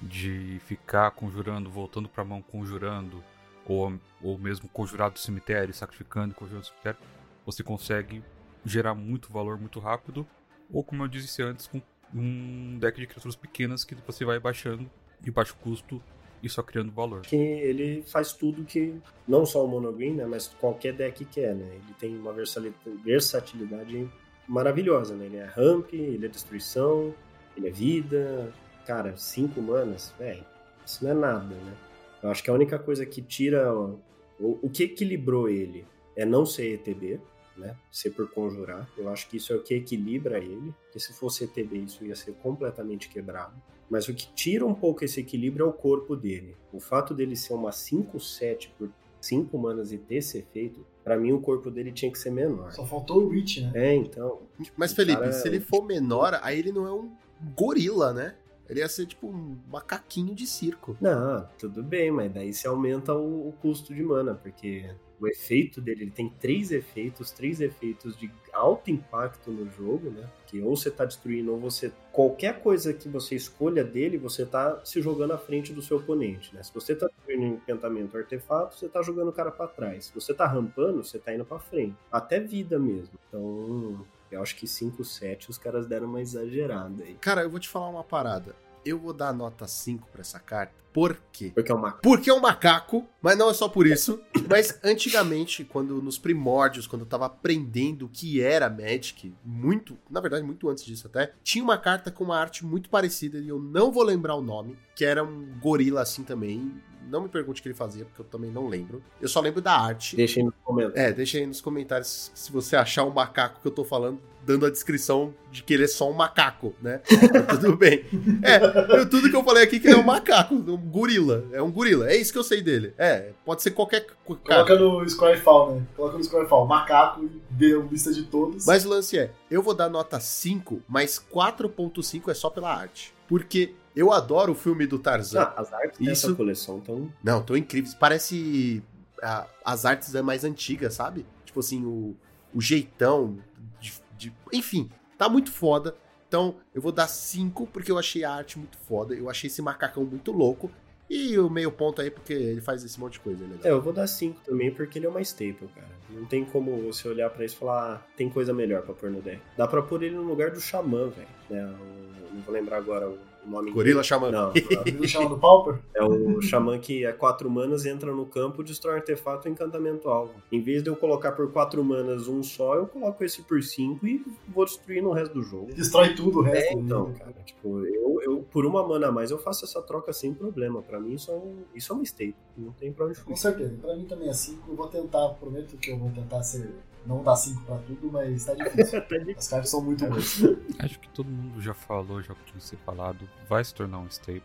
de ficar conjurando, voltando pra mão conjurando, ou, ou mesmo conjurar do cemitério, sacrificando e conjurando do cemitério, você consegue gerar muito valor muito rápido, ou como eu disse antes, com um deck de criaturas pequenas que você vai baixando de baixo custo e só criando valor. Que ele faz tudo que não só o monogreen, né, mas qualquer deck quer, né? Ele tem uma versatilidade maravilhosa, né? Ele é ramp, ele é destruição, ele é vida. Cara, cinco manas, velho, isso não é nada, né? Eu acho que a única coisa que tira. O, o que equilibrou ele é não ser ETB, né? Ser por conjurar. Eu acho que isso é o que equilibra ele. Porque se fosse ETB, isso ia ser completamente quebrado. Mas o que tira um pouco esse equilíbrio é o corpo dele. O fato dele ser uma 5-7 por 5 manas e ter esse efeito, para mim o corpo dele tinha que ser menor. Só faltou o Reach, né? É, então. Mas, Felipe, se ele for menor, aí ele não é um gorila, né? Ele ia ser tipo um macaquinho de circo. Não, tudo bem, mas daí você aumenta o, o custo de mana, porque o efeito dele, ele tem três efeitos, três efeitos de alto impacto no jogo, né? Que ou você tá destruindo, ou você. Qualquer coisa que você escolha dele, você tá se jogando à frente do seu oponente, né? Se você tá destruindo um encantamento artefato, você tá jogando o cara para trás. Se você tá rampando, você tá indo para frente. Até vida mesmo. Então. Eu acho que 5, 7 os caras deram uma exagerada aí. Cara, eu vou te falar uma parada. Eu vou dar nota 5 pra essa carta. Por quê? Porque é um macaco. Porque é um macaco, mas não é só por isso. <coughs> mas antigamente, quando nos primórdios, quando eu tava aprendendo o que era Magic, muito, na verdade, muito antes disso até, tinha uma carta com uma arte muito parecida e eu não vou lembrar o nome, que era um gorila assim também. Não me pergunte o que ele fazia, porque eu também não lembro. Eu só lembro da arte. Deixa aí nos comentários. É, deixa aí nos comentários se você achar o macaco que eu tô falando, dando a descrição de que ele é só um macaco, né? tudo bem. É, tudo que eu falei aqui que ele é um macaco, um gorila. É um gorila. É isso que eu sei dele. É, pode ser qualquer cara. Coloca no Squarefall, né? Coloca no Squarefall, macaco e dê lista de todos. Mas o lance é, eu vou dar nota 5, mas 4.5 é só pela arte. Porque eu adoro o filme do Tarzan. Ah, as artes Isso- dessa coleção tão. Não, tão incríveis. Parece a- as artes é mais antigas, sabe? Tipo assim, o, o jeitão. De- enfim, tá muito foda. Então, eu vou dar 5 porque eu achei a arte muito foda. Eu achei esse macacão muito louco. E o meio ponto aí porque ele faz esse monte de coisa. Né? É, eu vou dar 5 também, porque ele é uma staple, cara. Não tem como você olhar pra isso e falar, ah, tem coisa melhor pra pôr no deck. Dá pra pôr ele no lugar do Xamã, velho. Né? não vou lembrar agora o o nome. Gorila Xamã. Não, <laughs> Ele chama do Pauper? é o Xamã que é 4 manas, entra no campo, destrói um artefato e encantamento alvo. Em vez de eu colocar por 4 manas um só, eu coloco esse por 5 e vou destruir no resto do jogo. Destrói tudo o resto. É, então, cara, tipo, eu, eu por uma mana a mais eu faço essa troca sem problema. Pra mim isso é, um, isso é uma staple, não tem pra onde Com fugir. certeza. Pra mim também é 5. Eu vou tentar, prometo que eu vou tentar ser. Não dar 5 pra tudo, mas <laughs> tá difícil. As cartas são muito boas. Acho que todo mundo já falou, já tinha ser falado, vai se tornar um staple.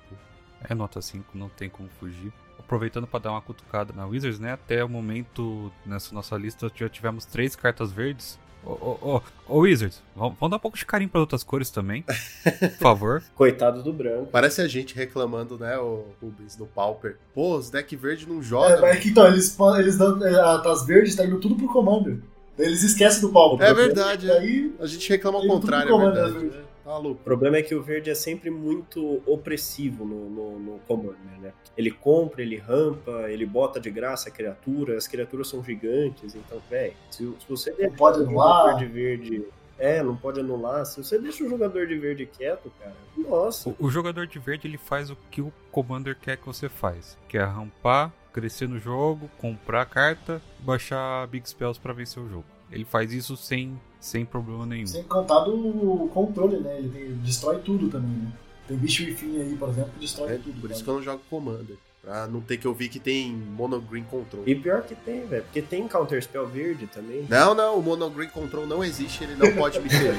É nota 5, não tem como fugir. Aproveitando para dar uma cutucada na Wizards, né? Até o momento, nessa nossa lista, já tivemos três cartas verdes. Ô, ô, ô, ô Wizards, vamos, vamos dar um pouco de carinho para outras cores também, por favor. <laughs> Coitado do branco. Parece a gente reclamando, né, o Rubens, do Pauper. Pô, os deck verde não É, joga. mas é que, então, eles, eles dão. a- As verdes tá indo tudo pro Commander. Eles esquecem do Pauper. É verdade, é. Daí A gente reclama ao contrário, é verdade. né? Tá. O problema é que o verde é sempre muito opressivo no, no, no Commander, né? Ele compra, ele rampa, ele bota de graça a criatura, as criaturas são gigantes, então, velho, se, se você deixa pode o anular. jogador de verde. É, não pode anular. Se você deixa o jogador de verde quieto, cara, nossa. O, o jogador de verde ele faz o que o Commander quer que você faz, que é rampar, crescer no jogo, comprar carta, baixar Big Spells para vencer o jogo. Ele faz isso sem, sem problema nenhum. Sem contar do controle, né? Ele, tem- destrói tudo também, né? Tem bicho e fim aí, por exemplo, que destrói É, tudo. por isso que cara. eu não jogo Commander. Pra não ter que ouvir que tem Mono Green Control. E pior que tem, velho, porque tem Counter Spell verde também. Não, não, o Mono Green Control não existe, ele não pode me <laughs> ferir.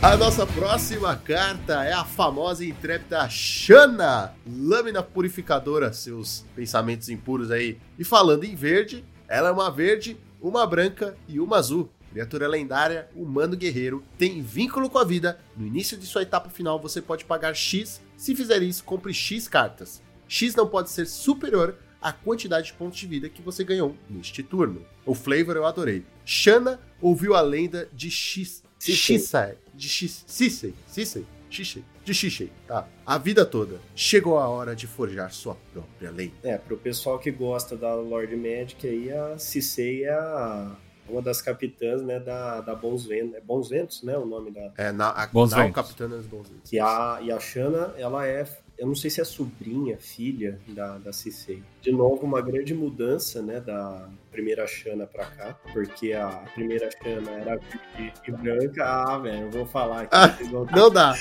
A nossa próxima carta é a famosa e intrépida Shana, lâmina purificadora, seus pensamentos impuros aí. E falando em verde, ela é uma verde, uma branca e uma azul. Criatura lendária, humano guerreiro, tem vínculo com a vida. No início de sua etapa final, você pode pagar X. Se fizer isso, compre X cartas. X não pode ser superior à quantidade de pontos de vida que você ganhou neste turno. O flavor eu adorei. Shana ouviu a lenda de X. Cissei. Shisai. De X. Sisei. Sisei. Shisei. de Xixi, tá? A vida toda. Chegou a hora de forjar sua própria lei. É, pro pessoal que gosta da Lord Magic aí, a Cissei é a, uma das capitãs, né, da, da Bons Ventos. É Bons Ventos, né, o nome da... É, na, a, Bons na ventos. Capitã das Bons Ventos. E a, e a Shanna, ela é, eu não sei se é sobrinha, filha da, da Cissei. De novo, uma grande mudança, né, da primeira Shanna pra cá, porque a primeira Shanna era verde e branca. Ah, velho, eu vou falar aqui. Ah, Não dá. Não dá.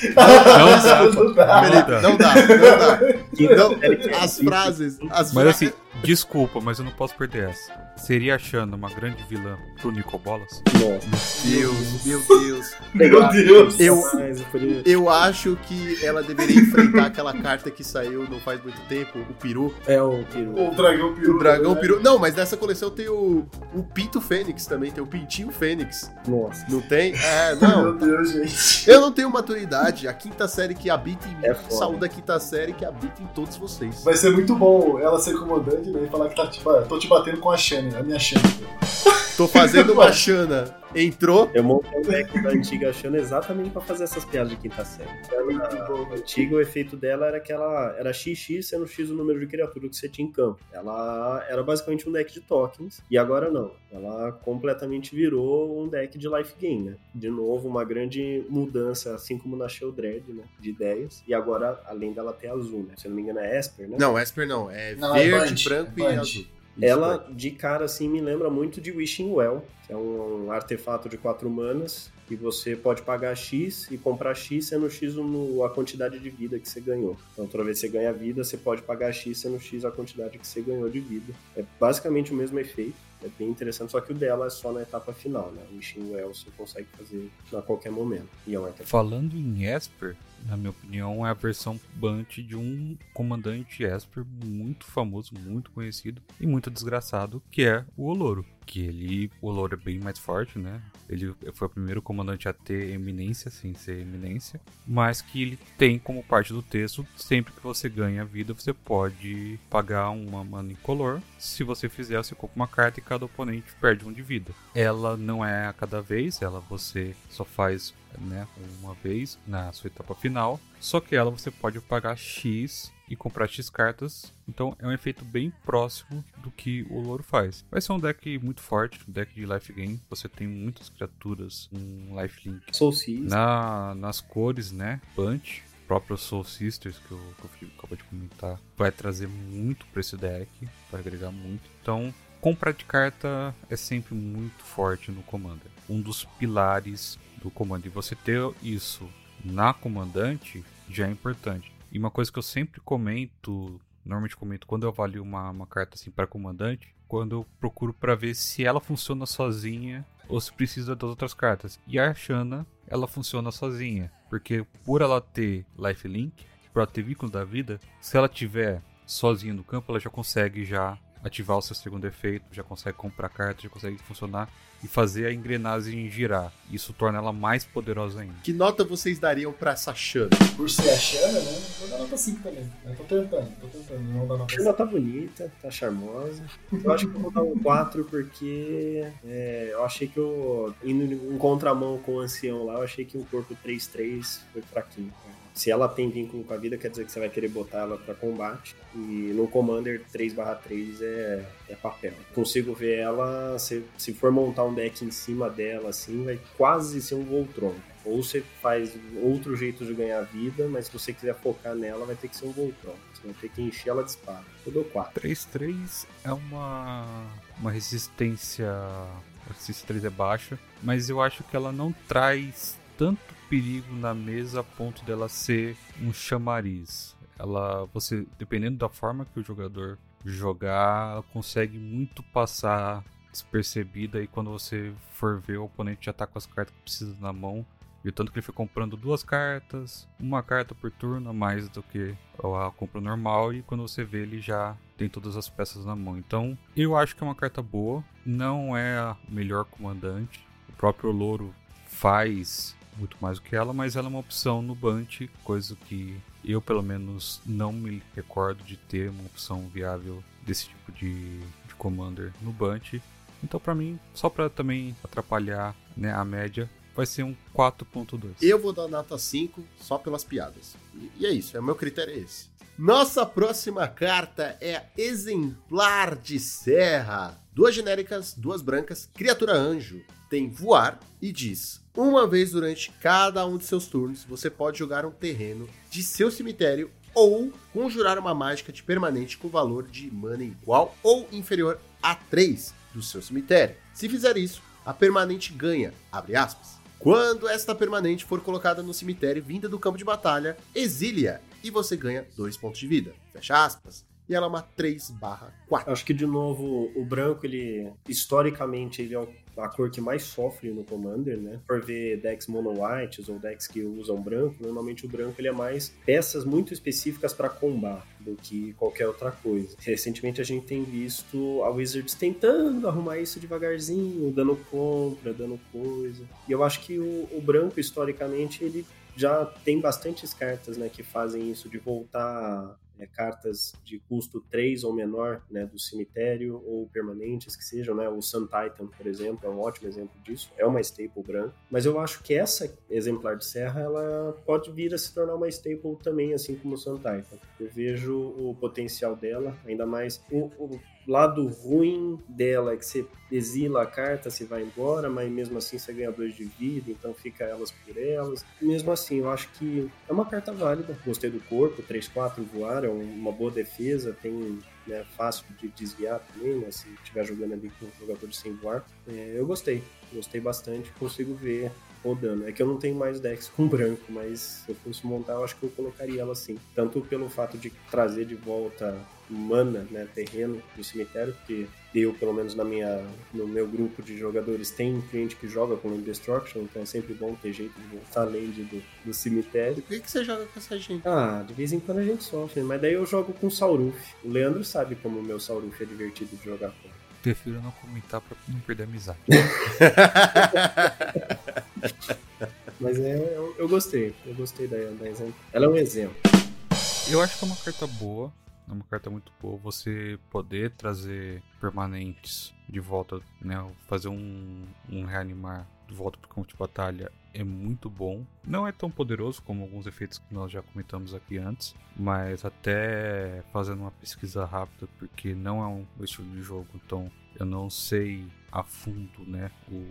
Não dá. Felipe, não dá, não dá. Não, série que é as frases, as Mas fra- assim, desculpa, mas eu não posso perder essa. Seria a Shanna uma grande vilã pro Nicobolas? Nossa. Deus, meu Deus. Meu Deus. Eu- Eu acho que ela deveria enfrentar aquela carta que saiu não faz muito tempo, o peru. É o peru. O dragão peru. O dragão né? peru. Não, mas nessa coleção tem o, o Pinto Fênix também, tem o Pintinho Fênix. Nossa. Não tem? É, Meu não. Deus, gente. Eu não tenho maturidade. A quinta série que habita em mim, É saúde da quinta série que habita em todos vocês. Vai ser muito bom ela ser comandante né, e falar que tá tipo, ah, tô te batendo com a Shannon, a minha Shannon. Tô fazendo uma <laughs> chana. Entrou. Eu montei o deck da antiga Shanna exatamente pra fazer essas piadas de quinta série. A antiga, o efeito dela era que ela era XX sendo X o número de criatura que você tinha em campo. Ela era basicamente um deck de tokens, e agora não. Ela completamente virou um deck de life game, né? De novo, uma grande mudança, assim como na Sheldred, né? De ideias. E agora, além dela ter azul, né? Se eu não me engano, é Esper, né? Não, Esper não. É Não, é verde, Band, branco é e azul. Ela, de cara, assim, me lembra muito de Wishing Well, que é um artefato de quatro manas, e você pode pagar X e comprar X sendo X no, a quantidade de vida que você ganhou. Então, toda vez que você ganha vida, você pode pagar X sendo X a quantidade que você ganhou de vida. É basicamente o mesmo efeito. É bem interessante, só que o dela é só na etapa final, né? O Wishing Well você consegue fazer a qualquer momento. E é um artefato. Falando em Esper, na minha opinião, é a versão Bunt de um comandante Esper muito famoso, muito conhecido e muito desgraçado, que é o Oloro. Que ele, o Oloro é bem mais forte, né? Ele foi o primeiro comandante a ter eminência, sem ser eminência, mas que ele tem como parte do texto, sempre que você ganha vida, você pode pagar uma mana incolor. Se você fizer, você compra uma carta e cada oponente perde um de vida. Ela não é a cada vez, ela você só faz né, uma vez na sua etapa final. Só que ela você pode pagar X e comprar X cartas. Então é um efeito bem próximo do que o Louro faz. Vai ser um deck muito forte, um deck de life game. Você tem muitas criaturas, um life link. Soul. Na, nas cores, né? Punch, próprio Soul Sisters, que o, que o Felipe acabou de comentar, vai trazer muito pra esse deck, vai agregar muito. Então, compra de carta é sempre muito forte no Commander. Um dos pilares do Commander. E você ter isso na comandante já é importante. E uma coisa que eu sempre comento, normalmente comento quando eu avalio uma, uma carta assim para comandante, quando eu procuro para ver se ela funciona sozinha ou se precisa das outras cartas. E a Shanna, ela funciona sozinha, porque por ela ter lifelink, por ela ter vínculo da vida, se ela tiver sozinha no campo, ela já consegue já ativar o seu segundo efeito, já consegue comprar cartas, já consegue funcionar e fazer a engrenagem girar. Isso torna ela mais poderosa ainda. Que nota vocês dariam pra essa chana? Por ser a Shanna, né? Vou dar nota 5 também. Eu tô tentando, tô tentando não dar nota 5. Ela tá bonita, tá charmosa. Eu acho que eu vou dar um 4 porque é, eu achei que eu, indo em contramão com o ancião lá, eu achei que um corpo 3-3 foi fraquinho. Se ela tem vínculo com a vida, quer dizer que você vai querer botar ela pra combate. E no Commander 3/3 é, é papel. Consigo ver ela, se, se for montar um deck em cima dela, assim, vai quase ser um Voltron. Ou você faz outro jeito de ganhar vida, mas se você quiser focar nela, vai ter que ser um Voltron. Você vai ter que encher ela de espada. Eu dou 4. 3-3 é uma, uma resistência. Resistência 3 é baixa, mas eu acho que ela não traz tanto perigo na mesa a ponto dela ser um chamariz. Ela, você, dependendo da forma que o jogador jogar, consegue muito passar despercebida e quando você for ver o oponente já tá com as cartas que precisa na mão. E o tanto que ele foi comprando duas cartas, uma carta por turno a mais do que a compra normal, e quando você vê ele já tem todas as peças na mão. Então, eu acho que é uma carta boa, não é a melhor comandante. O próprio Louro faz muito mais do que ela, mas ela é uma opção no Bunt, coisa que eu pelo menos não me recordo de ter uma opção viável desse tipo de, de commander no Bunt. Então, pra mim, só pra também atrapalhar né, a média, vai ser um 4.2. Eu vou dar nota 5 só pelas piadas. E, e é isso, é o meu critério é esse. Nossa próxima carta é Exemplar de Serra. Duas genéricas, duas brancas, criatura anjo. Tem voar e diz: Uma vez durante cada um de seus turnos, você pode jogar um terreno de seu cemitério ou conjurar uma mágica de permanente com valor de mana igual ou inferior a 3 do seu cemitério. Se fizer isso, a permanente ganha. Quando esta permanente for colocada no cemitério vinda do campo de batalha, exile-a e você ganha 2 pontos de vida. Fecha aspas. E ela é uma 3 barra 4. Acho que, de novo, o branco, ele, historicamente, ele é a cor que mais sofre no Commander, né? Por ver decks mono whites ou decks que usam branco, normalmente o branco ele é mais peças muito específicas para combar do que qualquer outra coisa. Recentemente a gente tem visto a Wizards tentando arrumar isso devagarzinho, dando compra, dando coisa. E eu acho que o, o branco, historicamente, ele já tem bastantes cartas né, que fazem isso de voltar é, cartas de custo 3 ou menor né, do cemitério ou permanentes que sejam, né? O Sun Titan, por exemplo, é um ótimo exemplo disso. É uma staple branca. Mas eu acho que essa exemplar de serra, ela pode vir a se tornar uma staple também, assim como o Sun Titan. Eu vejo o potencial dela, ainda mais o, o lado ruim dela é que você exila a carta, você vai embora, mas mesmo assim você ganha dois de vida, então fica elas por elas. Mesmo assim, eu acho que é uma carta válida. Gostei do corpo, 3-4 voar, é uma boa defesa, tem né, fácil de desviar também, né, se estiver jogando ali com jogadores sem voar. É, eu gostei, gostei bastante, consigo ver rodando. É que eu não tenho mais decks com <laughs> branco, mas se eu fosse montar, eu acho que eu colocaria ela assim. Tanto pelo fato de trazer de volta mana, né, terreno do cemitério, porque eu, pelo menos na minha, no meu grupo de jogadores, tem um cliente que joga com Land Destruction, então é sempre bom ter jeito de voltar além do, do cemitério. E por que, que você joga com essa gente? Ah, de vez em quando a gente sofre, mas daí eu jogo com Sauruf. O Leandro sabe como o meu Sauruf é divertido de jogar com. Prefiro não comentar pra não perder a amizade. <laughs> <laughs> Mas é, eu, eu gostei, eu gostei da, da exemplo. Ela é um exemplo. Eu acho que é uma carta boa. É uma carta muito boa você poder trazer permanentes de volta, né? Fazer um, um reanimar de volta pro campo de batalha é muito bom. Não é tão poderoso como alguns efeitos que nós já comentamos aqui antes, mas até fazendo uma pesquisa rápida, porque não é um estilo de jogo, então eu não sei a fundo, né? O,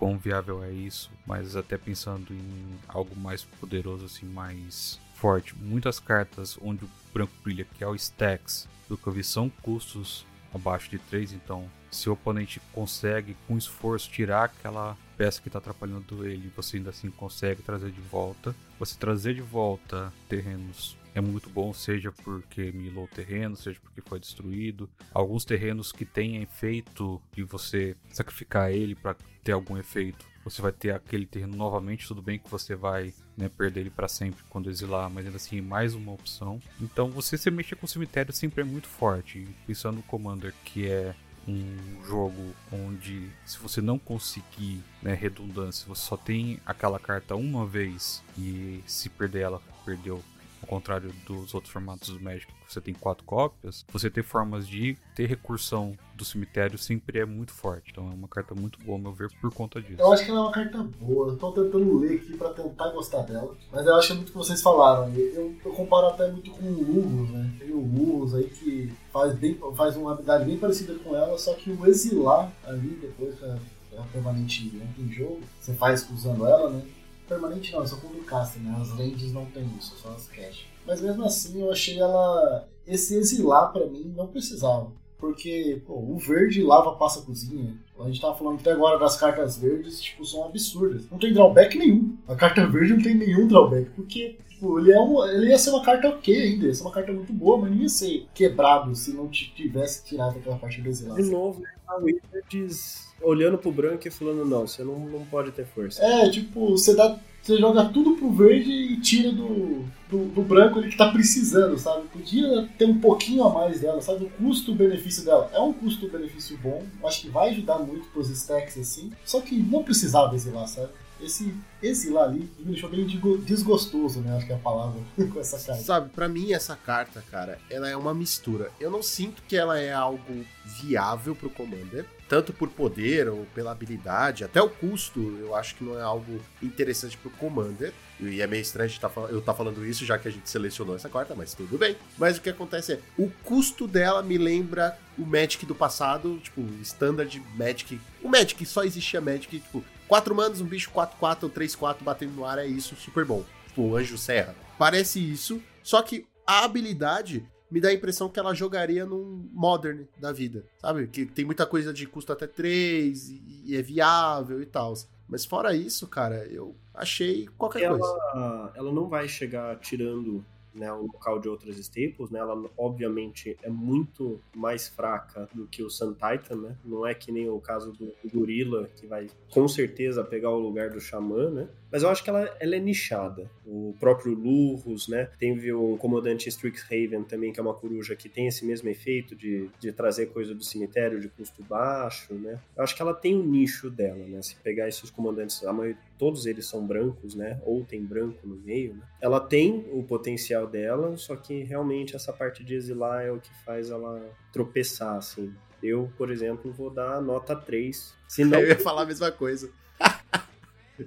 quão viável é isso, mas até pensando em algo mais poderoso, assim, mais forte. Muitas cartas onde o branco brilha, que é o Stacks, do que eu vi, são custos abaixo de 3, então se o oponente consegue com esforço tirar aquela peça que está atrapalhando ele, você ainda assim consegue trazer de volta. Você trazer de volta terrenos é muito bom, seja porque milou o terreno, seja porque foi destruído. Alguns terrenos que têm efeito de você sacrificar ele para ter algum efeito, você vai ter aquele terreno novamente. Tudo bem que você vai né, perder ele para sempre quando exilar, mas ainda assim mais uma opção. Então você se mexer com o cemitério sempre é muito forte. Pensando no Commander, que é um jogo onde se você não conseguir né, redundância, você só tem aquela carta uma vez e se perder ela, perdeu ao contrário dos outros formatos do Magic, que você tem quatro cópias, você ter formas de ter recursão do cemitério sempre é muito forte. Então é uma carta muito boa, ao meu ver, por conta disso. Eu acho que ela é uma carta boa. Eu tô tentando ler aqui pra tentar gostar dela. Mas eu acho muito o que vocês falaram. Eu, eu comparo até muito com o Urus, né? Tem o Urus aí que faz, bem, faz uma habilidade bem parecida com ela, só que o exilar ali, depois a, a permanente em jogo, você faz usando ela, né? Permanente não, é só quando caster, né? As lentes não tem isso, só as cash. Mas mesmo assim eu achei ela. Esse exilar pra mim não precisava. Porque, pô, o verde lava passa a cozinha. A gente tava falando até agora das cartas verdes, tipo, são absurdas. Não tem drawback nenhum. A carta verde não tem nenhum drawback, porque tipo, ele, é um, ele ia ser uma carta ok ainda, ia ser uma carta muito boa, mas não ia ser quebrado se não tivesse tirado aquela parte do exilar. De novo, a Wizards olhando pro branco e falando, não, você não, não pode ter força. É, tipo, você dá. Você joga tudo pro verde e tira do, do, do branco ele que tá precisando, sabe? Podia ter um pouquinho a mais dela, sabe? O custo-benefício dela é um custo-benefício bom, acho que vai ajudar muito pros stacks assim, só que não precisava exilar, sabe? Esse exilar ali me deixou bem desgostoso, né? Acho que é a palavra <laughs> com essa carta. Sabe, pra mim essa carta, cara, ela é uma mistura. Eu não sinto que ela é algo viável pro Commander, tanto por poder ou pela habilidade, até o custo, eu acho que não é algo interessante pro Commander. E é meio estranho tá eu estar falando isso, já que a gente selecionou essa carta, mas tudo bem. Mas o que acontece é, o custo dela me lembra o Magic do passado, tipo, standard Magic. O Magic só existia Magic, tipo, 4 manos, um bicho 4-4 ou 3-4 batendo no ar, é isso, super bom. Tipo, o Anjo Serra. Parece isso, só que a habilidade me dá a impressão que ela jogaria num Modern da vida, sabe? Que tem muita coisa de custo até 3 e, e é viável e tal. Mas fora isso, cara, eu achei qualquer coisa. ela, ela não vai chegar tirando né, o local de outras staples, né? Ela obviamente é muito mais fraca do que o Sun Titan, né? Não é que nem o caso do, Gorilla, que vai com certeza pegar o lugar do Xamã, né? Mas eu acho que ela, ela é nichada. O próprio Lurrus, né? Tem o comandante Strixhaven também, que é uma coruja que tem esse mesmo efeito de, de trazer coisa do cemitério de custo baixo, né? Eu acho que ela tem o nicho dela, né? Se pegar esses comandantes, a maioria, todos eles são brancos, né? Ou tem branco no meio, né? Ela tem o potencial dela, só que realmente essa parte de exilar é o que faz ela tropeçar, assim. Eu, por exemplo, vou dar nota 3. Se não Eu ia falar a mesma coisa.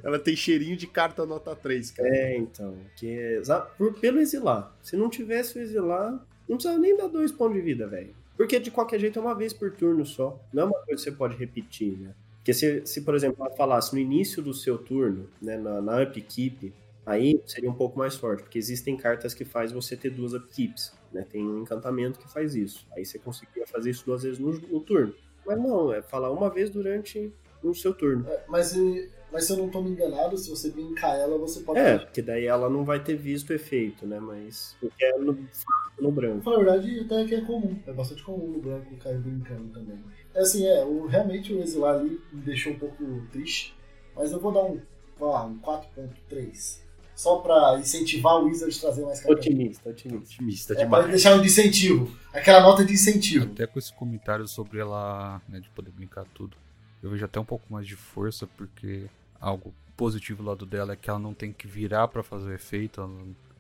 Ela tem cheirinho de carta nota 3, cara. É, então. Que é por, pelo exilar. Se não tivesse o exilar, não precisava nem dar dois pontos de vida, velho. Porque de qualquer jeito é uma vez por turno só. Não é uma coisa que você pode repetir, né? Porque se, se por exemplo, ela falasse no início do seu turno, né, na, na upkeep, aí seria um pouco mais forte, porque existem cartas que faz você ter duas upkeeps, né? Tem um encantamento que faz isso. Aí você conseguiria fazer isso duas vezes no, no turno. Mas não, é falar uma vez durante o seu turno. É, mas, eh, mas se eu não tô me enganado, se você brincar ela, você pode. É, porque daí ela não vai ter visto o efeito, né? Mas porque é no, no branco. Na verdade, até que é comum. É bastante comum no branco cair brincando também. É assim, é, o, realmente o exilar ali me deixou um pouco triste. Mas eu vou dar um, lá, um 4.3. Só pra incentivar o Wizard a trazer mais cartas. Otimista, otimista. Otimista É pra demais. deixar um de incentivo. Aquela nota de incentivo. Até com esse comentário sobre ela, né, de poder brincar tudo, eu vejo até um pouco mais de força, porque algo positivo do lado dela é que ela não tem que virar pra fazer o efeito. ela-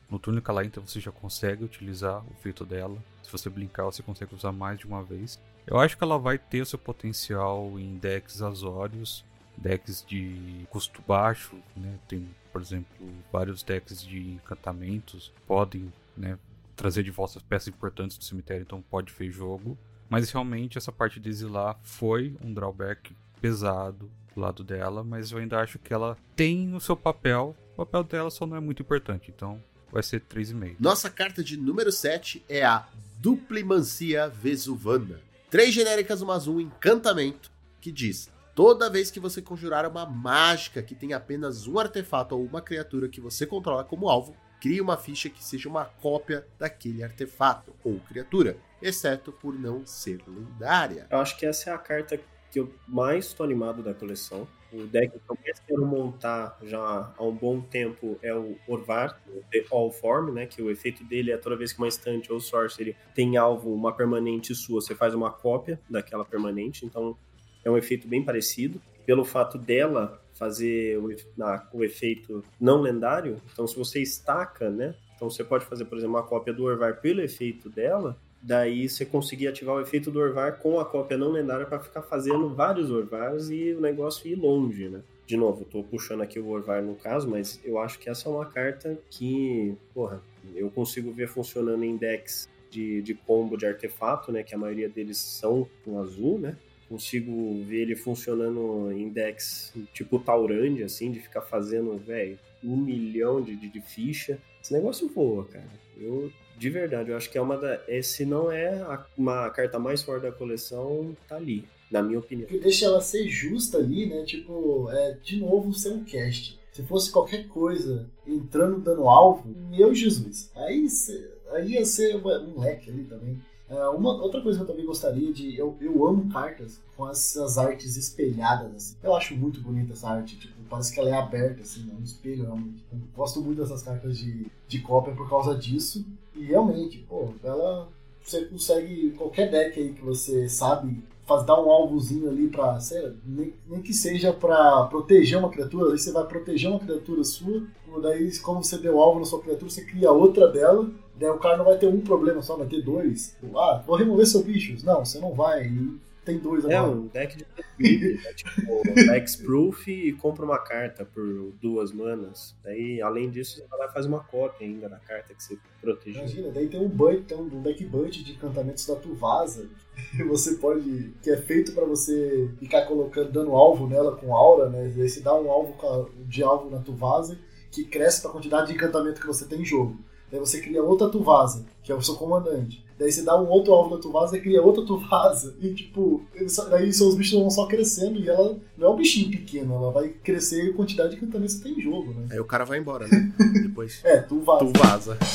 no turno que ela entra, você já consegue utilizar o efeito dela. Se você brincar, você consegue usar mais de uma vez. Eu acho que ela vai ter o seu potencial em decks azórios, decks de custo baixo, né? Tem, por exemplo, vários decks de encantamentos podem, né, trazer de volta as peças importantes do cemitério, então pode ver jogo. Mas realmente essa parte de exilar foi um drawback pesado do lado dela, mas eu ainda acho que ela tem o seu papel. O papel dela só não é muito importante, então vai ser 3,5. Nossa carta de número 7 é a Duplimancia Vesuvana. Três genéricas, uma azul, encantamento, que diz: Toda vez que você conjurar uma mágica que tem apenas um artefato ou uma criatura que você controla como alvo, crie uma ficha que seja uma cópia daquele artefato ou criatura, exceto por não ser lendária. Eu acho que essa é a carta que eu mais estou animado da coleção. O deck que eu mais quero montar já há um bom tempo é o Orvar, o The All Form, né? Que o efeito dele é toda vez que uma estante ou sorcery tem alvo, uma permanente sua, você faz uma cópia daquela permanente. Então é um efeito bem parecido. Pelo fato dela fazer o, na- o efeito não lendário, então se você estaca, né? Então você pode fazer, por exemplo, uma cópia do Orvar pelo efeito dela, daí você conseguir ativar o efeito do Orvar com a cópia não lendária para ficar fazendo vários Orvars e o negócio ir longe, né? De novo, tô puxando aqui o Orvar no caso, mas eu acho que essa é uma carta que, porra, eu consigo ver funcionando em decks de, de combo de artefato, né? Que a maioria deles são com azul, né? Consigo ver ele funcionando em decks tipo Taurand, assim, de ficar fazendo, velho, um milhão de, de, de ficha. Esse negócio voa, cara. Eu, de verdade, eu acho que é uma da. é, Se não é a- uma carta mais forte da coleção, tá ali, na minha opinião. Deixa ela ser justa ali, né? Tipo, é de novo ser um cast. Se fosse qualquer coisa entrando dando alvo, meu Jesus. Aí, aí ia ser um leque ali também. É, uma outra coisa que eu também gostaria de. Eu, eu amo cartas com essas artes espelhadas. Assim. Eu acho muito bonita essa arte. Tipo, parece que ela é aberta, assim, é um espelho realmente. Eu gosto muito dessas cartas de, de cópia por causa disso. E realmente, pô, ela você consegue, qualquer deck aí que você sabe faz, dar um alvozinho ali pra, sei nem, nem que seja pra proteger uma criatura, aí você vai proteger uma criatura sua, daí como você deu alvo na sua criatura, você cria outra dela, daí o cara não vai ter um problema só, vai ter dois. Ah, vou remover seus bichos. Não, você não vai, e tem dois É agora. um deck de né? tipo, Hexproof e compra uma carta por duas manas. Daí, além disso, você vai lá e faz uma cópia ainda da carta que você protegeu. Imagina, daí tem um bunch, tem um deck bunch de encantamentos da Tuvasa. <laughs> que Você pode. que é feito pra você ficar colocando, dando alvo nela com aura, né? Daí você dá um alvo a- de alvo na Tuvasa que cresce pra quantidade de encantamento que você tem em jogo. Daí você cria outra Tuvasa, que é o seu comandante. Daí você dá um outro alvo na Tuvasa e cria outra Tuvasa. E tipo, só- daí seus bichos vão só crescendo e ela não é um bichinho pequeno, ela vai crescer a quantidade que você tem em jogo, né? Aí o cara vai embora, né? <laughs> Depois É, Tuvasa. tu vaza. <laughs>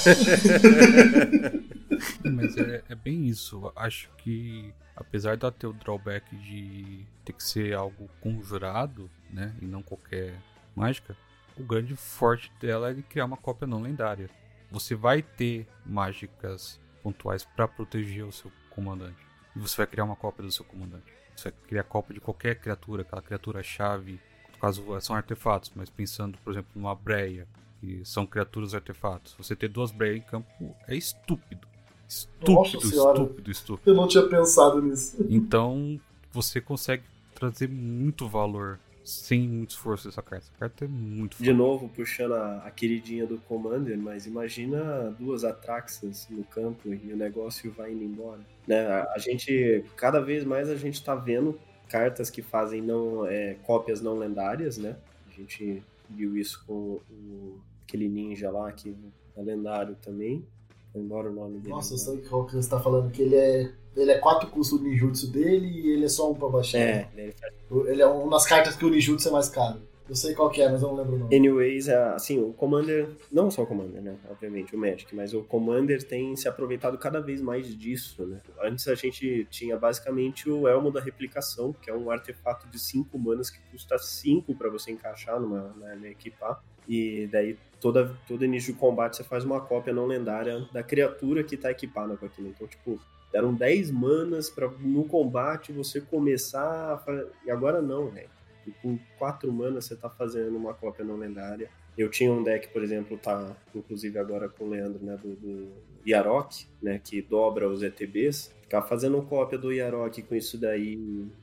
Mas é, é bem isso. Eu Acho que, apesar de ela ter o drawback de ter que ser algo conjurado, né? E não qualquer mágica, o grande forte dela é de criar uma cópia não lendária. Você vai ter mágicas pontuais para proteger o seu comandante. E você vai criar uma cópia do seu comandante. Você vai criar cópia de qualquer criatura, aquela criatura-chave. No caso, são artefatos, mas pensando, por exemplo, numa breia, que são criaturas artefatos. Você ter duas breias em campo é estúpido. Estúpido, estúpido, estúpido. Eu não tinha pensado nisso. Então você consegue trazer muito valor sem muito esforço essa carta. Essa carta é muito De foda. novo, puxando a, a queridinha do Commander, mas imagina duas Atraxas no campo e o negócio vai indo embora. Né? A, a gente, cada vez mais a gente tá vendo cartas que fazem não, é, cópias não lendárias, né? A gente viu isso com o, aquele ninja lá que é lendário também. Embora o nome dele. Nossa, eu agora. sei qual que você tá falando, que ele é. Ele é 4 custos do ninjutsu dele e ele é só um pra baixar. É, ele faz Ele é uma das cartas que o ninjutsu é mais caro. Eu sei qual que é, mas eu não lembro o nome. Anyways, é, assim, o Commander, não só o Commander, né? Obviamente, o Magic, mas o Commander tem se aproveitado cada vez mais disso, né? Antes a gente tinha basicamente o Elmo da Replicação, que é um artefato de 5 manas que custa 5 para você encaixar numa, na, na equipar. E daí, toda, todo início de combate você faz uma cópia não lendária da criatura que tá equipada com aquilo. Então, tipo, deram 10 manas para no combate você começar a E agora não, velho. E com 4 manas você tá fazendo uma cópia não lendária. Eu tinha um deck, por exemplo, tá inclusive agora com o Leandro, né, do, do Yarok, né, que dobra os ETBs. Ficar fazendo cópia do Yarok com isso daí,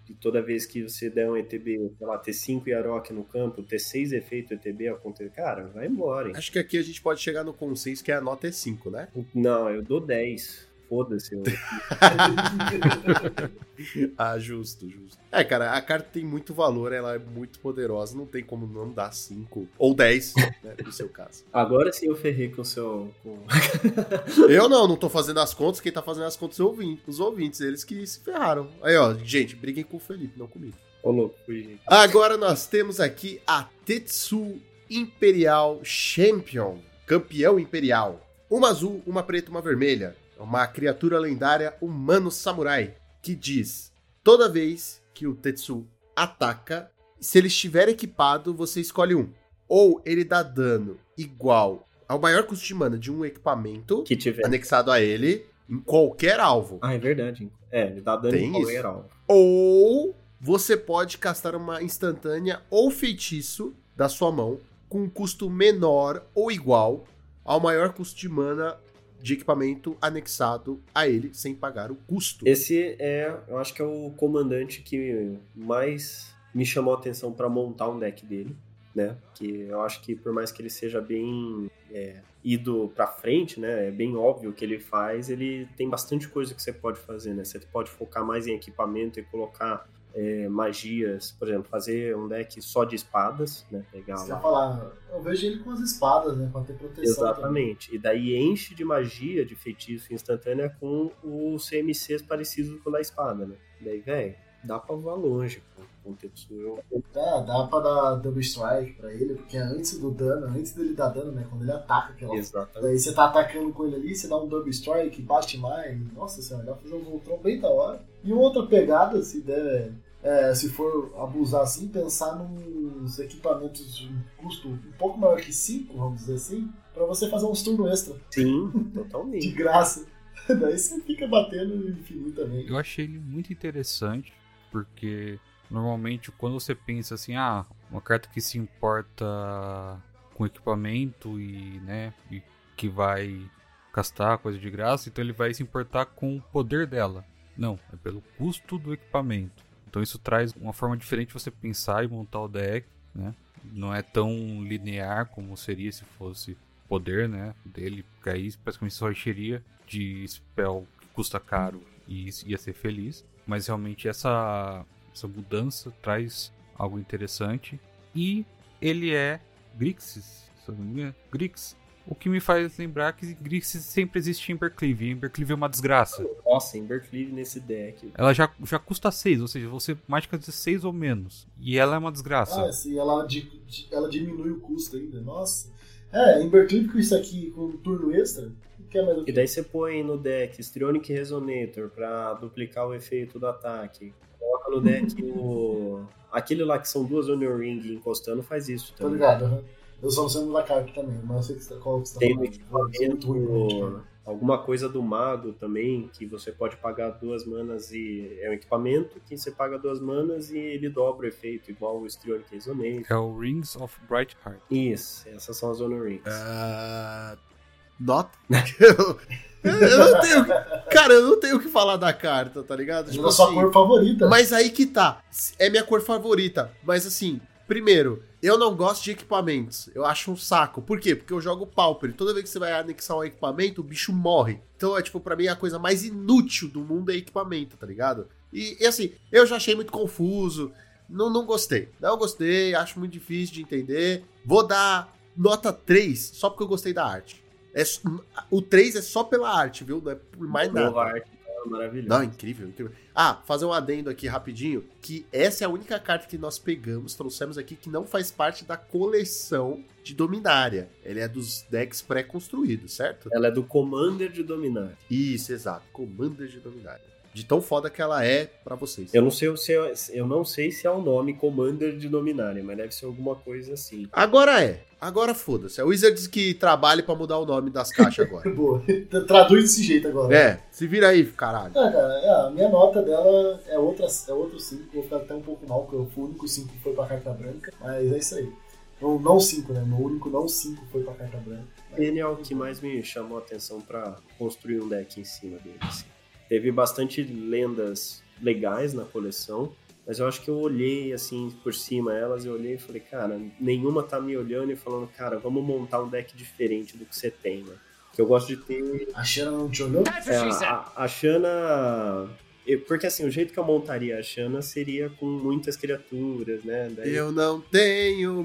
e toda vez que você der um ETB, sei lá, ter 5 Yarok no campo, ter 6 efeitos ETB acontecer, cara, vai embora. hein? Acho que aqui a gente pode chegar no consenso que a nota é 5, né? Não, eu dou 10. Foda-se. eu- <laughs> Ah, justo, justo. É, cara, a carta tem muito valor, ela é muito poderosa, não tem como não dar 5 ou 10, né, no seu caso. <laughs> Agora sim eu ferrei com o seu. com- <laughs> Eu não, não tô fazendo as contas, quem tá fazendo as contas é ouvinte, os ouvintes, eles que se ferraram. Aí, ó, gente, briguem com o Felipe, não comigo. Ô, louco, fui, gente. Agora nós temos aqui a Tetsu Imperial Champion, campeão imperial. Uma azul, uma preta, uma vermelha. É Uma criatura lendária humano samurai que diz: toda vez que o Tetsu ataca, se ele estiver equipado, você escolhe um. Ou ele dá dano igual ao maior custo de mana de um equipamento Que tiver. anexado a ele em qualquer alvo. Ah, é verdade. É, ele dá dano Tem em qualquer isso? alvo. Ou você pode castar uma instantânea ou feitiço da sua mão com um custo menor ou igual ao maior custo de mana de equipamento anexado a ele sem pagar o custo. Esse é, eu acho que é o comandante que mais me chamou a atenção pra montar um deck dele, né? Que eu acho que por mais que ele seja bem é, ido pra frente, né? É bem óbvio o que ele faz, ele tem bastante coisa que você pode fazer, né? Você pode focar mais em equipamento e colocar é, magias, por exemplo, fazer um deck só de espadas, né? Pegar Você vai falar, eu vejo ele com as espadas, né? Pra ter proteção. também. Exatamente. E daí enche de magia, de feitiço instantânea com os CMCs parecidos com o da espada, né? Daí, velho, dá pra voar longe com, com o Tetsuo. É, dá pra dar double strike pra ele, porque antes do dano, antes dele dar dano, né? Quando ele ataca aquela. Exatamente. Daí você tá atacando com ele ali, você dá um double strike, bate mais. Nossa senhora, dá pra fazer um Voltron bem da hora. E uma outra pegada, se der. É, se for abusar assim, pensar nos equipamentos de um custo um pouco maior que 5, vamos dizer assim, pra você fazer uns turnos extra, Sim, <laughs> de totalmente. graça. Daí você fica batendo infinitamente. Eu achei ele muito interessante, porque normalmente quando você pensa assim, ah, uma carta que se importa com equipamento e, né, e que vai castar coisa de graça, então ele vai se importar com o poder dela. Não, é pelo custo do equipamento. Então isso traz uma forma diferente de você pensar e montar o deck, né? Não é tão linear como seria se fosse poder, né, dele, porque aí praticamente só encheria de spell que custa caro e ia ser feliz. Mas realmente essa, essa mudança traz algo interessante. E ele é Grixis, se não me engano. Grix. O que me faz lembrar que Grixis sempre existe em Embercleave. E Embercleave é uma desgraça. Nossa, Embercleave nesse deck. Ela já, já custa 6, ou seja, você mágica de 6 ou menos. E ela é uma desgraça. Ah, sim, ela, ela diminui o custo ainda. Nossa. É, Embercleave com isso aqui, com um turno extra, não quer mais o E daí você põe no deck Strionic Resonator pra duplicar o efeito do ataque. Coloca no deck <laughs> o. Aquele lá que são duas Onion Ring encostando faz isso Tô também. ligado, aham. Eu só não sei o nome da carta também, mas eu sei que você tá, qual que você tá Tem um falando. É muito ruim, muito ruim. equipamento, alguma coisa do mago também, que você pode pagar duas manas e é um equipamento que você paga duas manas e ele dobra o efeito, igual o Strionic Resonator. É o Rings of Bright Heart. Isso, essas são as Onion Rings. Ah, nota. <laughs> eu, eu não tenho. Cara, eu não tenho o que falar da carta, tá ligado? Tipo, a sua cor favorita. Mas aí que tá. É minha cor favorita. Mas assim, primeiro, eu não gosto de equipamentos. Eu acho um saco. Por quê? Porque eu jogo Pauper. Toda vez que você vai anexar um equipamento, o bicho morre. Então é tipo, pra mim, a coisa mais inútil do mundo é equipamento, tá ligado? E, e, assim, eu já achei muito confuso. Não, não gostei. Não gostei, acho muito difícil de entender. Vou dar nota 3 só porque eu gostei da arte. É, o 3 é só pela arte, viu? Não é por mais nada. Nova arte maravilhosa. Não, incrível, incrível. Ah, fazer um adendo aqui rapidinho, que essa é a única carta que nós pegamos, trouxemos aqui, que não faz parte da coleção de Dominária. Ele é dos decks pré-construídos, certo? Ela é do Commander de Dominar. Isso, exato. Commander de Dominária. De tão foda que ela é pra vocês. Eu não sei se é, eu não sei se é o nome Commander de Dominária, mas deve ser alguma coisa assim. Agora é. Agora foda-se. É o Wizards que trabalha pra mudar o nome das caixas <laughs> agora. Boa. Traduz desse jeito agora. é, se vira aí, caralho. Ah, cara, é, a minha nota dela é, outra, é outro 5. Vou ficar até um pouco mal, porque o único 5 foi pra carta branca. Mas é isso aí. Não, não 5, né? Meu único não 5 foi pra carta branca. Ele é o que mais me chamou a atenção pra construir um deck em cima dele. assim. Teve bastante lendas legais na coleção, mas eu acho que eu olhei assim por cima elas, eu olhei e falei, cara, nenhuma tá me olhando e falando, cara, vamos montar um deck diferente do que você tem, né? Que eu gosto de ter A Xana não te olhou? É, a, a Shanna. Eu- Porque assim, o jeito que eu montaria a Shanna seria com muitas criaturas, né? Daí, Eu não tenho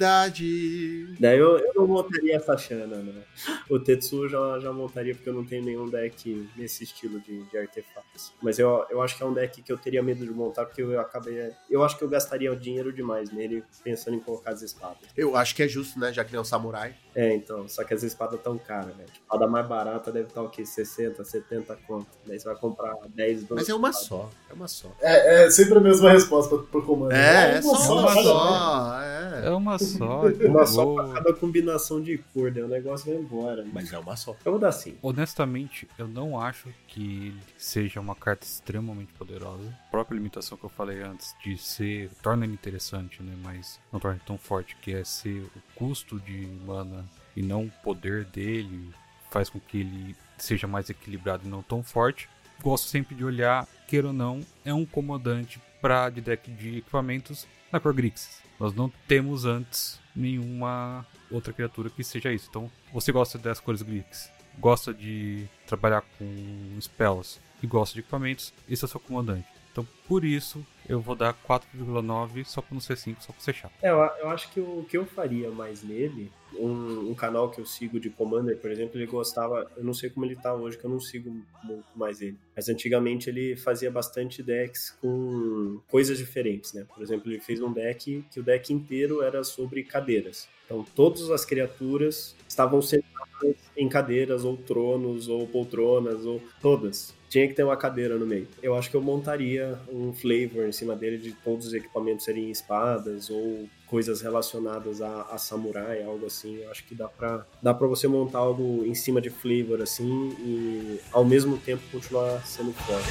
maturidade. daí eu, eu não montaria essa Shanna, né? O Tetsu já, já montaria porque eu não tenho nenhum deck nesse estilo de, de artefatos. Mas eu, eu acho que é um deck que eu teria medo de montar porque eu acabei. Eu acho que eu gastaria dinheiro demais nele pensando em colocar as espadas. Eu acho que é justo, né? Já que ele é um samurai. É, então, só que as espadas tão caras, né? A espada mais barata deve estar o quê? 60, 70 conto. Daí você vai comprar 10, 12. Mas é uma só. É uma só. É, é sempre a mesma resposta pro, comando. É, é só uma cada só. É. É uma só. <laughs> Uma só pra cada combinação de cor, daí o negócio vai embora. né? Mas é uma só. Eu vou dar 5. Honestamente, eu não acho que ele seja uma carta extremamente poderosa. A própria limitação que eu falei antes de ser. torna ele interessante, né? Mas não torna ele tão forte, que é ser o custo de mana e não o poder dele, faz com que ele seja mais equilibrado e não tão forte. Gosto sempre de olhar, queira ou não, é um comandante para de deck de equipamentos na cor Grixis. Nós não temos antes nenhuma outra criatura que seja isso. Então, você gosta das cores Grixis, gosta de trabalhar com spells e gosta de equipamentos, esse é o seu comandante. Então, por isso, eu vou dar 4,9 só pra não ser 5, só pra ser chato. É, eu, eu acho que o que eu faria mais nele, um, um canal que eu sigo de Commander, por exemplo, ele gostava, eu não sei como ele tá hoje, que eu não sigo muito mais ele, mas antigamente ele fazia bastante decks com coisas diferentes, né? Por exemplo, ele fez um deck que o deck inteiro era sobre cadeiras. Então, todas as criaturas estavam sentadas em cadeiras, ou tronos, ou poltronas, ou todas. Tinha que ter uma cadeira no meio. Eu acho que eu montaria um flavor em cima dele de todos os equipamentos serem espadas ou coisas relacionadas a, a samurai, algo assim. Eu acho que dá pra, dá pra você montar algo em cima de flavor assim e ao mesmo tempo continuar sendo forte.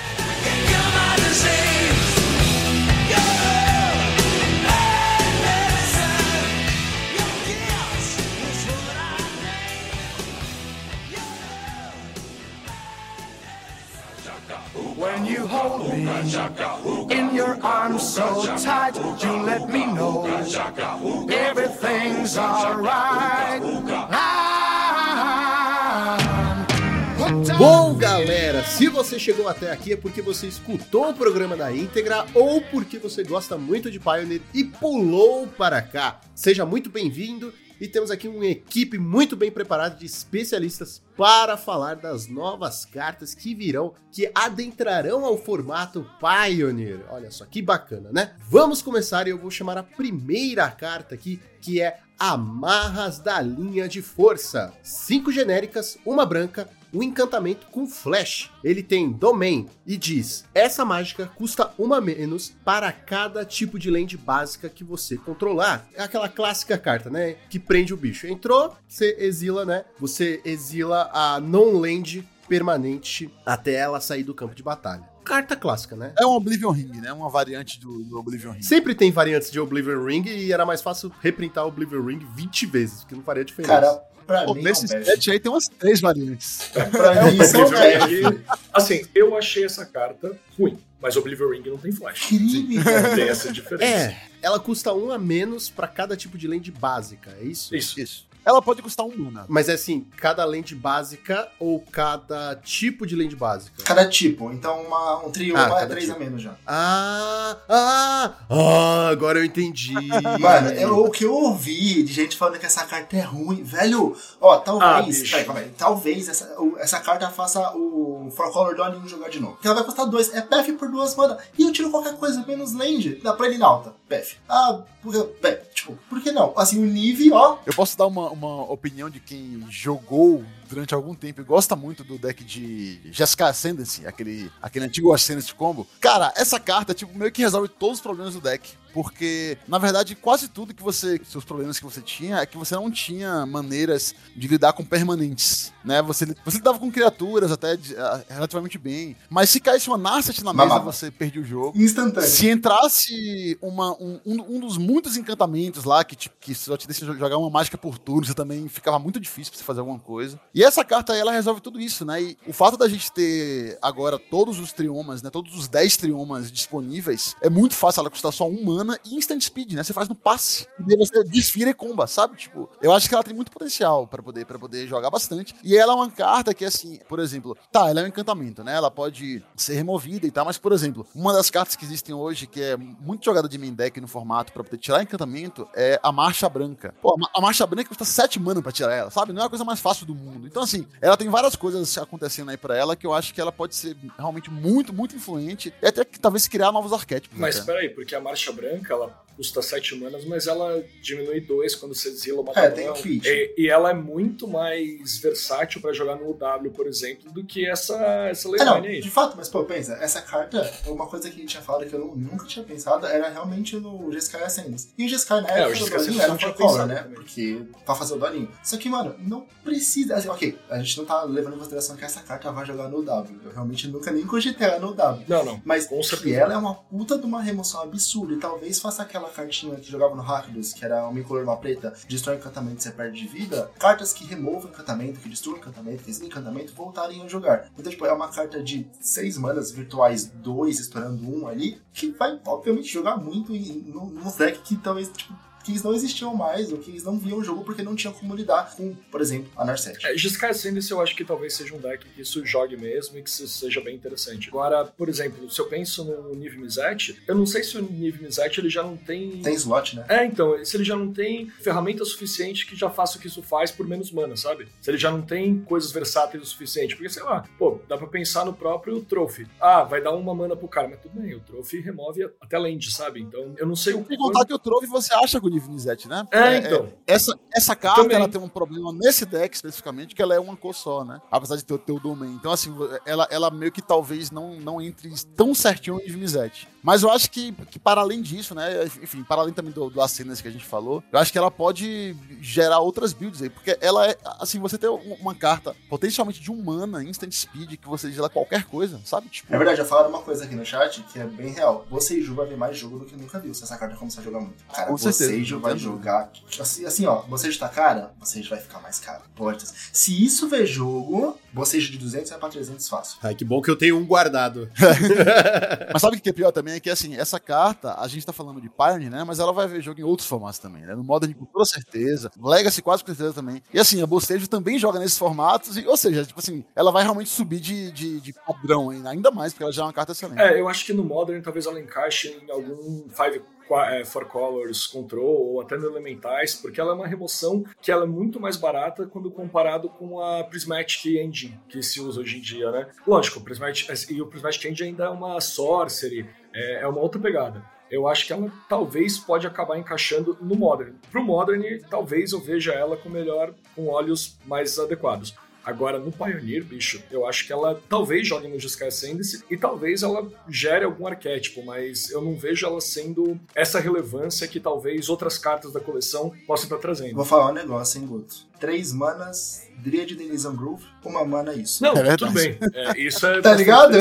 Chegou até aqui é porque você escutou o programa na íntegra ou porque você gosta muito de Pioneer e pulou para cá. Seja muito bem-vindo e temos aqui uma equipe muito bem preparada de especialistas para falar das novas cartas que virão, que adentrarão ao formato Pioneer. Olha só que bacana, né? Vamos começar e eu vou chamar a primeira carta aqui, que é Amarras da Linha de Força. Cinco genéricas, uma branca, um encantamento com flash. Ele tem domain e diz: essa mágica custa uma menos para cada tipo de land básica que você controlar. É aquela clássica carta, né? Que prende o bicho. Entrou, você exila, né? Você exila a non-land permanente até ela sair do campo de batalha. Carta clássica, né? É um Oblivion Ring, né? Uma variante do, do Oblivion Ring. Sempre tem variantes de Oblivion Ring e era mais fácil reprintar o Oblivion Ring 20 vezes, porque não faria diferença. Cara, pra Pô, mim. nesse é set aí tem umas três variantes. Pra mim, é um Oblivion bad. Ring, assim, eu achei essa carta ruim, mas Oblivion Ring não tem flash. Crime. Tem essa diferença. É, ela custa um a menos para cada tipo de land básica, é isso? Isso. Isso. Ela pode custar um mana. Mas é assim, cada land básica ou cada tipo de land básica? Cada tipo. Então, uma, um trio Ah, é três tipo. a menos já. Ah, ah, ah, agora eu entendi. <laughs> Mano, eu- o que eu ouvi de gente falando que essa carta é ruim, velho, ó, Ah, talvez, bicho. peraí, aí, talvez essa, o- essa carta faça o For Color do Aninho jogar de novo. Porque ela vai custar dois, é PF por duas mana, e eu tiro qualquer coisa menos land, dá pra ele na alta, PF. Ah, porque, PF, tipo, por que não? Assim, o Nive, ó, Eu posso dar uma, uma opinião de quem jogou durante algum tempo e gosta muito do deck de Jessica Ascendancy, aquele, aquele antigo Ascendancy combo. Cara, essa carta, tipo, meio que resolve todos os problemas do deck. Porque, na verdade, quase tudo que você. Seus problemas que você tinha é que você não tinha maneiras de lidar com permanentes. Né? Você, você lidava com criaturas até de- ah, relativamente bem. Mas se caísse uma Narset na mesa, Mamava. você perdia o jogo. instantâneo. Se entrasse uma, um, um, um dos muitos encantamentos lá que, te- que só te deixa jogar uma mágica por turno, você também ficava muito difícil pra você fazer alguma coisa. E essa carta ela resolve tudo isso, né? E o fato da gente ter agora todos os triomas, né? Todos os 10 triomas disponíveis, é muito fácil ela custar só um mana e instant speed, né? Você faz no passe. E daí você desfira e comba, sabe? Tipo, eu acho que ela tem muito potencial pra poder, pra poder jogar bastante. E ela é uma carta que, assim, por exemplo, tá, ela é um encantamento, né? Ela pode ser removida e tal, mas, por exemplo, uma das cartas que existem hoje, que é muito jogada de main deck no formato pra poder tirar encantamento, é a Marcha Branca. Pô, a Marcha Branca custa 7 mana pra tirar ela, sabe? Não é a coisa mais fácil do mundo. Então, assim, ela tem várias coisas acontecendo aí pra ela que eu acho que ela pode ser realmente muito, muito influente e até que talvez criar novos arquétipos. Mas até. peraí, porque a marcha branca, ela custa 7 manas, mas ela diminui 2 quando você desila uma É, tem feat. E, e ela é muito mais versátil pra jogar no W, por exemplo, do que essa, essa É, não, Leyline aí. de fato, mas pô, pensa, essa carta, uma coisa que a gente tinha falado que eu nu- nunca tinha pensado era realmente no Jeskai Ascendance. E o Jeskai na É, o época do Dolinho Ascendance era um pensado né? também. Porque pra fazer o Dolinho. Só que, mano, não precisa. Assim, ok, a gente não tá levando em consideração que essa carta vai jogar no W. Eu realmente nunca nem cogitei ela no W. Não, não. Mas Com que ela é uma puta de uma remoção absurda. E talvez faça aquela cartinha que jogava no Rakdos, que era uma incolor, uma preta, destrói encantamento e você perde de vida. Cartas que removam encantamento, que destruem encantamento, que encantamento, voltarem a jogar. Então, tipo, é uma carta de 6 manas virtuais, 2 estourando um ali, que vai, obviamente, jogar muito em, no, nos decks que talvez, tipo, que eles não existiam mais, ou que eles não viam o jogo porque não tinham como lidar com, por exemplo, a Narset. É, Jeskai Ascendance eu acho que talvez seja um deck que isso jogue mesmo e que isso seja bem interessante. Agora, por exemplo, se eu penso no Niv Mizzet, eu não sei se o Niv Mizzet ele já não tem... Tem slot, né? É, então, se ele já não tem ferramenta suficiente que já faça o que isso faz por menos mana, sabe? Se ele já não tem coisas versáteis o suficiente. Porque, sei lá, pô, dá pra pensar no próprio Trophy. Ah, vai dar uma mana pro cara, mas tudo bem, o Trophy remove até land, sabe? Então, eu não sei o Sem contar que o Trove você acha com o Divinizete, né? É, então. Essa, essa carta Também. ela tem um problema nesse deck especificamente, que ela é uma cor só, né? Apesar de ter, o- ter o domain. Então, assim, ela, ela meio que talvez não, não entre tão certinho em Divinizete. Mas eu acho que, que para além disso, né? Enfim, para além também do, do Ascendance que a gente falou, eu acho que ela pode gerar outras builds aí. Porque ela é, assim, você ter um- uma carta potencialmente de um mana, instant speed, que você diz ela qualquer coisa, sabe? Tipo, É verdade, já falaram uma coisa aqui no chat que é bem real. Você e Ju vai ver mais jogo do que nunca viu se essa carta começar a jogar muito. Cara, Com você certeza, e Ju vai tem jogar. Assim, assim, ó, você tá cara, você vai ficar mais caro. Portas. Se isso ver jogo, você de 200 vai pra 300 fácil. Ai, que bom que eu tenho um guardado. <laughs> Mas sabe o que é pior também? É que, assim, essa carta, a gente tá falando de Pioneer, né? Mas ela vai ver jogo em outros formatos também, né? No Modern com toda certeza, Legacy quase com certeza também. E assim, a Bostejo também joga nesses formatos, e, ou seja, tipo assim, ela vai realmente subir de, de, de padrão ainda, ainda mais, porque ela já é uma carta excelente. É, eu acho que no Modern talvez ela encaixe em algum Five qua- é, Four Colors Control ou até no Elementais, porque ela é uma remoção que ela é muito mais barata quando comparado com a Prismatic Engine que se usa hoje em dia, né? Lógico, o Prismatic, e o Prismatic Engine ainda é uma Sorcery, é, é uma outra pegada. Eu acho que ela talvez pode acabar encaixando no Modern. Pro Modern, talvez eu veja ela com melhor, com olhos mais adequados. Agora, no Pioneer, bicho, eu acho que ela talvez jogue no Jeskai Ascendancy e talvez ela gere algum arquétipo, mas eu não vejo ela sendo essa relevância que talvez outras cartas da coleção possam estar trazendo. Vou falar um negócio, hein, Guto? Três manas, Dryad Denizan Groove, uma mana isso. Não, É tudo bem. É, isso é <laughs> Tá ligado?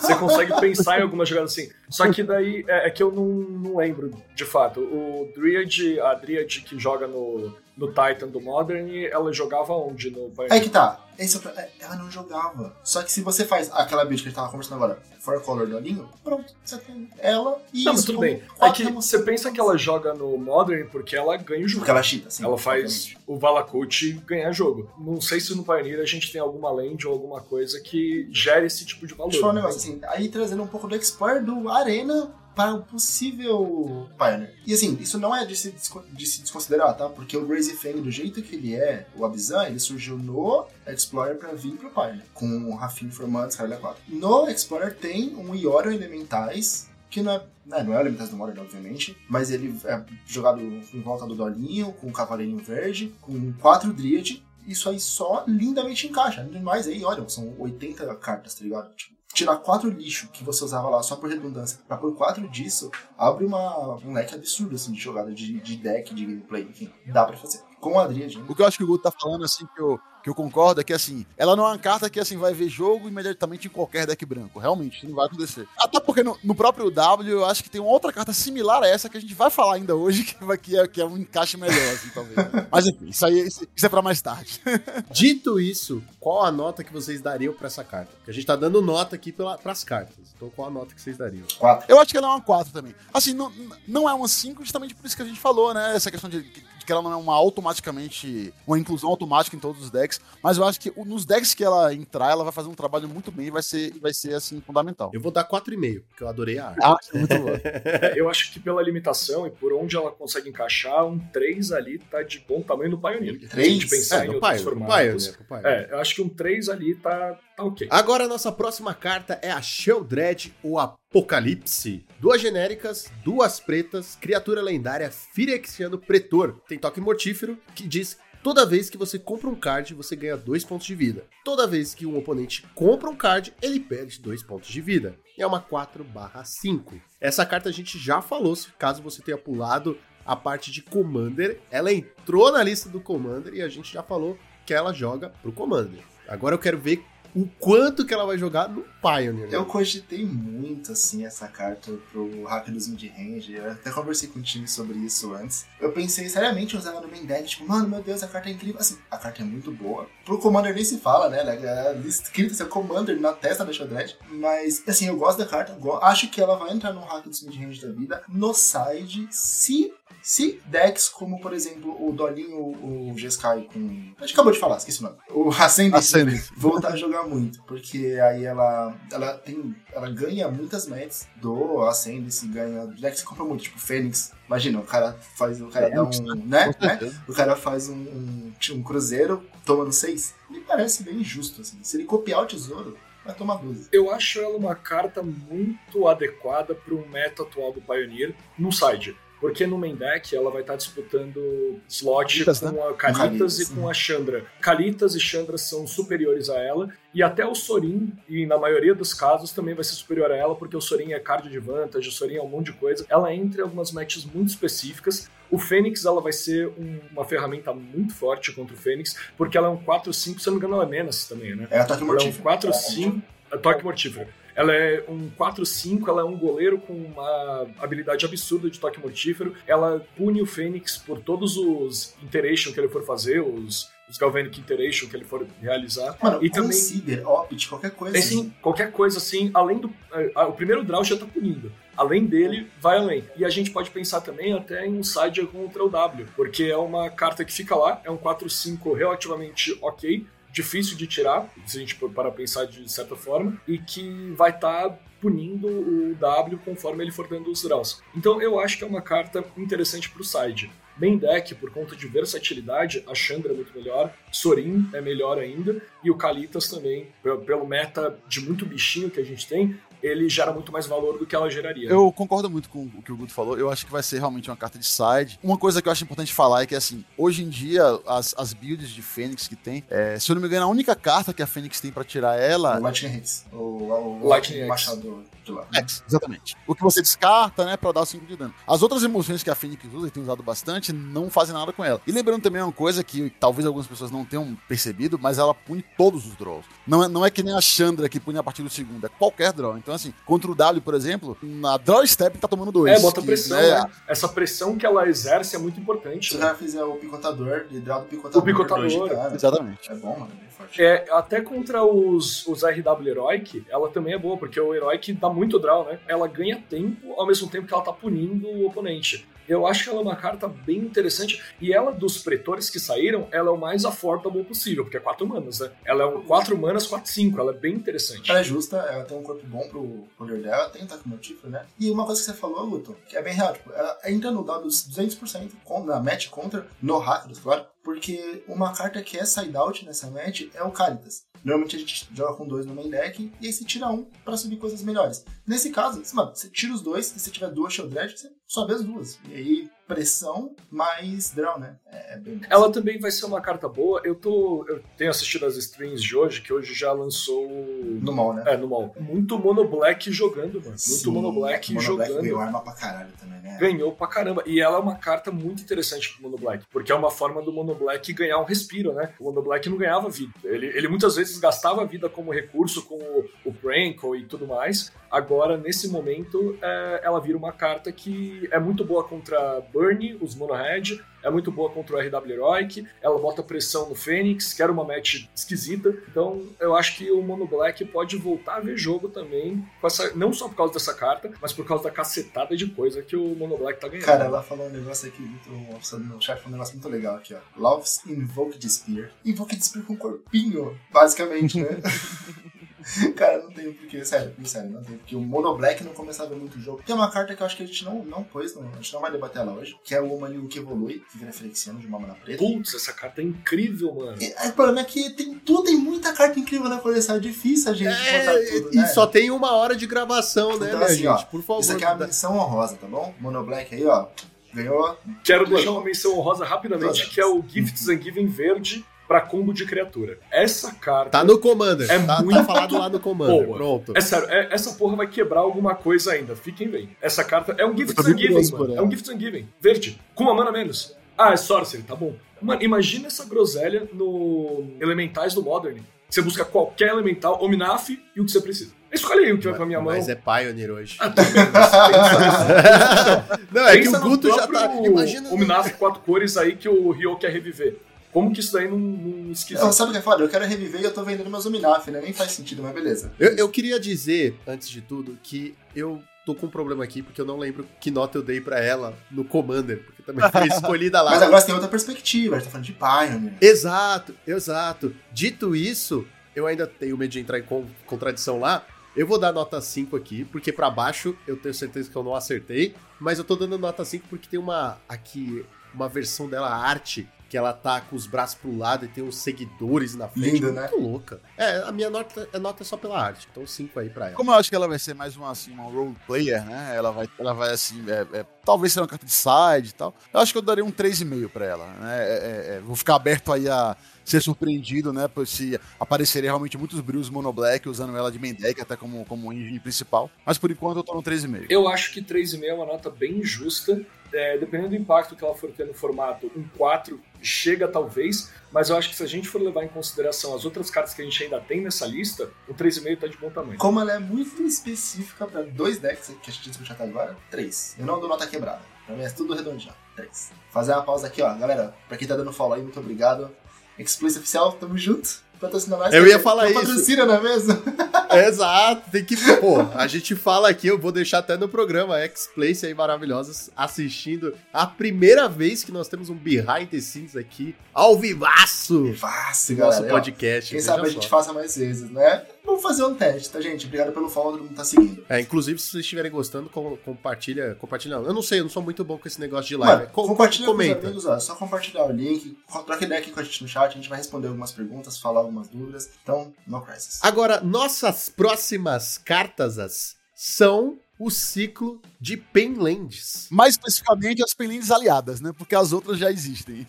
Você consegue pensar em alguma jogada assim. Só que daí é, é que eu não, não lembro, de fato. O Dryad, a Dryad que joga no, no Titan do Modern, ela jogava onde no Pioneer? Aí que tá. Esse é é, ela não jogava. Só que se você faz aquela build que a gente tava conversando agora, Four Color do Alinho, pronto. Você tem ela e Não, mas isso tudo bem. É que você pensa que ela joga no Modern porque ela ganha o jogo. Porque ela cheata, assim. ela faz o Valakut ganhar jogo. Não sei se no Pioneer a gente tem alguma land ou alguma coisa que gere esse tipo de valor. Deixa eu falar um negócio assim. Aí trazendo um pouco do Explorer do Arena para o possível Pioneer. E assim, isso não é de se, de se desconsiderar, tá? Porque o Crazy Fang, do jeito que ele é, o Abizan, ele surgiu no Explorer pra vir pro Pioneer. Com o Rafim formando, Scarlet 4. No Explorer tem um Ioro Elementais, que não é, né, não é o Elementais do Modern, obviamente, mas ele é jogado em volta do Dolinho, com o Cavaleirinho Verde, com quatro Dryad. Isso aí só lindamente encaixa. Além mais, aí, olha, são 80 cartas, tá ligado? Tipo, tirar quatro lixo que você usava lá só por redundância pra pôr quatro disso, abre uma, um leque absurdo assim, de jogada de, de deck, de gameplay, enfim, dá pra fazer. Com a né? O que eu acho que o Guto tá falando, assim, que eu, que eu concordo, é que, assim, ela não é uma carta que, assim, vai ver jogo imediatamente em qualquer deck branco. Realmente, isso não vai acontecer. Até porque no, no próprio W, eu acho que tem uma outra carta similar a essa que a gente vai falar ainda hoje, <laughs> que, vai, que, é, que é um encaixe melhor, assim, talvez. Mas, enfim, isso aí isso, isso é pra mais tarde. <laughs> Dito isso, qual a nota que vocês dariam pra essa carta? Porque a gente tá dando nota aqui pela, pras cartas. Então qual a nota que vocês dariam? Quatro. Eu acho que ela é uma 4 também. Assim, não, não é uma 5 justamente por isso que a gente falou, né? Essa questão de que ela não é uma automaticamente, uma inclusão automática em todos os decks. Mas eu acho que nos decks que ela entrar, ela vai fazer um trabalho muito bem e vai ser, vai ser assim, fundamental. Eu vou dar 4,5, porque eu adorei a arte. Ah, muito bom. <laughs> É, eu acho que pela limitação e por onde ela consegue encaixar, um 3 ali tá de bom tamanho no Pioneer. Se a Três? gente pensar É, em outros Pioneer, formatos. Pioneer. É, eu acho que um 3 ali tá ok. Agora a nossa próxima carta é a Sheldred, o Apocalipse. Duas genéricas, duas pretas, criatura lendária, Firexiano Pretor. Tem toque mortífero, que diz Toda vez que você compra um card, você ganha dois pontos de vida. Toda vez que um oponente compra um card, ele perde dois pontos de vida. É uma 4/5. Essa carta a gente já falou, caso você tenha pulado a parte de Commander, ela entrou na lista do Commander e a gente já falou que ela joga pro Commander. Agora eu quero ver o quanto que ela vai jogar no Pioneer. né? Eu cogitei muito, assim, essa carta pro hack dos mid-range. Eu até conversei com o time sobre isso antes. Eu pensei seriamente em usar ela no main deck. Tipo, mano, meu Deus, a carta é incrível. Assim, a carta é muito boa. Pro Commander nem se fala, né? Ela é escrita ser Commander na testa da Shadred. Mas, assim, eu gosto da carta. Acho que ela vai entrar no hack dos mid-range da vida. No side, se... Se decks como, por exemplo, o Dolinho, o Jeskai com... A gente acabou de falar, esqueci o nome. O Ascendant Ascendant. voltar a jogar muito, porque aí ela ela tem ela ganha muitas matches do Ascendance, ganha deck que você compra muito, tipo Fênix. Imagina, o cara faz o cara dá um, né, né? O cara faz um, um, um cruzeiro tomando 6. Me parece bem justo assim. Se ele copiar o tesouro, vai tomar 12. Eu acho ela uma carta muito adequada para o meta atual do Pioneer no side. Porque no main deck ela vai estar disputando slot Kalitas, com né? a Kalitas Kalitas, e com a Chandra. Kalitas e Chandra são superiores a ela, e até o Sorin, e na maioria dos casos também vai ser superior a ela, porque o Sorin é card advantage, o Sorin é um monte de coisa. Ela entra em algumas matches muito específicas. O Fênix ela vai ser um- uma ferramenta muito forte contra o Fênix, porque ela é um 4-5, se eu não me engano, ela é Menace também, né? É ataque Ela é um mortífero. 4-5. É toque mortífero. Ela é um 4-5, ela é um goleiro com uma habilidade absurda de toque mortífero. Ela pune o Fênix por todos os Iteration que ele for fazer, os, os Galvanic Iteration que ele for realizar. Mano, e também Consider, Opt, qualquer coisa. tem sim, qualquer coisa assim, além do. eh, ah, o primeiro draw já tá punindo. Além dele, vai além. E a gente pode pensar também até em um side contra o W, porque é uma carta que fica lá, é um 4-5 relativamente ok, difícil de tirar, se a gente para pensar de certa forma, e que vai estar punindo o W conforme ele for dando os draws. Então eu acho que é uma carta interessante pro side. Main deck, por conta de versatilidade, a Chandra é muito melhor, Sorin é melhor ainda, e o Kalitas também, pelo meta de muito bichinho que a gente tem, ele gera muito mais valor do que ela geraria. Eu concordo muito com o que o Guto falou. Eu acho que vai ser realmente uma carta de side. Uma coisa que eu acho importante falar é que, assim, hoje em dia, as, as builds de Fênix que tem, é, se eu não me engano, a única carta que a Fênix tem pra tirar ela. O Lightning Hits. O, o, o Lightning X. Machado de lá. É, exatamente. O que você descarta, né, pra dar 5 de dano. As outras emoções que a Fênix usa e tem usado bastante não fazem nada com ela. E lembrando também uma coisa que talvez algumas pessoas não tenham percebido, mas ela pune todos os draws. Não é, não é que nem a Chandra que pune a partir do segundo, é qualquer draw. Então, assim, contra o W, por exemplo, na draw step tá tomando dois. É, bota que, pressão, né, né? Essa pressão que ela exerce é muito importante. Se né? já fizer o picotador, de draw do picotador. O picotador, dano. Exatamente. É bom, mano, é bem forte. É, até contra os, os RW Heroic, ela também é boa, porque o Heroic dá muito draw, né? Ela ganha tempo ao mesmo tempo que ela tá punindo o oponente. Eu acho que ela é uma carta bem interessante. E ela, dos pretores que saíram, ela é o mais affordable possível, porque é 4 manas, né? Ela é um 4 manas, 4-5. Ela é bem interessante. Ela é justa, ela tem um corpo bom pro poder dela, tem ataque mortífero, né? E uma coisa que você falou, Luto, que é bem real, tipo, ela entra no dado 200% com- na match contra, no Rakdos, claro, porque uma carta que é side out nessa match é o Caritas. Normalmente a gente joga com dois no main deck e aí você tira um pra subir coisas melhores. Nesse caso, mano, você tira os dois, e se tiver duas Shield Dredge, você sobe as duas. E aí, pressão mais draw, né? É, é bem Ela também vai ser uma carta boa. Eu tô. Eu tenho assistido as streams de hoje, que hoje já lançou. no mal, né? É, no mall. Muito Mono Black jogando, mano. Muito Sim, Mono Black Mono jogando. Black ganhou arma pra caralho também, né? ganhou pra caramba. E ela é uma carta muito interessante pro Mono Black, porque é uma forma do Mono Black ganhar um respiro, né? O Mono Black não ganhava vida. Ele, ele muitas vezes gastava vida como recurso com o, o Prankle e tudo mais. Agora, nesse momento, é, ela vira uma carta que é muito boa contra Burn, os Mono Red, é muito boa contra o RW Heroic, ela bota pressão no Fênix, que era uma match esquisita. Então, eu acho que o Mono Black pode voltar a ver jogo também, com essa, não só por causa dessa carta, mas por causa da cacetada de coisa que o Mono Black tá ganhando. Cara, ela falou um negócio aqui muito. No chat falou um negócio muito legal aqui, ó. Loves Invoked Spear. Invoked Spear com corpinho, basicamente, né? <laughs> <laughs> Cara, não tem porquê, sério, sério, não tem porque o Mono Black não começava muito o jogo. Tem uma carta que eu acho que a gente não, não pôs, não, a gente não vai debater ela hoje, que é o Humaniu que evolui, que vira Flexiano de uma mana preta. Putz, essa carta é incrível, mano. E, aí, o problema é que tem tudo, tem muita carta incrível na coleção, é difícil a gente É, tudo, e né? só tem uma hora de gravação, né, Então, minha assim, gente? ó, Por favor. Isso aqui é a dá- menção honrosa, tá bom? Mono Black aí, ó. Ganhou. Quero deixar uma menção honrosa rapidamente, Todas. que é o Gifts and Giving verde pra combo de criatura. Essa carta. Tá no Commander. É tá, muito tá falado lá no Commander. boa. Pronto. É sério, é- essa porra vai quebrar alguma coisa ainda. Fiquem bem. Essa carta é um Gifts tô and Giving, mano. ela. É um Gifts and Giving. Verde. Com uma mana menos. Ah, é Sorcery, tá bom. Mano, imagina essa groselha no Elementais do Modern. Você busca qualquer elemental, Ominaf e o que você precisa. Escolhe aí o que vai pra minha mão. Mas é Pioneer hoje. Ah, pensa- <laughs> Não, é que Pensa o no Guto já tá. Imagina. Ominaf quatro cores aí que o Ryo quer reviver. Como que isso daí não, não esquisito? Não, sabe o que é foda? Eu quero reviver e eu tô vendendo meus Ominaf, né? Nem faz sentido, mas beleza. Eu, eu queria dizer, antes de tudo, que eu tô com um problema aqui, porque eu não lembro que nota eu dei pra ela no Commander, porque também foi <laughs> escolhida lá. Mas agora você tem outra perspectiva, a gente tá falando de Pioneer. Exato, exato. Dito isso, eu ainda tenho medo de entrar em con- contradição lá. Eu vou dar nota 5 aqui, porque pra baixo eu tenho certeza que eu não acertei, mas eu tô dando nota 5 porque tem uma aqui uma versão dela arte que ela tá com os braços pro lado e tem uns seguidores na frente. Lindo, muito louca. É, a minha nota, a nota é só pela arte. Então 5 aí pra ela. Como eu acho que ela vai ser mais uma, assim, uma role player, né? Ela vai, ela vai assim, é, é, talvez seja uma carta de side e tal. Eu acho que eu daria um 3,5 pra ela. Né? É, é, é, vou ficar aberto aí a ser surpreendido, né? Por se aparecerem realmente muitos brilhos mono black usando ela de main deck até como, como engine principal. Mas por enquanto eu tô no 3,5. Eu acho que 3,5 é uma nota bem justa. É, dependendo do impacto que ela for ter no formato, um 4 chega talvez, mas eu acho que se a gente for levar em consideração as outras cartas que a gente ainda tem nessa lista, o 3,5 tá de bom tamanho. Como ela é muito específica pra dois decks que a gente discutiu até agora, três. Eu não dou nota quebrada. Pra mim é tudo redondinho. Três. Fazer uma pausa aqui, ó. Galera, pra quem tá dando follow aí, muito obrigado. Explicit Oficial, tamo junto. Patrocina nós. Eu ia falar isso. Patrocina, não é mesmo? <laughs> Exato, tem que. Pô, a gente fala aqui, eu vou deixar até no programa X-Place aí maravilhosos assistindo a primeira vez que nós temos um behind the scenes aqui, ao vivaço! Nosso galera. Ó, podcast. Quem sabe a gente faça mais vezes, né? Vamos fazer um teste, tá, gente? Obrigado pelo follow, todo mundo tá seguindo. É, inclusive, se vocês estiverem gostando, com- compartilha. Compartilha. não. Eu não sei, eu não sou muito bom com esse negócio de live. Mano, Co- compartilha com os comenta. amigos, ó. É só compartilhar o link, troca ideia aqui com a gente no chat, a gente vai responder algumas perguntas, falar algumas dúvidas. Então, no crisis. Agora, nossas próximas cartas as, são o ciclo de Penlands. Mais especificamente as penlinhas aliadas, né? Porque as outras já existem.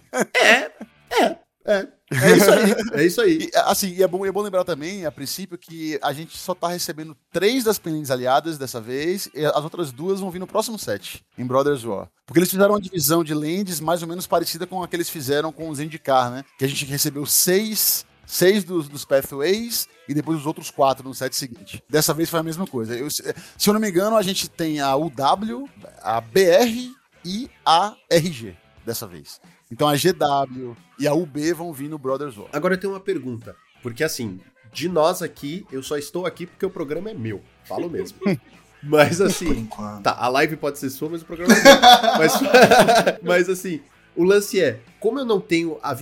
É isso aí, <laughs> é isso aí. E, assim, e é bom, é bom lembrar também, a princípio, que a gente só tá recebendo três das penlinhas aliadas dessa vez, e as outras duas vão vir no próximo set, em Brothers War. Porque eles fizeram uma divisão de lands mais ou menos parecida com a que eles fizeram com o Zendikar, né? Que a gente recebeu seis, seis dos, dos Pathways e depois os outros quatro no set seguinte. Dessa vez foi a mesma coisa. Eu- se eu não me engano, a gente tem a UW, a BR e a RG dessa vez. Então a GW e a UB vão vir no Brothers War. Agora eu tenho uma pergunta. Porque assim, de nós aqui, eu só estou aqui porque o programa é meu. Falo mesmo. <laughs> Mas Por assim. enquanto. Tá, a live pode ser sua, mas o programa é meu. <laughs> mas, <laughs> mas assim, o lance é: como eu não tenho a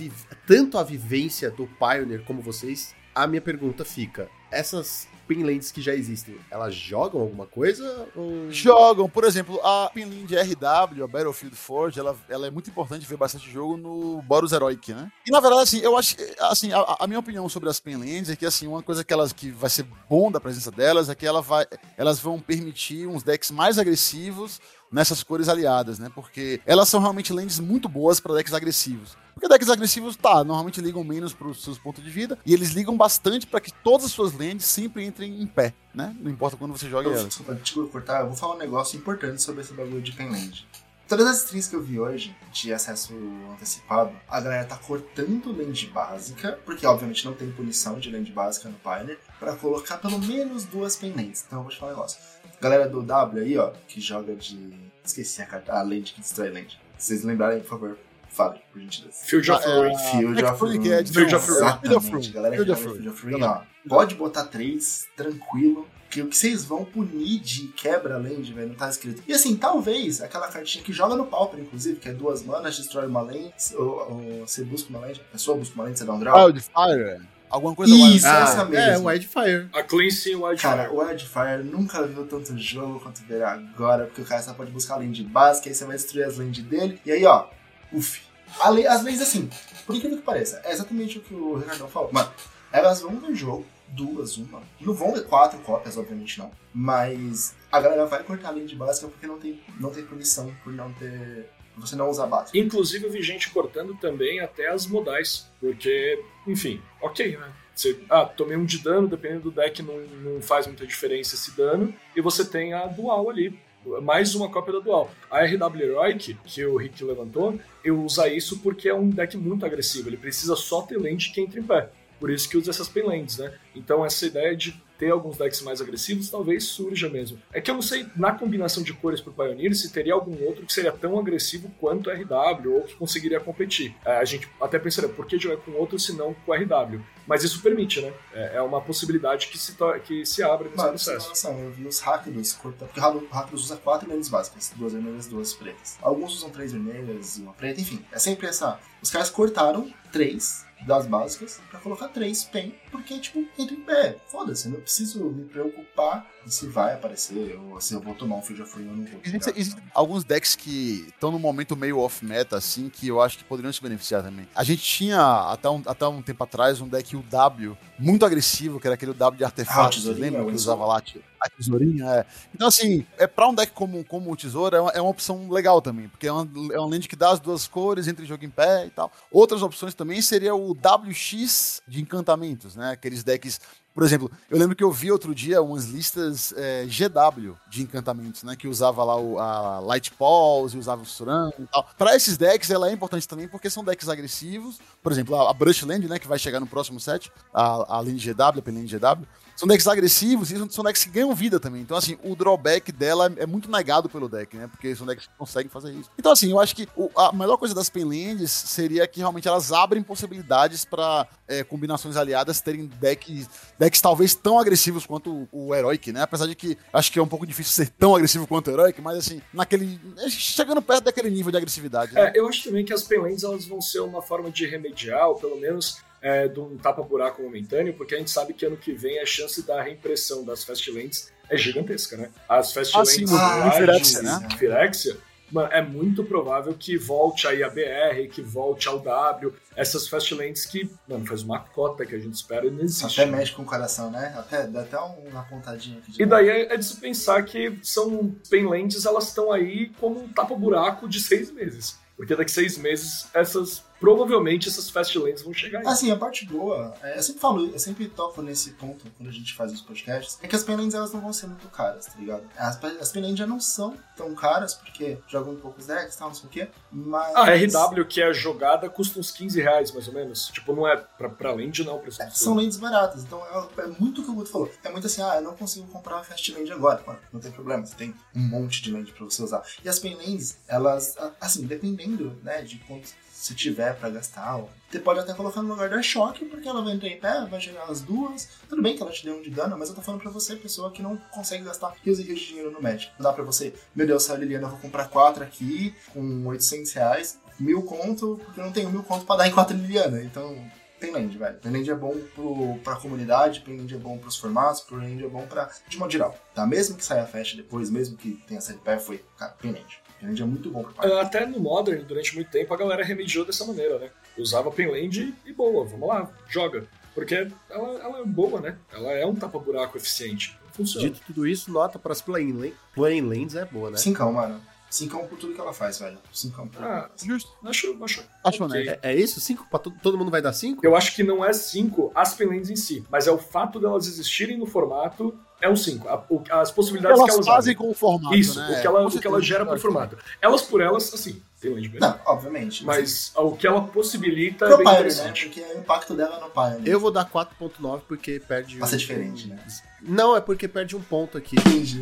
tanto a vivência do Pioneer como vocês, a minha pergunta fica: essas pinlands que já existem, elas jogam alguma coisa? Ou... Jogam, por exemplo, a Pinlin de RW, a Battlefield Forge, ela, ela é muito importante ver bastante jogo no Boros Heroic, né? E na verdade, assim, eu acho, assim, a, a minha opinião sobre as Pinlands é que, assim, uma coisa que elas que vai ser bom da presença delas é que ela vai, elas vão permitir uns decks mais agressivos nessas cores aliadas, né? Porque elas são realmente lands muito boas para decks agressivos. Porque decks agressivos, tá, normalmente ligam menos para os seus pontos de vida, e eles ligam bastante para que todas as suas lands sempre entrem em pé, né? Não importa quando você joga elas. desculpa, desculpa cortar, eu vou falar um negócio importante sobre esse bagulho de Penland. Todas as strings que eu vi hoje, de acesso antecipado, a galera tá cortando land básica, porque obviamente não tem punição de land básica no Pioneer, pra colocar pelo menos duas Penlands. Então eu vou te falar um negócio. Galera do W aí, ó, que joga de. Esqueci a carta, a land que destrói land. Se vocês lembrarem, por favor, fale, por gentileza. Field of Ruin. é, Field of Free, Ruin. é Field of Ruin. Field of Ruin. Field of Ruin. Field of Ruin, ó. Pode botar três, tranquilo. Que o que vocês vão punir de quebra land, velho, não tá escrito. E assim, talvez aquela cartinha que joga no Pauper, inclusive, que é duas manas, destrói uma land, ou, ou você busca uma land, a pessoa busca uma land, você dá um draw. Wildfire? Alguma coisa Isso, Ah, essa é, mesmo. Wildfire. A Cleansing e o Wildfire. Cara, o Wildfire nunca viu tanto jogo quanto verá agora, porque o cara só pode buscar a land básica, aí você vai destruir as land dele, e aí, ó, uff. A lei- As leis, assim, por incrível que pareça, é exatamente o que o Ricardão falou. Mano, elas vão ver jogo, duas, uma. Não vão ver quatro cópias, obviamente não. Mas a galera vai cortar a land básica porque não tem, não tem punição por não ter. por você não usar básica. Inclusive, eu vi gente cortando também até as modais. Porque, enfim, ok, né? Você, ah, tomei um de dano, dependendo do deck, não, não faz muita diferença esse dano. E você tem a dual ali. Mais uma cópia da dual. A RW Heroic, que o Rick levantou, eu uso isso porque é um deck muito agressivo. Ele precisa só ter land que entre em pé. Por isso que usa essas penlands, né? Então essa ideia de ter alguns decks mais agressivos talvez surja mesmo. É que eu não sei, na combinação de cores pro Pioneer, se teria algum outro que seria tão agressivo quanto o RW, ou que conseguiria competir. É, a gente até pensaria, por que jogar com outro se não com o RW? Mas isso permite, né? É, é uma possibilidade que se, que se abre nesse Mano, processo. noção, eu vi os Rakdos cortar. Porque o Rakdos usa quatro vermelhas básicas: duas vermelhas duas pretas. Alguns usam três vermelhas e uma preta, enfim. É sempre essa. Os caras cortaram três das básicas pra colocar três PEN porque, tipo, entra em pé. Foda-se, eu não preciso me preocupar se vai aparecer ou se eu vou tomar um of Free ou não vou. Existem, existem alguns decks que estão num momento meio off-meta, assim, que eu acho que poderiam se beneficiar também. A gente tinha, até um, até um tempo atrás, um deck UW muito agressivo, que era aquele UW de Ah, o artefatos, tesourinho, lembra? o Que usava lá a tesourinha, é. Então, assim, é, pra um deck como, como o Tesouro, é uma, é uma opção legal também, porque é uma, é uma land que dá as duas cores, entre jogo em pé e tal. Outras opções também seria o WX de encantamentos, né? Aqueles decks por exemplo, eu lembro que eu vi outro dia umas listas é, GW de encantamentos, né? Que usava lá o, a Light Pulse, usava o Suran e tal. Pra esses decks, ela é importante também porque são decks agressivos. Por exemplo, a, a Brushland, né? Que vai chegar no próximo set, a, a GW, a Land GW. São decks agressivos e são- decks que ganham vida também. Então, assim, o drawback dela é muito negado pelo deck, né? Porque são decks que conseguem fazer isso. Então, assim, eu acho que o- a melhor coisa das Penlands seria que realmente elas abrem possibilidades pra é, combinações aliadas terem decks, decks talvez tão agressivos quanto o, o Heroic, né? Apesar de que acho que é um pouco difícil ser tão agressivo quanto o Heroic, mas assim, naquele. chegando perto daquele nível de agressividade. né? É, eu acho também que as Penlands elas vão ser uma forma de remediar, ou pelo menos é, de um tapa-buraco momentâneo, porque a gente sabe que ano que vem a chance da reimpressão das Fastlands é gigantesca, né? As no- lá no Firexia, de né? Firexia, mano, é muito provável que volte aí a BR, que volte ao W, essas Fastlands que, mano, faz uma cota que a gente espera e não existe. Até mexe com o coração, né? Até, dá até um- uma pontadinha aqui de E daí é, é de se pensar que são Penlands, elas estão aí como um tapa-buraco de seis meses. Porque daqui seis meses, essas. Provavelmente essas Fastlands vão chegar aí. Assim, a parte boa, é, eu sempre falo, eu sempre toco nesse ponto quando a gente faz os podcasts, é que as penlands elas não vão ser muito caras, tá ligado? As, as já não são tão caras, porque jogam poucos decks e tal, não sei o quê, mas... A RW, que é jogada, custa uns 15 reais, mais ou menos. Tipo, não é pra, pra land, não, preço É, são lentes baratas, então é, é muito o que o Guto falou. É muito assim, ah, eu não consigo comprar uma Fast Land agora. Mano, não tem problema, você tem um monte de land pra você usar. E as Penlands, elas, a- assim, dependendo, né, de quanto se tiver pra gastar, ó, você pode até colocar no lugar da choque, porque ela vai entrar em pé, vai gerar as duas. Tudo bem que ela te deu um de dano, mas eu tô falando pra você, pessoa que não consegue gastar rios e rios de dinheiro no Magic. Dá pra você, meu Deus, saiu Liliana, eu vou comprar quatro aqui, com 800 reais, mil conto, porque eu não tenho mil conto pra dar em quatro Liliana. Então, Penland, velho. Penland é bom pro, pra comunidade, Penland é bom pros formatos, Penland é bom pra. de modo geral. Tá? Mesmo que saia a festa depois, mesmo que tenha saído pé, foi. Cara, Penland. Penland é muito bom pai. É, Até no Modern, durante muito tempo, a galera remediou dessa maneira, né? Usava Penland e boa, vamos lá, joga. Porque ela, ela é boa, né? Ela é um tapa-buraco eficiente. Funciona. Dito tudo isso, nota para as plain, lands é boa, né? Cincão, mano. Cincão por tudo que ela faz, velho. Cincão por tudo que Ah, ela faz. Justo. Acho, acho, Acho ok. honesto. É, é isso? Cinco? Pra to- todo mundo vai dar cinco? Eu acho que não é 5 as Penlands em si, mas é o fato delas existirem no formato é um 5. As possibilidades Elas que elas fazem com o formato, Isso, né? o que ela, o que ela gera por claro. formato. Elas por elas, assim, Penland mesmo. Não, obviamente. Mas o que ela possibilita é Pro bem Pyre, né? interessante. Porque é o impacto dela no Pyre. Eu vou dar 4.9 porque perde Pra ser um- diferente, né? Não, é porque perde um ponto aqui. Entendi.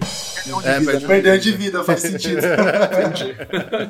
É, perde um Perdeu de vida, faz sentido. <laughs> Entendi.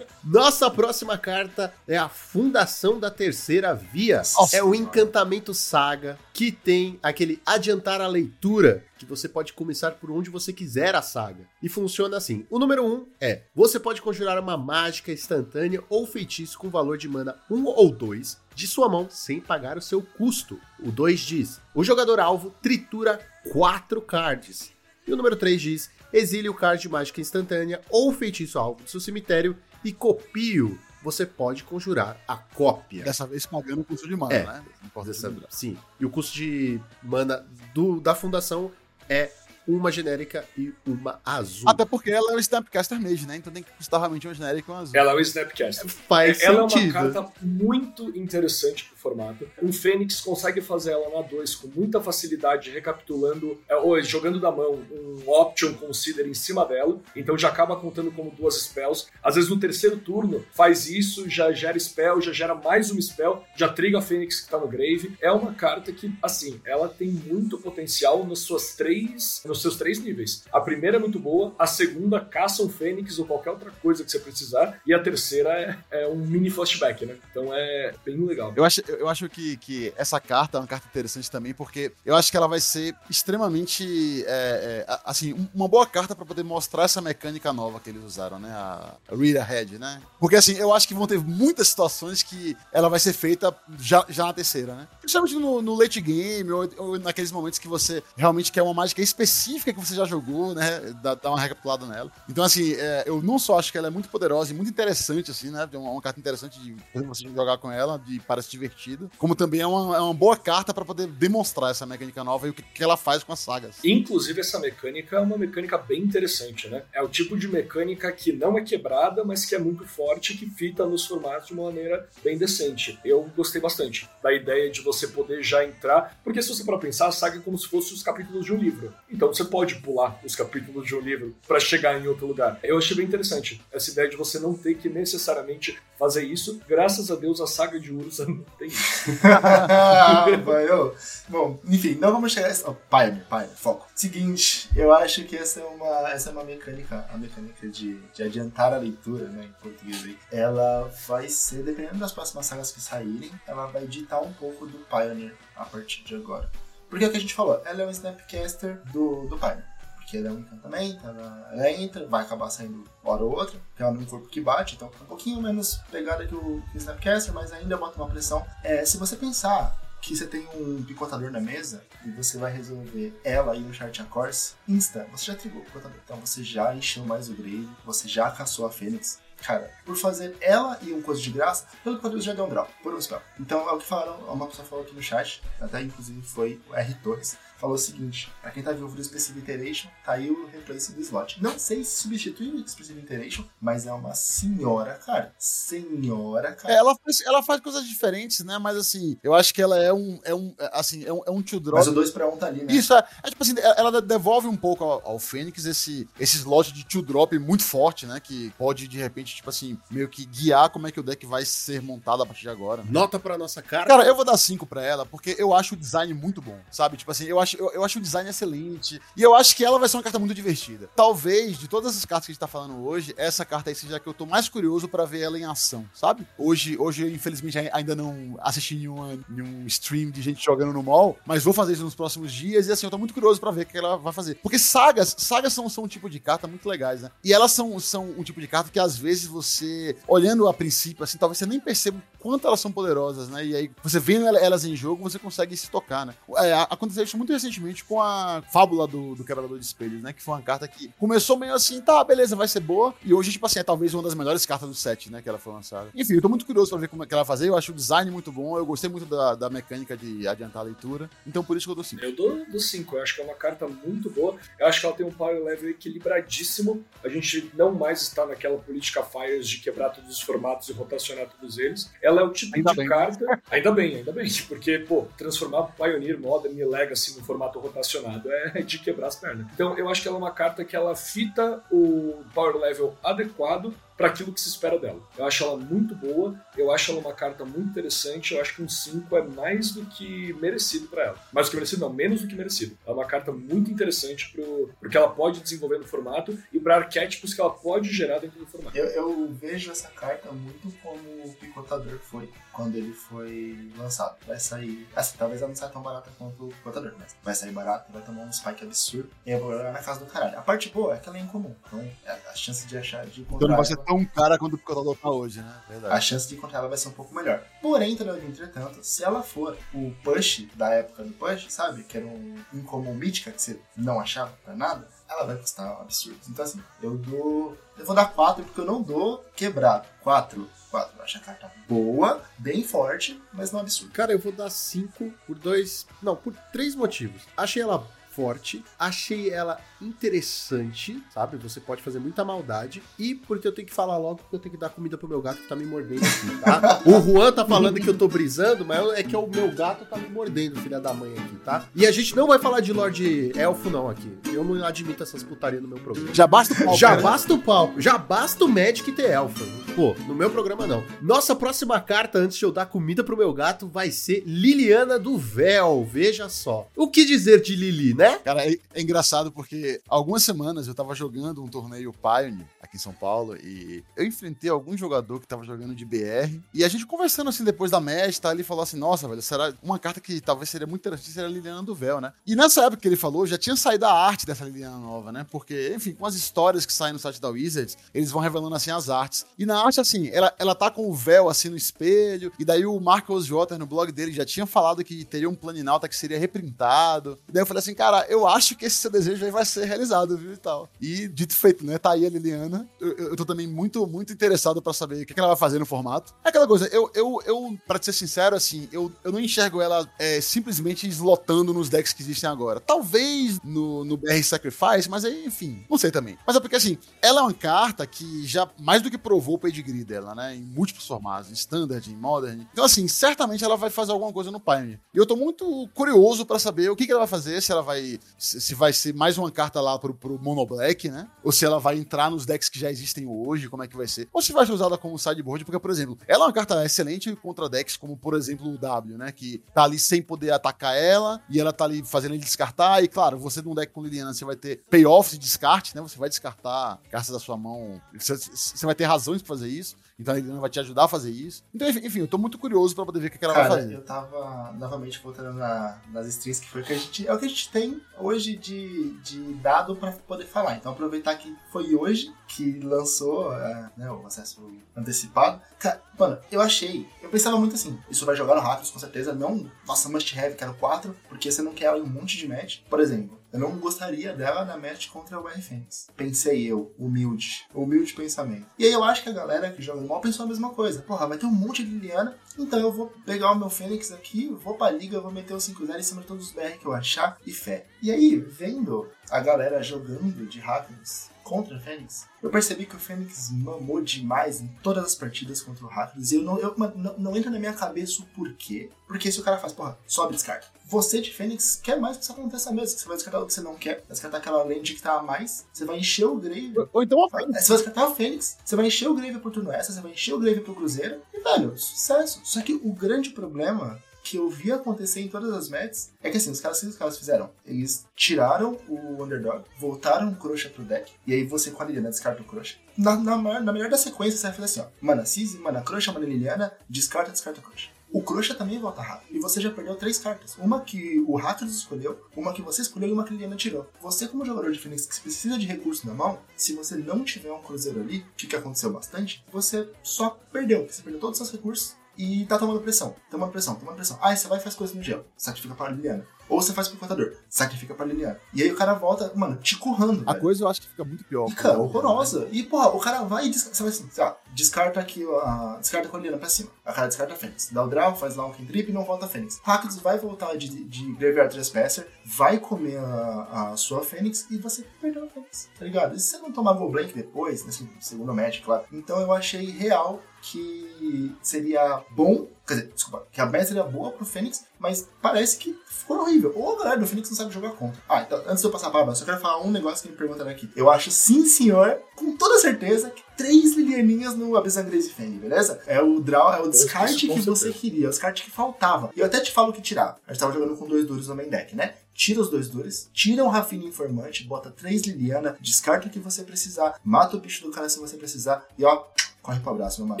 <laughs> Nossa próxima carta é a Fundação da Terceira Via. Nossa é o encantamento saga que tem aquele adiantar a leitura, que você pode começar por onde você quiser a saga. E funciona assim. O número 1 um é: você pode conjurar uma mágica instantânea ou feitiço com valor de mana 1 um ou 2 de sua mão sem pagar o seu custo. O 2 diz: o jogador alvo tritura 4 cards. E o número 3 diz: exile o card de mágica instantânea ou feitiço alvo do seu cemitério e copie-o. Você pode conjurar a cópia. Dessa vez pagando o custo de mana, É. né? Dessa- sim. E o custo de mana do, da fundação é uma genérica e uma azul. Até porque ela é um Snapcaster Mage, né? Então tem que custar realmente uma genérica e uma azul. Ela é o Snapcaster. Faz ela sentido. é uma carta muito interessante pro formato. Um Fênix consegue fazer ela na 2 com muita facilidade, recapitulando, é, ou jogando da mão um Option Consider em cima dela, então já acaba contando como duas spells. Às vezes no terceiro turno faz isso, já gera spell, já gera mais uma spell, já triga a Fênix que tá no grave. É uma carta que, assim, ela tem muito potencial nas suas três, nos seus três níveis. A primeira é muito boa, a segunda caça um fênix ou qualquer outra coisa que você precisar, e a terceira é, é um mini flashback, né? Então é bem legal. Eu acho, eu acho que, que essa carta é uma carta interessante também, porque eu acho que ela vai ser extremamente. é, é, assim, um- uma boa carta pra poder mostrar essa mecânica nova que eles usaram, né? A Read Ahead, né? Porque assim, eu acho que vão ter muitas situações que ela vai ser feita já, já na terceira, né? Principalmente no, no late game, ou, ou naqueles momentos que você realmente quer uma mágica específica que você já jogou, né? Dá, dá uma recapitulada nela. Então, assim, é, eu não só acho que ela é muito poderosa e muito interessante, assim, né? É uma, uma carta interessante de você jogar com ela, de parece divertido. Como também é uma, é uma boa carta pra poder demonstrar essa mecânica nova e o que, que ela faz com as sagas. Inclusive, essa mecânica é uma mecânica bem interessante, né? É o tipo de mecânica que não é quebrada, mas que é muito forte e que fita nos formatos de uma maneira bem decente. Eu gostei bastante da ideia de você poder já entrar, porque se você para pensar, a saga é como se fosse os capítulos de um livro. Então você pode pular os capítulos de um livro para chegar em outro lugar. Eu achei bem interessante essa ideia de você não ter que necessariamente fazer isso. Graças a Deus, a saga de Ursa não tem isso. <laughs> Bom, enfim, não vamos chegar a esse. Oh, Pioneer, Pioneer, foco. Seguinte, eu acho que essa é uma, essa é uma mecânica, a mecânica de, de adiantar a leitura, né, em português aí. Ela vai ser, dependendo das próximas sagas que saírem, ela vai ditar um pouco do Pioneer a partir de agora. Porque é o que a gente falou, ela é um Snapcaster do, do Pioneer. Porque ela é um encantamento, ela, ela entra, vai acabar saindo hora ou outra, porque ela é um corpo que bate, então um pouquinho menos pegada que o, Snapcaster, mas ainda bota uma pressão. É, se você pensar que você tem um picotador na mesa e você vai resolver ela e o Chart a Course, insta, você já trigou o picotador. Então você já encheu mais o grave, você já caçou a Fênix. Cara, por fazer ela e um coisa de graça, pelo picotador já deu um draw, por um spell. Então é o que falaram, uma pessoa falou aqui no chat, até inclusive foi o R Torres, falou o seguinte: pra quem tá vivo do Expressive Iteration, tá aí o replace do slot. Não sei se substitui o Expressive Iteration, mas é uma senhora, cara. Senhora, cara. É, ela, faz, ela faz coisas diferentes, né? Mas assim, eu acho que ela é um. É um assim, é um, é um two drop. Mas o 2 pra 1 um tá ali, né? Isso, é, é tipo assim, ela devolve um pouco ao, ao Fênix esse, esse slot de two drop muito forte, né? Que pode, de repente, tipo assim, meio que guiar como é que o deck vai ser montado a partir de agora. Nota pra nossa cara. Cara, eu vou dar 5 pra ela, porque eu acho o design muito bom, sabe? Tipo assim, eu acho, eu, eu acho o design excelente. E eu acho que ela vai ser uma carta muito divertida. Talvez, de todas as cartas que a gente tá falando hoje, essa carta aí seja a que eu tô mais curioso pra ver ela em ação, sabe? Hoje, hoje infelizmente, ainda não assisti nenhuma, nenhum stream de gente jogando no mall, mas vou fazer isso nos próximos dias. E assim, eu tô muito curioso pra ver o que ela vai fazer. Porque sagas, sagas são, são um tipo de carta muito legais, né? E elas são, são um tipo de carta que às vezes você, olhando a princípio, assim, talvez você nem perceba quanto elas são poderosas, né? E aí, você vendo ela- elas em jogo, você consegue se tocar, né? É, aconteceu isso muito recentemente com a fábula do, do Quebrador de Espelhos, né? Que foi uma carta que começou meio assim, tá, beleza, vai ser boa. E hoje, tipo assim, é talvez uma das melhores cartas do set, né? Que ela foi lançada. Enfim, eu tô muito curioso pra ver como é que ela vai fazer. Eu acho o design muito bom. Eu gostei muito da, da mecânica de adiantar a leitura. Então, por isso que eu dou 5. Eu dou do 5, eu acho que é uma carta muito boa. Eu acho que ela tem um power level equilibradíssimo. A gente não mais está naquela política Fires de quebrar todos os formatos e rotacionar todos eles. Ela é o tipo Ainda de bem. carta. <laughs> Ainda bem, ainda bem. Porque, pô, transformar Pioneer, Modern e Legacy no formato rotacionado é <laughs> de quebrar as pernas. Então eu acho que ela é uma carta que ela fita o power level adequado para aquilo que se espera dela. Eu acho ela muito boa, eu acho ela uma carta muito interessante, eu acho que um 5 é mais do que merecido para ela. Mais do que merecido, não, menos do que merecido. É uma carta muito interessante pro, pro que ela pode desenvolver no formato e para arquétipos que ela pode gerar dentro do formato. Eu, eu vejo essa carta muito como o Picotador foi quando ele foi lançado. Vai sair. Assim, talvez ela não saia tão barata quanto o Picotador, mas vai sair barato, vai tomar um spike absurdo e eu vou jogar na casa do caralho. A parte boa é que ela é incomum, então a a chance de achar de Então encontrar não vai ser ela, tão cara quanto o Picotador tá hoje, né? Verdade. a chance de encontrar ela vai ser um pouco melhor. Porém, entretanto, se ela for o push da época do push, sabe? Que era um incomum mítica que você não achava pra nada, ela vai custar um absurdo. Então assim, eu dou. Eu vou dar 4 porque eu não dou quebrado. 4. 4. Eu acho a carta boa, bem forte, mas não absurdo. Cara, eu vou dar 5 por dois. Não, por três motivos. Achei ela forte, achei ela interessante, sabe? Você pode fazer muita maldade. E porque eu tenho que falar logo porque eu tenho que dar comida pro meu gato que tá me mordendo aqui, tá? o Juan tá falando que eu tô brisando, mas é que o meu gato tá me mordendo, filha da mãe aqui, tá? E a gente não vai falar de Lorde Elfo, não, aqui. Eu não admito essas putarias no meu programa. Já basta o palco, Já né? basta o palco, já basta o Magic ter elfa. Pô, no meu programa não. Nossa próxima carta, antes de eu dar comida pro meu gato, vai ser Liliana do Véu. Veja só. O que dizer de Lili, né? É? Cara, é, é engraçado porque algumas semanas eu tava jogando um torneio Pioneer aqui em São Paulo e eu enfrentei algum jogador que tava jogando de BR e a gente conversando assim depois da match, tá ali falou assim: "Nossa, velho, será uma carta que talvez seria muito interessante seria a Liliana do Véu, né?". E nessa época que ele falou, já tinha saído a arte dessa Liliana nova, né? Porque, enfim, com as histórias que saem no site da Wizards, eles vão revelando assim as artes. E na arte assim, ela, ela tá com o véu assim no espelho, e daí o Marcos Jotter no blog dele já tinha falado que teria um Planinauta que seria reprintado. E daí eu falei assim, cara, eu acho que esse seu desejo aí vai ser realizado, viu, e tal. E dito feito, né, tá aí a Liliana. Eu, eu tô também muito, muito interessado pra saber o que, que ela vai fazer no formato. É aquela coisa, eu, eu, eu pra ser sincero, assim, eu, eu não enxergo ela é, simplesmente eslotando nos decks que existem agora. Talvez no, no BR Sacrifice, mas aí, enfim, não sei também. Mas é porque, assim, ela é uma carta que já mais do que provou o pedigree dela, né, em múltiplos formatos, em Standard, em Modern. Então, assim, certamente ela vai fazer alguma coisa no Pioneer. E eu tô muito curioso pra saber o que, que ela vai fazer, se ela vai. Se vai ser mais uma carta lá pro, pro Mono Black, né? Ou se ela vai entrar nos decks que já existem hoje, como é que vai ser. Ou se vai ser usada como sideboard, porque, por exemplo, ela é uma carta excelente contra decks, como, por exemplo, o W, né? Que tá ali sem poder atacar ela, e ela tá ali fazendo ele descartar. E, claro, você num deck com Liliana, você vai ter payoffs de descarte, né? Você vai descartar cartas da sua mão. Você, você vai ter razões pra fazer isso. Então a Liliana vai te ajudar a fazer isso. Então, enfim, eu tô muito curioso pra poder ver o que, ela vai Cara, fazer. eu tava novamente voltando na- nas strings que foi que a gente. É o que a gente tem hoje de, de dado pra poder falar. Então aproveitar que foi hoje que lançou é, né, o acesso antecipado. Cara, mano, eu achei. Eu pensava muito assim, isso vai jogar no Raptors com certeza. Não, nossa, must have, quero 4, porque você não quer um monte de match. Por exemplo, eu não gostaria dela na match contra o R Fênix. Pensei eu, humilde. Humilde pensamento. E aí eu acho que a galera que joga mal pensou a mesma coisa. Porra, vai ter um monte de Liliana, então eu vou pegar o meu Fênix aqui, vou pra liga, vou meter o 5-0 em cima de todos os BR que eu achar e fé. E aí, vendo a galera jogando de Rakdos contra o Fênix, eu percebi que o Fênix mamou demais em todas as partidas contra o Rakdos. E eu não, eu, não, não entra na minha cabeça o porquê. Porque se o cara faz, porra, sobe descarta. Você de Fênix quer mais que isso aconteça mesmo. que Você vai descartar o que você não quer, vai descartar aquela land que tá a mais, você vai encher o grave. Ou então a Vai- Você vai descartar o Fênix, você vai encher o Grave pro turno extra, você vai encher o Grave pro Cruzeiro, e velho, sucesso. Só que o grande problema que eu vi acontecer em todas as matches é que assim, os caras, o que os caras fizeram? Eles tiraram o Underdog, voltaram o Crusha pro deck, e aí você com a Liliana descarta o Crusha. Na, na, na melhor da sequência, você vai fazer assim, ó. Mana Cis, mana Crusha, mana Liliana, descarta, descarta Crusha. O Crusha também volta rápido. E você já perdeu três cartas. Uma que o Rakdos escolheu, uma que você escolheu e uma que a Liliana tirou. Você, como jogador de Phoenix que precisa de recurso na mão, se você não tiver um cruzeiro ali, que que aconteceu bastante, você só perdeu. Você perdeu todos os seus recursos e tá tomando pressão. Tomando pressão, tomando pressão. Ah, você vai e faz coisa no gel. Sacrifica pra Liliana. Ou você faz pro contador. Sacrifica pra Liliana. E aí o cara volta, mano, te currando. A velho. coisa eu acho que fica muito pior. E, cara, horrorosa. E, porra, o cara vai e descarta. Você vai assim, lá, descarta aqui, a, descarta com a Liliana pra cima. A cara descarta a Fênix. Dá o draw, faz lá um cantrip e não volta a Fênix. Rakdos vai voltar de, de Graveyard Trespasser, vai comer a, a sua Fênix e você perdeu a Fênix, tá ligado? E se você não tomar Gol Blank depois, nesse segundo match, claro. Então eu achei real que seria bom, quer dizer, desculpa, que a match seria boa pro Fênix, mas parece que ficou horrível. Ou a galera do Fênix não sabe jogar contra. Ah, então, antes de eu passar a eu só quero falar um negócio que me perguntaram aqui. Eu acho, sim, senhor, com toda certeza, que três Lilianinhas no Abyssal Grace Fang, beleza? É o draw, é o descarte que você queria, o descarte que faltava. E eu até te falo o que tirar. A gente tava jogando com dois duros no main deck, né? Tira os dois duros, tira o Rafine Informante, bota três Liliana, descarta o que você precisar, mata o bicho do cara se você precisar, e ó, corre pro abraço, meu mano.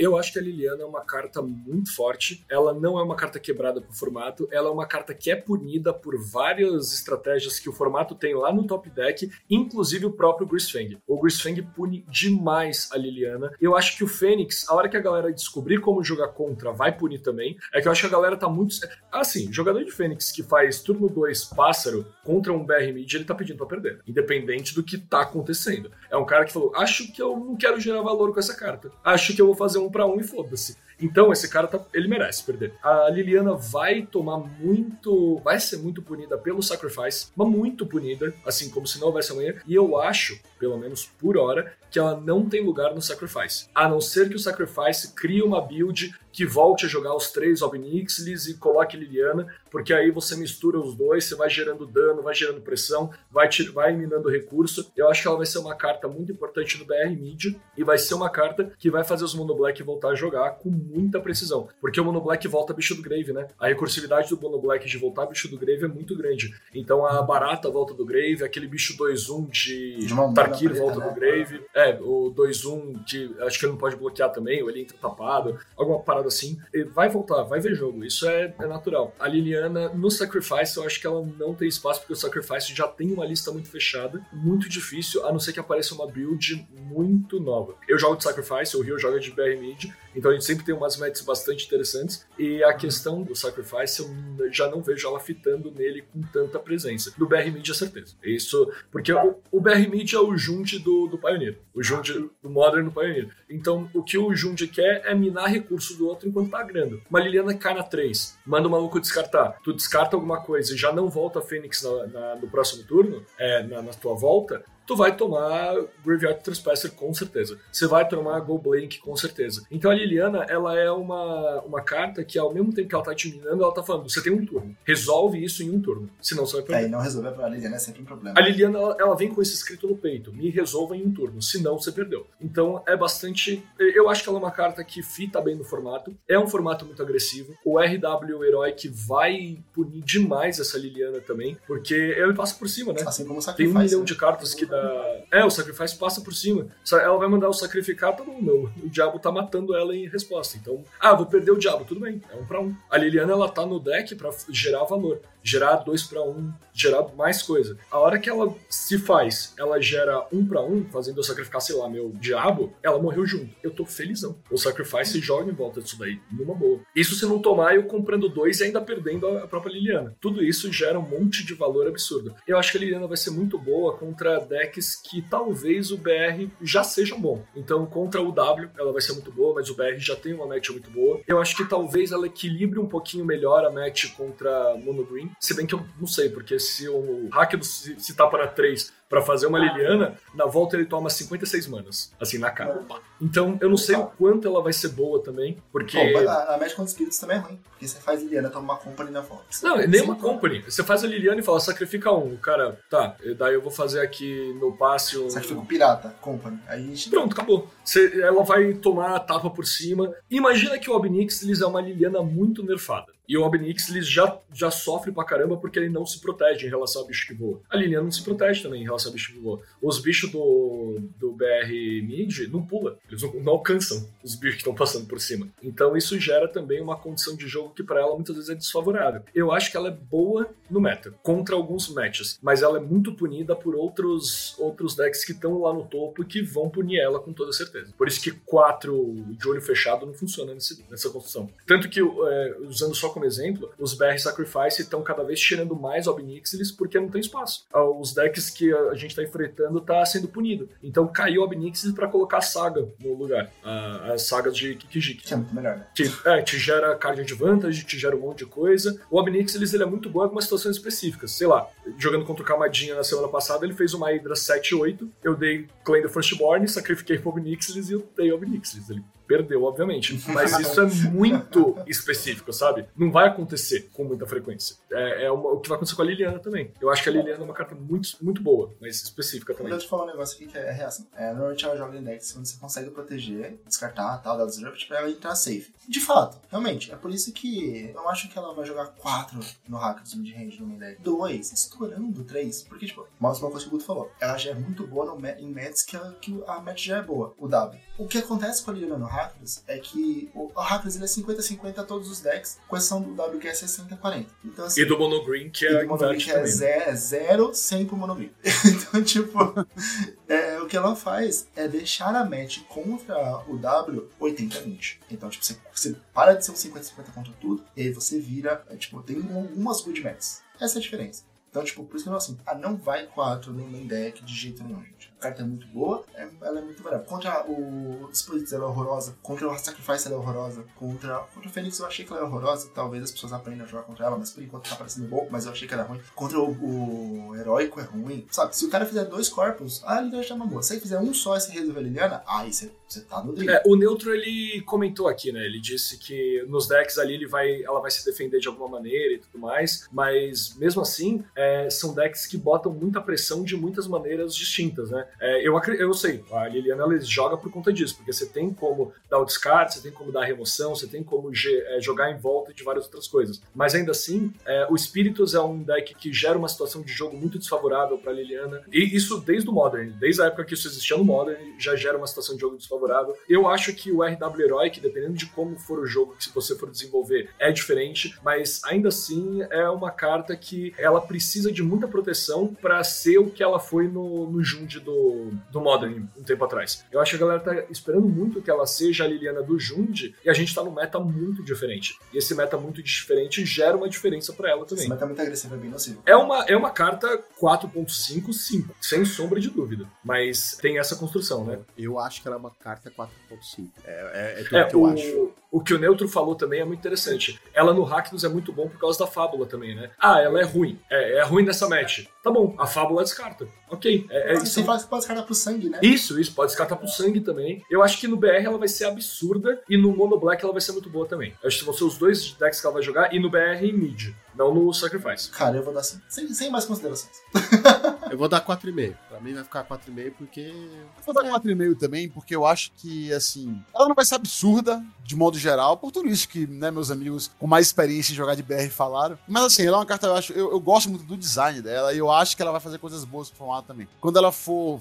Eu acho que a Liliana é uma carta muito forte. Ela não é uma carta quebrada pro formato. Ela é uma carta que é punida por várias estratégias que o formato tem lá no top deck, inclusive o próprio Grisfang. O Grisfang pune demais a Liliana. Eu acho que o Fênix, a hora que a galera descobrir como jogar contra, vai punir também. É que eu acho que a galera tá muito. Assim, jogador de Fênix que faz turno 2 pássaro contra um BR mid, ele tá pedindo pra perder. Independente do que tá acontecendo. É um cara que falou: acho que eu não quero gerar valor com essa carta. Acho que eu vou fazer um pra um e foda-se. Então, esse cara, tá, ele merece perder. A Liliana vai tomar muito. Vai ser muito punida pelo Sacrifice, mas muito punida, assim como se não houvesse amanhã. E eu acho, pelo menos por hora, que ela não tem lugar no Sacrifice. A não ser que o Sacrifice crie uma build que volte a jogar os três Obnixilis e coloque Liliana, porque aí você mistura os dois, você vai gerando dano, vai gerando pressão, vai, tir- vai minando recurso. Eu acho que ela vai ser uma carta muito importante no BR Mid e vai ser uma carta que vai fazer os Mono Black voltar a jogar com muita precisão. Porque o Mono Black volta bicho do Grave, né? A recursividade do Mono Black de voltar bicho do Grave é muito grande. Então a barata volta do Grave, aquele bicho 2-1 de, De Tarkir volta né? do Grave. É, o 2-1 que acho que ele não pode bloquear também, ou ele entra tapado, alguma parada assim. Vai voltar, vai ver jogo. Isso é, é natural. A Liliana, no Sacrifice, eu acho que ela não tem espaço, porque o Sacrifice já tem uma lista muito fechada, muito difícil, a não ser que apareça uma build muito nova. Eu jogo de Sacrifice, o Rio joga de BR Mid, então a gente sempre tem umas matches bastante interessantes. E a questão do Sacrifice, eu já não vejo ela fitando nele com tanta presença. Do BR Mid é certeza. Isso, porque o, o BR Mid é o Jund do, do Pioneer. O Jund do Modern do Pioneer. Então, o que o Jund quer é minar recurso do outro enquanto tá agrando. Uma Liliana cai na 3, manda o maluco descartar. Tu descarta alguma coisa e já não volta a Fênix na- na- no próximo turno, é, na, na tua volta, tu vai tomar Graveyard Trespasser com certeza. Você vai tomar Go Blank com certeza. Então a Liliana, ela é uma, uma carta que ao mesmo tempo que ela tá te minando, ela tá falando, você tem um turno. Resolve isso em um turno, senão você vai perder. É, e não resolver a Liliana é sempre um problema. A Liliana, ela, ela vem com esse escrito no peito: me resolva em um turno, senão você perdeu. Então é bastante. Eu acho que ela é uma carta que fita bem no formato. É um formato muito agressivo. O RW Heroic vai punir demais essa Liliana também, porque ele passa por cima, né? Assim como o Tem um milhão né? de cartas que dá. É, o Sacrifice passa por cima. Ela vai mandar o sacrificar todo mundo. O diabo tá matando ela em resposta. Então, ah, vou perder o diabo, tudo bem. É um pra um. A Liliana, ela tá no deck pra gerar valor. Gerar dois pra um, gerar mais coisa. A hora que ela se faz, ela gera um pra um, fazendo eu sacrificar, sei lá, meu diabo, ela morreu junto. Eu tô felizão. O Sacrifice joga em volta disso daí, numa boa. Isso se não tomar eu comprando dois e ainda perdendo a própria Liliana. Tudo isso gera um monte de valor absurdo. Eu acho que a Liliana vai ser muito boa contra decks que talvez o BR já seja bom. Então, contra o W, ela vai ser muito boa, mas o BR já tem uma match muito boa. Eu acho que talvez ela equilibre um pouquinho melhor a match contra Mono Green. Se bem que eu não sei, porque se o hack se, se tapa na 3 pra fazer uma Liliana, na volta ele toma 56 manas, assim, na cara. Então, eu não sei o quanto ela vai ser boa também, porque... Pô, a, a Magic Spirits também é ruim, porque você faz Liliana, toma uma company na volta. Não, nem Sim, uma company. Você faz a Liliana e fala, sacrifica um. O cara, tá, daí eu vou fazer aqui no passe um... Sacrifica o pirata, company. Aí a gente. Pronto, acabou. Você- ela vai tomar a tapa por cima. Imagina que o Obnix eles é uma Liliana muito nerfada. E o Obnix eles já, já sofre pra caramba porque ele não se protege em relação ao bicho que voa. A Liliana não se protege também em relação ao bicho que voa. Os bichos do, do BR Mid não pula. Eles não, não alcançam os bichos que estão passando por cima. Então isso gera também uma condição de jogo que pra ela muitas vezes é desfavorável. Eu acho que ela é boa no meta, contra alguns matches. Mas ela é muito punida por outros, outros decks que estão lá no topo e que vão punir ela com toda certeza. Por isso que quatro de olho fechado não funciona nesse- nessa construção. Tanto que, é, usando só como exemplo, os BR Sacrifice estão cada vez tirando mais Obnixilis porque não tem espaço. Ah, Os decks que a gente está enfrentando tá sendo punido. Então caiu Obnixilis para colocar Saga no lugar. Ah, as sagas de Kikijiki. É muito melhor, né? É, te gera card advantage, te gera um monte de coisa. O Obnixilis ele é muito bom em algumas situações específicas. Sei lá, jogando contra o Camadinha na semana passada, ele fez uma Hydra 7-8. Eu dei Claim the Firstborn, sacrifiquei pro Obnixilis e eu dei Obnixilis. Ele perdeu, obviamente. <laughs> Mas isso é muito específico, sabe? Não vai acontecer com muita frequência. É, é uma- o que vai acontecer com a Liliana também. Eu acho que a Liliana é uma carta muito, muito boa, mas específica Vou também. te falar um negócio aqui que é reação. É, normalmente ela joga em decks onde você consegue proteger, descartar, tal, dar disrupt pra ela entrar safe. De fato, realmente, é por isso que eu acho que ela vai jogar 4 no Hackers mid-range no main deck. 2, estourando 3. Porque, tipo, mais uma coisa que o Guto falou. Ela já é muito boa no, em matches que, que a match já é boa, o W. O que acontece com a Liliana no Hackers é que o, o Hackers ele é 50-50 a todos os decks, com exceção do W que é 60-40. Então, assim, E do Mono Green, que e é do Monogreen inverte que é também. né? zero, é zero, 100 pro Monogreen. <laughs> então, tipo, é, o que ela faz é deixar a match contra o W 80-20. Então, tipo, você, você para de ser um 50-50 contra tudo, e aí você vira, é, tipo, tem algumas good matches. Essa é a diferença. Então, tipo, por isso que eu falo assim, ah, não vai 4 no main deck de jeito nenhum, gente. Carta é muito boa, é- ela é muito variável. Contra o Spirits ela é horrorosa, contra o Sacrifice ela é horrorosa, contra, contra o Fênix eu achei que ela é horrorosa, talvez as pessoas aprendam a jogar contra ela, mas por enquanto tá parecendo bom, mas eu achei que era ruim. Contra o, o Heróico é ruim, sabe? Se o cara fizer dois corpos, ah, a Liliana já mamou. Se ele fizer um só e se resolver a Liliana, aí você, você tá no. É, o Neutro ele comentou aqui, né? Ele disse que nos decks ali ele vai, ela vai se defender de alguma maneira e tudo mais, mas mesmo assim é, são decks que botam muita pressão de muitas maneiras distintas, né? É, eu, eu sei, a Liliana ela joga por conta disso, porque você tem como dar o descarte, você tem como dar a remoção, você tem como é, jogar em volta de várias outras coisas. Mas ainda assim, é, o Spiritus é um deck que gera uma situação de jogo muito desfavorável pra Liliana. E isso desde o Modern, desde a época que isso existia no Modern, já gera uma situação de jogo desfavorável. Eu acho que o RW Heroic, dependendo de como for o jogo que você for desenvolver, é diferente, mas ainda assim é uma carta que ela precisa de muita proteção pra ser o que ela foi no, no Jund do, do Modern um tempo atrás. Eu acho que a galera tá esperando muito que ela seja a Liliana do Jund e a gente tá num meta muito diferente. E esse meta muito diferente gera uma diferença pra ela também. Esse meta é muito agressivo, é bem nocivo. É uma, é uma carta 4.5, 5, sem sombra de dúvida. Mas tem essa construção, né? Eu acho que ela é uma carta 4.5. É, é, é tudo É, que eu o, acho. O que o Neutro falou também é muito interessante. Ela no Hacknos é muito bom por causa da fábula também, né? Ah, ela é ruim. É, é ruim nessa match. Tá bom, a fábula descarta. Ok. É, é Você isso. faz, pode descartar pro sangue, né? Isso, isso, pode descartar pro sangue também. Eu acho que no BR ela vai ser absurda e no Mono Black ela vai ser muito boa também. Eu acho que vão ser os dois decks que ela vai jogar e no BR e mid, não no Sacrifice. Cara, eu vou dar sem, sem, sem mais considerações. Eu vou dar 4,5. Pra mim vai ficar 4,5 porque. Eu vou dar 4,5 também, porque eu acho que, assim, ela não vai ser absurda, de modo geral, por tudo isso que, né, meus amigos com mais experiência em jogar de BR falaram. Mas, assim, ela é uma carta, eu acho, eu, eu gosto muito do design dela e eu acho que ela vai fazer coisas boas pro formato também. Quando ela for,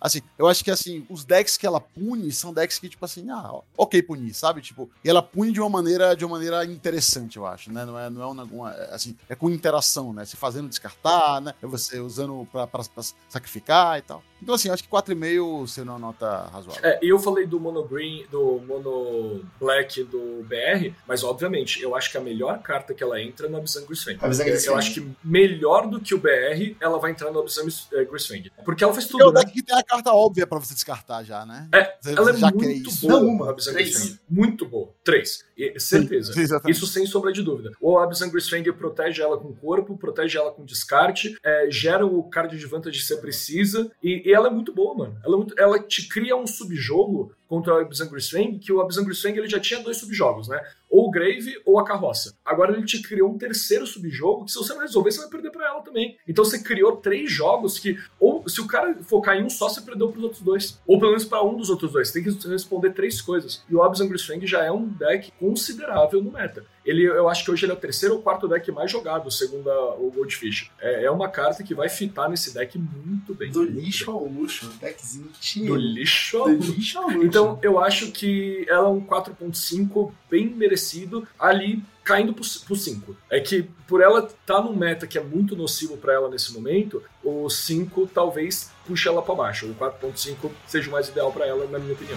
assim, eu acho que, assim, os decks que ela pune são decks que, tipo assim, ah, ok punir, sabe? Tipo, e ela pune de uma maneira, de uma maneira interessante, eu acho, né? Não é, não é uma, uma- assim, é com interação, né? Se fazendo descartar, né? É você usando pra, pra, pra sacrificar e tal. Então, assim, acho que 4,5 seria uma nota razoável. É, e eu falei do Mono Green, do Mono Black do BR, mas obviamente, eu acho que a melhor carta que ela entra é no Abyssan Grisfang. Abyssan Eu, acho que melhor do que o BR, ela vai entrar no Abyssan eh, Grisfang. Porque ela faz Porque é o tudo, né? deck que tem a carta óbvia pra você descartar já, né? É, Você Ela é já quer muito boa, Não uma, três. Grisfang. Muito boa. Três. E- certeza. Sim. Isso sem sombra de dúvida. O Abyssan Grisfang protege ela com corpo, protege ela com descarte, é, gera o card advantage que você precisa, e, e ela é muito boa, mano. Ela, é ela te cria um subjogo contra o Abyssan Grisfang, que o Abyssan Grisfang ele já tinha dois subjogos, né? Ou o Grave ou a Carroça. Agora ele te criou um terceiro subjogo que se você não resolver, você vai perder pra ela também. Então você criou três jogos que, ou se o cara focar em um só, você perdeu pros outros dois. Ou pelo menos pra um dos outros dois. Você tem que responder três coisas. E o Abyssan Grisfang já é um deck considerável no meta. Ele, eu acho que hoje ele é o terceiro ou quarto deck mais jogado, segundo a- o Goldfish. É, é uma carta que vai fitar nesse deck muito bem. Do lixo ao luxo, deckzinho cheio. Do lixo ao Do luxo. lixo ao luxo. Então, eu acho que ela é um 4.5 bem merecido, ali caindo pro, pro 5. É que por ela estar num meta que é muito nocivo pra ela nesse momento, o 5 talvez puxe ela pra baixo. O 4.5 seja o mais ideal pra ela, na minha opinião.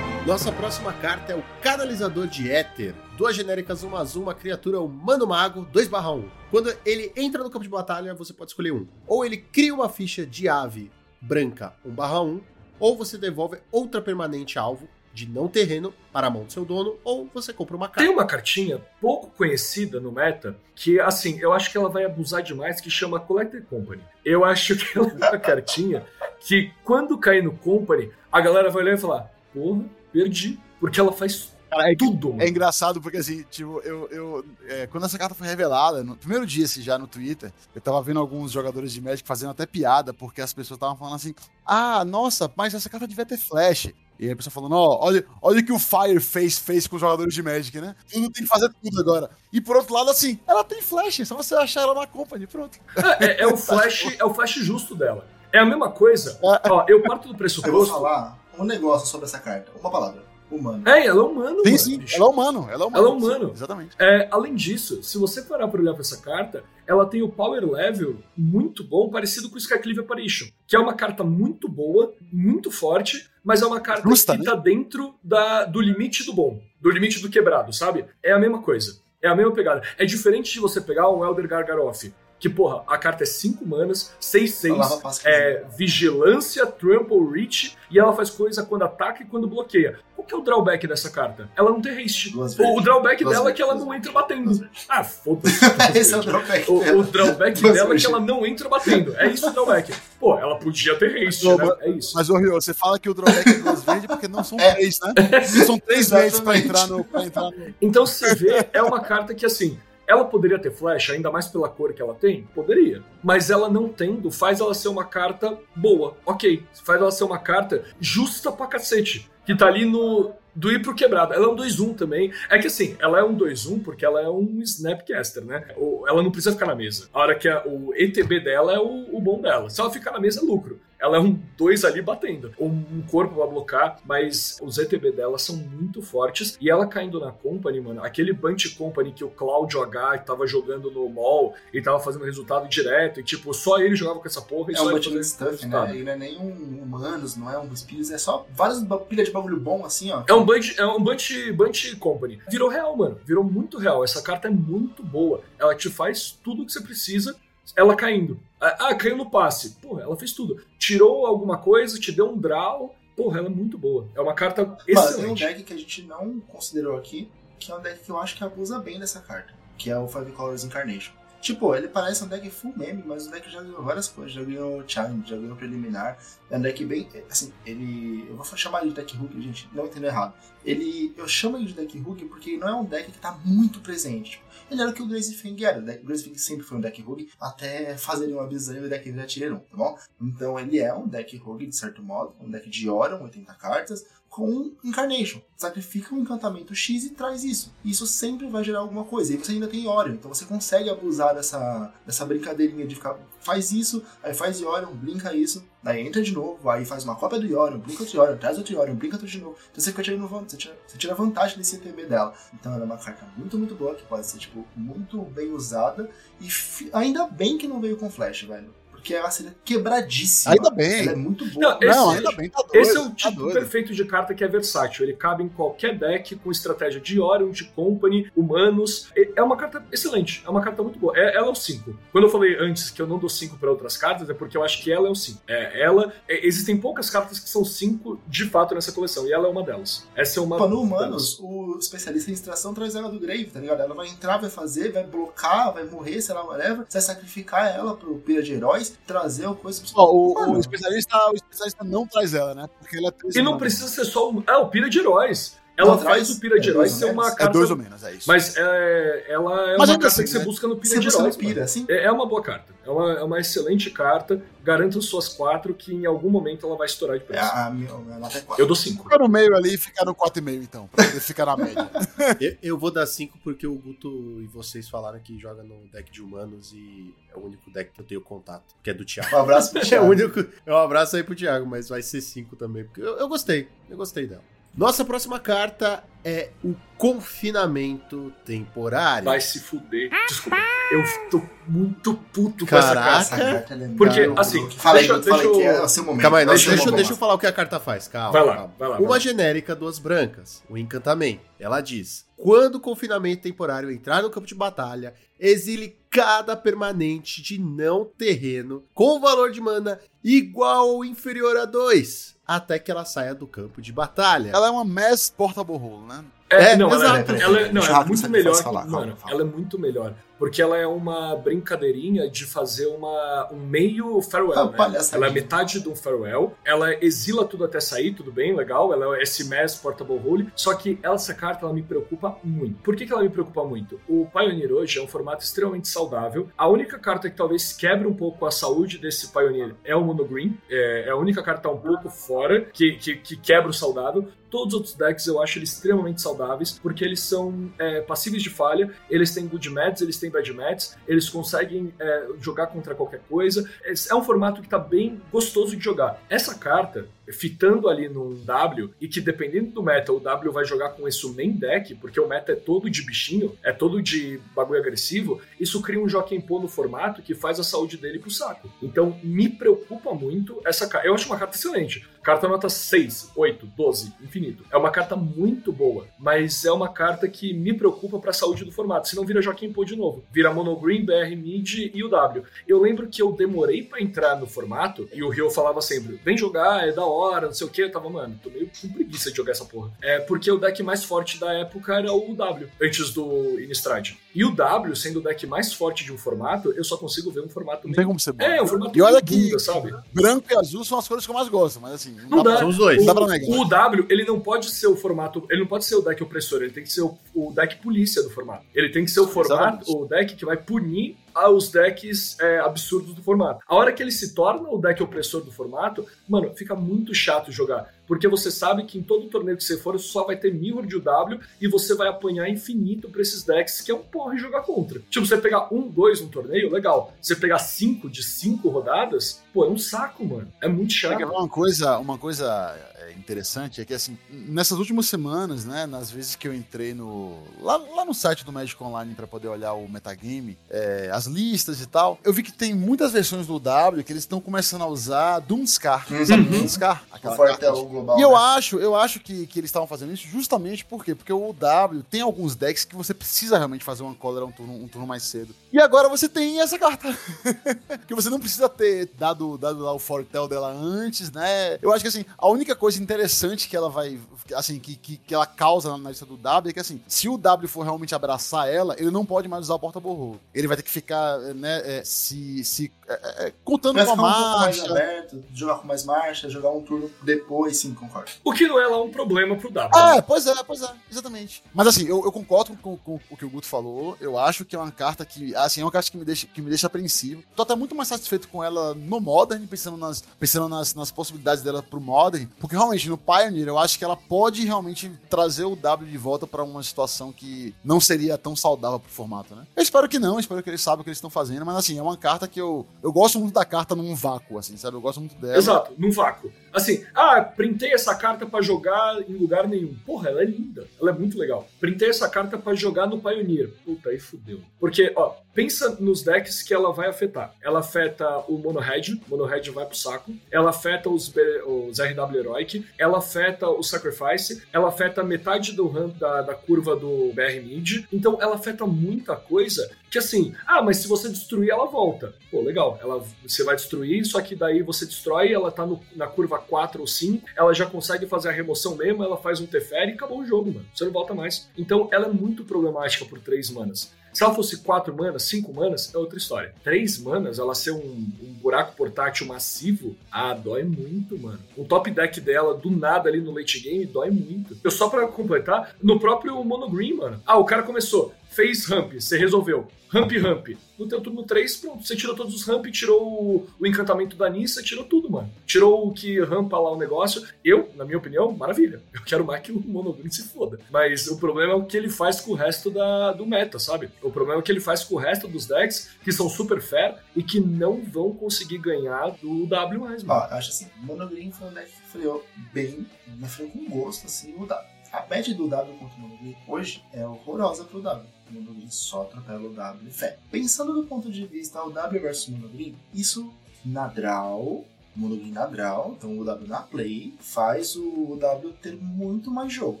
Nossa próxima carta é o Canalizador de Éter. Duas genéricas, uma azul, uma criatura humano mago, 2/1. Quando ele entra no campo de batalha, você pode escolher um. Ou ele cria uma ficha de ave branca 1/1, ou você devolve outra permanente alvo de não terreno para a mão do seu dono, ou você compra uma Tem carta. uma cartinha pouco conhecida no meta, que assim, eu acho que ela vai abusar demais, que chama Collector Company. Eu acho que ela é uma cartinha que quando cair no Company, a galera vai olhar e falar, porra, perdi. Porque ela faz Cara, é, tudo, é engraçado porque, assim, tipo, eu. eu é, quando essa carta foi revelada, no primeiro dia, assim, já no Twitter, eu tava vendo alguns jogadores de Magic fazendo até piada, porque as pessoas estavam falando assim: ah, nossa, mas essa carta devia ter flash. E aí a pessoa falando, ó, olha, olha o que o Fireface fez com os jogadores de Magic, né? Tudo tem que fazer tudo agora. E por outro lado, assim, ela tem flash, é só você achar ela na company, pronto. É, é o flash, é o flash justo dela. É a mesma coisa. Ó, eu parto do Eu vou pressuposto. falar um negócio sobre essa carta. Uma palavra. Humano. É, ela é humano, mano, sim, bicho. ela é humano, ela é humano. Ela é humano. sim, exatamente. É, além disso, se você parar pra olhar pra essa carta, ela tem o power level muito bom, parecido com o Skyclave Apparition, que é uma carta muito boa, muito forte, mas é uma carta Justa, que né? tá dentro da, do limite do bom, do limite do quebrado, sabe? É a mesma coisa. É a mesma pegada. É diferente de você pegar um Elder Gargaroth, que, porra, a carta é 5 manas, 6, Falava 6, passe é, vigilância, trample, reach, e ela faz coisa quando ataca e quando bloqueia. Qual que é o drawback dessa carta? Ela não tem haste. O, o drawback Duas dela é que ela não entra batendo. Ah, foda-se. <laughs> Esse é o drawback O, dela. o drawback Duas dela é que ela não entra batendo. É isso o drawback. Pô, ela podia ter haste, né? mas- É isso. Mas, ô Rio, você fala que o drawback é duas verdes porque não são É. três, né? São três <laughs> verdes pra entrar no. Pra entrar no... Então, se você vê, é uma carta que, assim, ela poderia ter flash, ainda mais pela cor que ela tem? Poderia. Mas ela não tendo, faz ela ser uma carta boa. Ok. Faz ela ser uma carta justa pra cacete. Que tá ali no. Do ir pro quebrado. Ela é um 2-1 também. É que assim, ela é um 2-1 porque ela é um Snapcaster, né? Ela não precisa ficar na mesa. A hora que a- o ETB dela é o, o bom dela. Se ela ficar na mesa, é lucro. Ela é um 2 ali batendo. Um, um corpo pra blocar, mas os ETB dela são muito fortes. E ela caindo na Company, mano, aquele Bunch Company que o Cláudio H tava jogando no mall e tava fazendo resultado direto. E tipo, só ele jogava com essa porra e É só um ele fazia Stuff, resultado. né? E não é nem um Humanos, não é um Spears, é só várias pilhas de bagulho bom assim, ó. É um Bunch, é um bunch, bunch Company. Virou real, mano. Virou muito real. Essa carta é muito boa. Ela te faz tudo o que você precisa, ela caindo. Ah, ah, caiu no passe. Porra, ela fez tudo. Tirou alguma coisa, te deu um draw. Porra, ela é muito boa. É uma carta Mas tem um excelente. deck que a gente não considerou aqui, que é um deck que eu acho que abusa bem dessa carta, que é o Five Colors Incarnation. Tipo, ele parece um deck full meme, mas o deck já ganhou várias coisas. Já ganhou Challenge, já ganhou Preliminar. É um deck bem. Assim, ele. Eu vou chamar ele de deck Hook, gente, não entendo errado. Ele. Eu chamo ele de deck Hook porque ele não é um deck que tá muito presente. Ele era o que o Grace Fang era. O Grace Fang sempre foi um deck Hook, até fazerem uma visão e o deck virar Tier 1, tá bom? Então ele é um deck Rogue, de certo modo, um deck de Orion, 80 cartas, com Incarnation. Sacrifica um encantamento X e traz isso. Isso sempre vai gerar alguma coisa. E você ainda tem Orion, então você consegue abusar dessa, dessa brincadeirinha de ficar. Faz isso, aí faz Orion, brinca isso, daí entra de novo, aí faz uma cópia do Orion, brinca outro Orion, traz outro Orion, brinca outro de novo. Então você fica tirando você tira, você tira vantagem desse ETB dela. Então ela é uma carta muito, muito boa, que pode ser, tipo, muito bem usada. E ainda bem que não veio com flash, velho. Porque ela seria quebradíssima. Ainda bem. Ela é muito boa. Não, esse- Não, ainda bem, tá doido. Esse é o tá tipo doido. perfeito de carta que é versátil. Ele cabe em qualquer deck com estratégia de Orion, de Company, humanos. É é uma carta excelente. É uma carta muito boa. É- ela é o 5. Quando eu falei antes que eu não dou 5 para outras cartas, é porque eu acho que ela é o 5. É, ela, é, existem poucas cartas que são 5 de fato nessa coleção. E ela é uma delas. Essa é uma. Pô, no delas. Humanos, o especialista em extração traz ela do Grave, tá ligado? Ela vai entrar, vai fazer, vai blocar, vai morrer, sei lá, whatever. Você vai sacrificar ela pro Pira de Heróis, trazer o coisa... Ó, o, o especialista, o especialista não traz ela, né? Porque ela é E não precisa ser só o. É, o Pira de Heróis. Ela Não, faz traz- o Pira de é Heróis dois ser ou uma menos. É carta. dois ou menos, é isso. Mas é, ela é Mas uma carta assim, que você né? busca no Pira Você de busca no Heróis. Pira, assim? É é uma boa carta. É uma, é uma excelente carta. Garanto suas quatro que em algum momento ela vai estourar de É preço. a minha, a é quatro. Eu dou cinco. Fica no meio ali e fica no 4,5 então, pra poder ficar na média. <laughs> Eu, eu vou dar 5 porque o Guto e vocês falaram que joga no deck de humanos e é o único deck que eu tenho contato, que é do Thiago. Um abraço pro <laughs> É o Thiago. único. É um abraço aí pro Thiago, mas vai ser 5 também. Porque eu, eu gostei. Eu gostei dela. Nossa próxima carta é o confinamento temporário. Vai se fuder. Desculpa. Eu tô muito puto com essa Caraca. carta. Essa carta é Porque, assim. Fala aí, deixa- aí, deixa que eu- é o seu momento. Calma aí, deixa, deixa, deixa eu falar o que a carta faz. Calma. Vai lá, calma. vai lá. vai Uma lá. genérica, duas brancas. O encantamento. Ela diz: quando o confinamento temporário entrar no campo de batalha, exile cada permanente de não terreno com valor de mana igual ou inferior a 2, até que ela saia do campo de batalha. Ela é uma Mass Portable Role, né? É, É, não, ela, exato. é- Peraí, ela é, não, é muito melhor. que- falar, calma, mano, fala. ela é muito melhor. Porque ela é uma brincadeirinha de fazer uma, um meio farewell, Ah, né? Ela é metade de um farewell. Ela exila tudo até sair, tudo bem, legal. Ela é mass portable role. Só que essa carta, ela me preocupa muito. Por que, que ela me preocupa muito? O Pioneer hoje é um formato extremamente saudável. A única carta que talvez quebre um pouco a saúde desse Pioneer é o Mono Green. É, é a única carta que um pouco fora, que, que, que quebra o saudável. Todos os outros decks eu acho eles extremamente saudáveis, porque eles são é, passíveis de falha, eles têm good mats, eles têm bad mats, eles conseguem é, jogar contra qualquer coisa. É é um formato que tá bem gostoso de jogar. Essa carta, fitando ali num W e que dependendo do meta, o W vai jogar com esse main deck, porque o meta é todo de bichinho, é todo de bagulho agressivo, isso cria um Joaquim Pô no formato que faz a saúde dele pro saco. Então me preocupa muito essa carta. Eu acho uma carta excelente. Carta nota 6, 8, 12, infinito. É uma carta muito boa, mas é uma carta que me preocupa pra saúde do formato. Se não vira Joaquim Pô de novo. Vira Mono Green, BR Mid e o W. Eu lembro que eu demorei pra entrar no formato e o Rio falava sempre: vem jogar, é da hora, não sei o que. Eu tava, mano, tô meio com preguiça de jogar essa porra. É porque o deck mais forte da época era o W, antes do Innistrad. E o W, sendo o deck mais forte de um formato, eu só consigo ver um formato Não meio. tem como ser bom. É, um formato E olha que bunda, sabe? branco e azul são as cores que eu mais gosto, mas assim, Não dá. São os dois. Não dá pra negar. O W, ele não pode ser o formato. Ele não pode ser o deck opressor, ele tem que ser o, o deck polícia do formato. Ele tem que ser o formato, Exatamente. o deck que vai punir aos decks é, absurdos do formato. A hora que ele se torna o deck opressor do formato, mano, fica muito chato jogar. Porque você sabe que em todo torneio que você for, só vai ter mirror de W e você vai apanhar infinito pra esses decks, que é um porre jogar contra. Tipo, você pegar um, dois no torneio, legal. Você pegar cinco de cinco rodadas, pô, é um saco, mano. É muito chato. Uma coisa, uma coisa é, interessante é que, assim, nessas últimas semanas, né, nas vezes que eu entrei no. lá, lá no site do Magic Online pra poder olhar o metagame, é, as listas e tal, eu vi que tem muitas versões do W que eles estão começando a usar Doomscar. Sabe Uhum. Doomscar? O Aquela carta é global. E eu né? acho, eu acho que, que eles estavam fazendo isso justamente por quê? Porque o W tem alguns decks que você precisa realmente fazer uma cólera um turno, um turno mais cedo. E agora você tem essa carta. <laughs> que você não precisa ter dado, dado lá o Fortel dela antes, né? Eu acho que assim, a única coisa interessante que ela vai. Assim, que, que, que ela causa na- lista do W é que assim, se o W for realmente abraçar ela, ele não pode mais usar o porta-borro. Ele vai ter que ficar, né, é, se. se é, é, contando Vai com a ficar um mais marcha. aberto, jogar com mais marcha, jogar um turno depois, sim, concordo. O que não é lá um problema pro W. É, pois é, pois é, exatamente. Mas assim, eu, eu concordo com, com- com o que o Guto falou. Eu acho que é uma carta que, assim, é uma carta que me deixa, que me deixa apreensivo. Tô até muito mais satisfeito com ela no Modern, pensando nas, pensando nas, nas possibilidades dela pro Modern. Porque realmente, no Pioneer, eu acho que ela pode realmente trazer o W de volta pra uma situação que não seria tão saudável pro formato, né? Eu espero que não, espero que eles saibam o que eles estão fazendo. Mas assim, é uma carta que eu, eu gosto muito da carta num vácuo, assim, sabe? Eu gosto muito dela. Exato, num vácuo. Assim, ah, printei essa carta pra jogar em lugar nenhum. Porra, ela é linda. Ela é muito legal. Printei essa carta pra jogar no Pioneer. Puta, aí fudeu. Porque, ó, pensa nos decks que ela vai afetar. Ela afeta o Mono Red, Mono Red vai pro saco. Ela afeta os, B- os RW Heroic. Ela afeta o Sacrifice. Ela afeta metade do ramp da, da curva do BR Mid. Então, ela afeta muita coisa que assim, ah, mas se você destruir, ela volta. Pô, legal. Ela, você vai destruir, só que daí você destrói, ela tá no- na curva 4 ou 5, ela já consegue fazer a remoção mesmo, ela faz um Teferi e acabou o jogo, mano. Você não volta mais. Então ela é muito problemática por 3 manas. Se ela fosse 4 manas, 5 manas, é outra história. 3 manas, ela ser um, um buraco portátil massivo, ah, dói muito, mano. O top deck dela, do nada ali no late game, dói muito. Eu só pra completar, no próprio Mono Green, mano. Ah, o cara começou, fez ramp, você resolveu. Ramp, ramp. No teu turno 3, pronto, você tirou todos os ramp, tirou o, encantamento da Nissa, tirou tudo, mano. Tirou o que rampa lá o negócio. Eu, na minha opinião, maravilha. Eu quero mais que o Monogreen se foda. Mas o problema é o que ele faz com o resto da, do meta, sabe? O problema é o que ele faz com o resto dos decks, que são super fair e que não vão conseguir ganhar do W mais, Ó, mano. eu acho assim, o Mono Green foi um deck que freou bem, mas freou com gosto, assim, o W. A match do W contra o Mono Green hoje é horrorosa pro W. O Mono Green só atropela o W e fé. Pensando do ponto de vista o W versus Mono Green, isso na draw, o Mono Green na draw, então o W na play, faz o W ter muito mais jogo.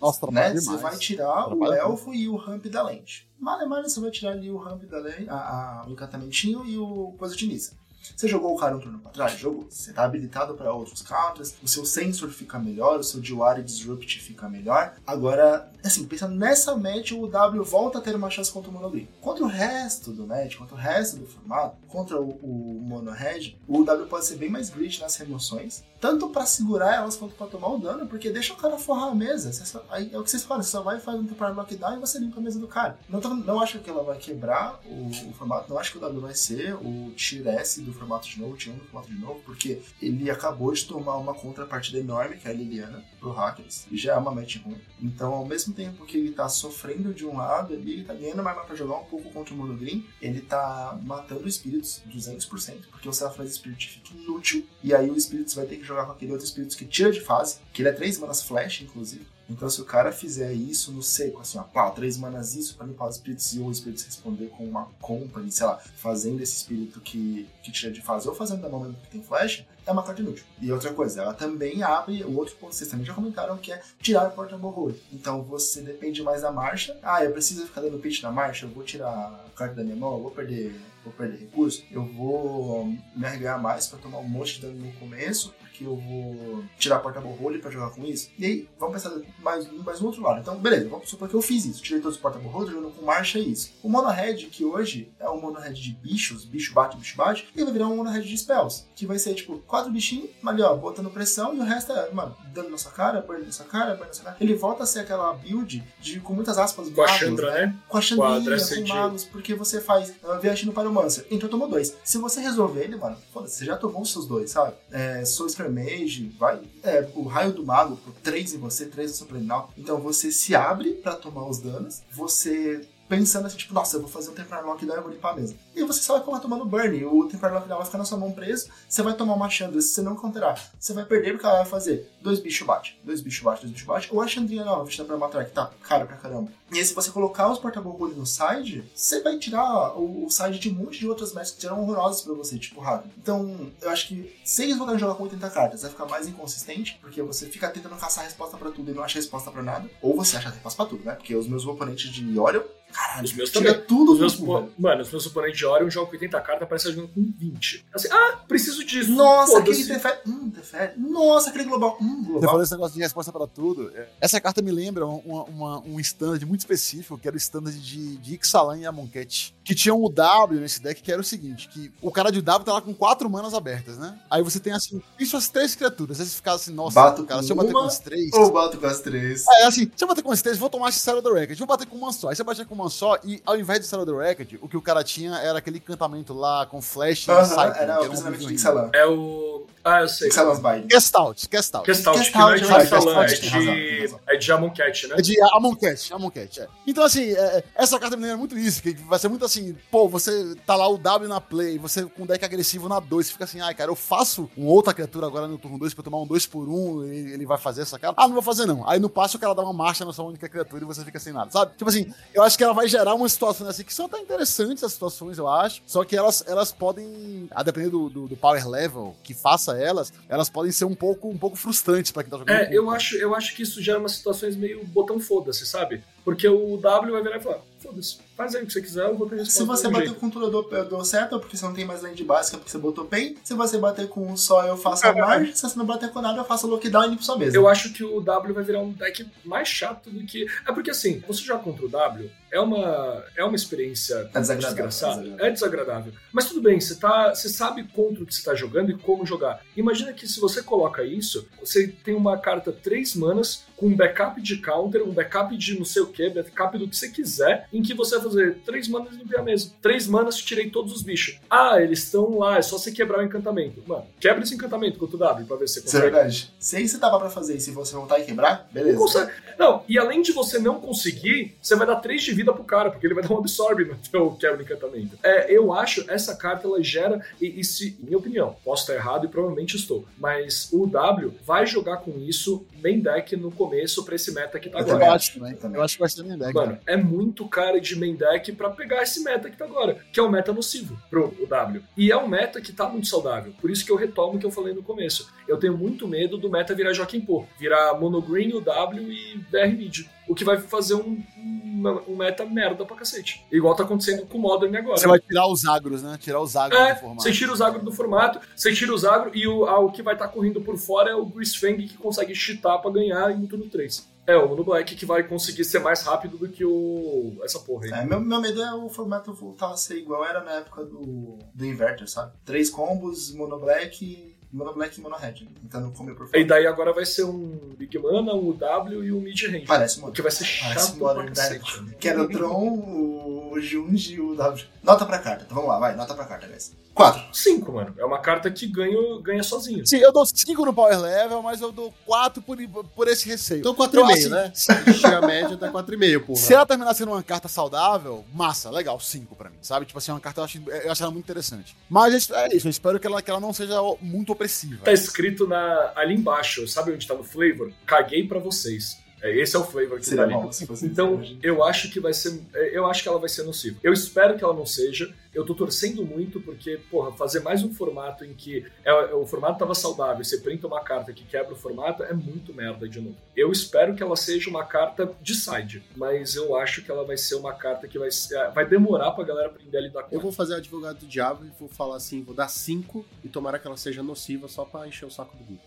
Nossa, né? Você vai tirar o elfo e o ramp da lente. Male, male, você vai tirar ali o ramp da lente, a, a- o encantamentinho e o coisa de Nissa. Você jogou o cara um turno pra trás? Jogou. Você tá habilitado para outros counters, o seu sensor fica melhor, o seu Diwari Disrupt fica melhor. Agora, assim, pensando nessa match, o W volta a ter uma chance contra o Mono. Contra o resto do match, contra o resto do formato, contra o, o Mono Red, o W pode ser bem mais grit nas remoções, tanto pra segurar elas quanto pra tomar o dano, porque deixa o cara forrar a mesa. Só- aí é o que vocês falam, você só vai fazer um temporário lockdown e você limpa a mesa do cara. Não, tô- não acho que ela vai quebrar o, o formato, não acho que o W vai ser o tier S do do formato de novo, o formato de novo, porque ele acabou de tomar uma contrapartida enorme, que é a Liliana, pro Hackers, e já é uma match ruim. Então, ao mesmo tempo que ele tá sofrendo de um lado ali, ele tá ganhando mais pra jogar um pouco contra o Mono Green, ele tá matando espíritos 200%, porque o Selfless Spirit fica inútil, e aí o Spirits vai ter que jogar com aquele outro Spirits que tira de fase, que ele é 3 manas flash, inclusive. Então, se o cara fizer isso no seco, assim, ó, pá, três manas isso pra limpar os espíritos e o espírito responder com uma company, sei lá, fazendo esse espírito que, que tira de fase ou fazendo da mão que tem flash, é uma carta inútil. E outra coisa, ela também abre o outro ponto vocês também já comentaram, que é tirar o portable hold. Então você depende mais da marcha. Ah, eu preciso ficar dando pitch na marcha, eu vou tirar a carta da minha mão, eu vou perder, vou perder recurso, eu vou me arregar mais pra tomar um monte de dano no começo, porque eu vou tirar a portable hold pra jogar com isso. E aí, vamos pensar mais, mais no outro lado. Então, beleza, vamos supor que eu fiz isso. Tirei todos os portable hold, jogando com marcha é isso. O mono red, que hoje é um mono red de bichos, bicho bate, bicho bate, ele vai virar um mono red de spells. Que vai ser, tipo, quatro bichinhos, ali, ó, botando pressão, e o resto é, mano, dando na sua cara, burn na sua cara, burn na sua cara. Ele volta a ser aquela build de, com muitas aspas, Com a magos, Chandra, né? Com a Com a Dressed com magos, porque você faz uh, viagem no Pyromancer. Então tomou dois. Se você resolver ele, mano, foda-se, você já tomou os seus dois, sabe? É, Spear Mage, vai. É, o raio do mago, por três em você, três no seu planal. Então você se abre pra tomar os danos, você. Pensando assim, tipo, nossa, eu vou fazer um Temporal Lockdown e eu vou limpar. E você só vai acabar tomando burn. O Temporal Lockdown vai ficar na sua mão preso. Você vai tomar uma Chandra. Se você não counterar, você vai perder porque ela vai fazer dois bichos bate, dois bichos bate, dois bichos bate. Ou a Chandrinha nova, vestida pra matar, que tá caro pra caramba. E aí, se você colocar os portable hold no side, você vai tirar o, side de um monte de outras matches que eram horrorosas pra você, tipo rápido. Então, eu acho que se eles voltarem a jogar com 80 cartas, vai ficar mais inconsistente, porque você fica tentando caçar a resposta pra tudo e não acha resposta pra nada. Ou você acha a resposta pra tudo, né? Porque os meus oponentes de Orion, caralho, Os meus tira também. tudo Os meus, mano, os meus oponentes de Orion jogam com 80 cartas, parece que jogando com 20. Assim, ah, preciso disso. Nossa, aquele Teferi. Hum, Teferi. Nossa, aquele global. Hum, Você global. falou esse negócio de resposta para tudo. É, Essa carta me lembra uma- uma- um standard muito específico, que era o standard de, de Ixalan e Amonkhet. Que tinha um W nesse deck, que era o seguinte: que o cara de W tá lá com quatro manas abertas, né? Aí você tem assim, isso as três criaturas. Aí você fica assim, nossa, Bato cara, se eu bater com as três. Ou bato com as três. É assim, se eu bater com as três, vou tomar esse Shadow the Record. Vou bater com uma só. Aí você bater com uma só, e ao invés de Shadow the Record, o que o cara tinha era aquele encantamento lá com flash e Aham, Cyclone, era que o um pensamento de. Ixalan. É o. Ah, eu sei. Ixalan's Bind. Gestalt, Gestalt. Gestalt, que não é de vai, Ixalan, é de. É de Amonkhet, né? É de Amonkhet, Amonkhet, é. Então, assim, é, essa carta me lembra muito isso, que vai ser muito assim, pô, você tá lá o W na play, você com deck agressivo na 2, você fica assim, ai, cara, eu faço uma outra criatura agora no turno 2 pra eu tomar um 2 por 1 um, e ele vai fazer essa cara. Ah, não vou fazer não. Aí no passo o cara dá uma marcha na sua única criatura e você fica sem nada, sabe? Tipo assim, eu acho que ela vai gerar uma situação assim, que são até interessantes as situações, eu acho, só que elas, elas podem, a depender do, do, do power level que faça elas, elas podem ser um pouco, um pouco frustrantes pra quem tá jogando. É, eu acho, eu acho que isso gera umas situações meio botão foda-se, sabe? Porque o W vai virar e falar, foda-se, faz aí o que você quiser, eu vou ter resposta Se você bater jeito. com tudo deu, deu certo, porque você não tem mais land básica, porque você botou pen. Se você bater com um só, eu faço a margem. Se você não bater com nada, eu faço o lockdown e limpo sua mesa. Eu acho que o W vai virar um deck mais chato do que. É porque assim, você jogar contra o W é uma, é uma experiência É desagradável, desgraçada. é desagradável. É desagradável. Mas tudo bem, você, tá, você sabe contra o que você tá jogando e como jogar. Imagina que se você coloca isso, você tem uma carta 3 manas com um backup de counter, um backup de não sei o que, backup do que você quiser, em que você vai fazer 3 manas e limpar a mesa. 3 manas, tirei todos os bichos. Ah, eles estão lá, é só você quebrar o encantamento. Mano, quebra esse encantamento contra o W pra ver se você Isso é consegue. verdade. Se aí você dava pra fazer e se você voltar e quebrar, beleza. Não consegue. Não, e além de você não conseguir, você vai dar 3 de vida pro cara, porque ele vai dar um absorbe no <laughs> teu quebra encantamento. É, eu acho essa carta ela gera, e, e se, minha opinião, posso estar errado e provavelmente estou, mas o W vai jogar com isso main deck no começo pra esse meta que tá Eu Eu agora. acho também. Eu acho que vai ser minha deck. Mano, é muito cara de main deck pra pegar esse meta que tá agora, que é um meta nocivo pro o W. E é um meta que tá muito saudável. Por isso que eu retomo o que eu falei no começo. Eu tenho muito medo do meta virar Joaquim Pô, virar Mono Green, o W e VR Mid. O que vai fazer um, um, um meta merda pra cacete. Igual tá acontecendo com o Modern agora. Você vai tirar os agros, né? Tirar os agros É, do formato. você tira os agro do formato, você tira os agro e o, ah, o que vai estar correndo por fora é o Greasefang que consegue cheatar pra ganhar em turno 3. É, o Mono Black que vai conseguir ser mais rápido do que o essa porra aí. É, meu, meu medo é o formato voltar a ser igual era na época do, do Inverter, sabe? Três combos, mono black, mono black e mono red. Tentando comer por E fora. daí agora vai ser um Big Mana, um W e um Mid Range. Parece modern. que vai ser Parece chato pra modern, cacete. Que era o Tron, o o Junji e o W. Nota pra carta. Então vamos lá, vai. Nota pra carta, guys. 4. 5, mano. É uma carta que ganha, ganha sozinho. Sim, eu dou 5 no Power Level, mas eu dou 4 por, por esse receio. Então Eu, 4,5, assim, né? Se a média tá 4,5, porra. Se ela terminar sendo uma carta saudável, massa, legal, 5 pra mim, sabe? Tipo assim, uma carta eu acho, eu acho ela muito interessante. Mas é isso, eu espero que ela, que ela não seja muito opressiva. Tá escrito na, ali embaixo, sabe onde tá no flavor? Caguei pra vocês. É, Esse é o flavor que Seria tá ali. bom Então, isso, eu acho que vai ser. é, Eu acho que ela vai ser nociva. Eu espero que ela não seja. Eu tô torcendo muito, porque, porra, fazer mais um formato em que é, o formato tava saudável e você printa uma carta que quebra o formato é muito merda de novo. Eu espero que ela seja uma carta de side, mas eu acho que ela vai ser uma carta que vai, ser- vai demorar pra galera aprender a lidar com Eu vou fazer advogado do diabo e vou falar assim, vou dar 5 e tomara que ela seja nociva só pra encher o saco do Guto.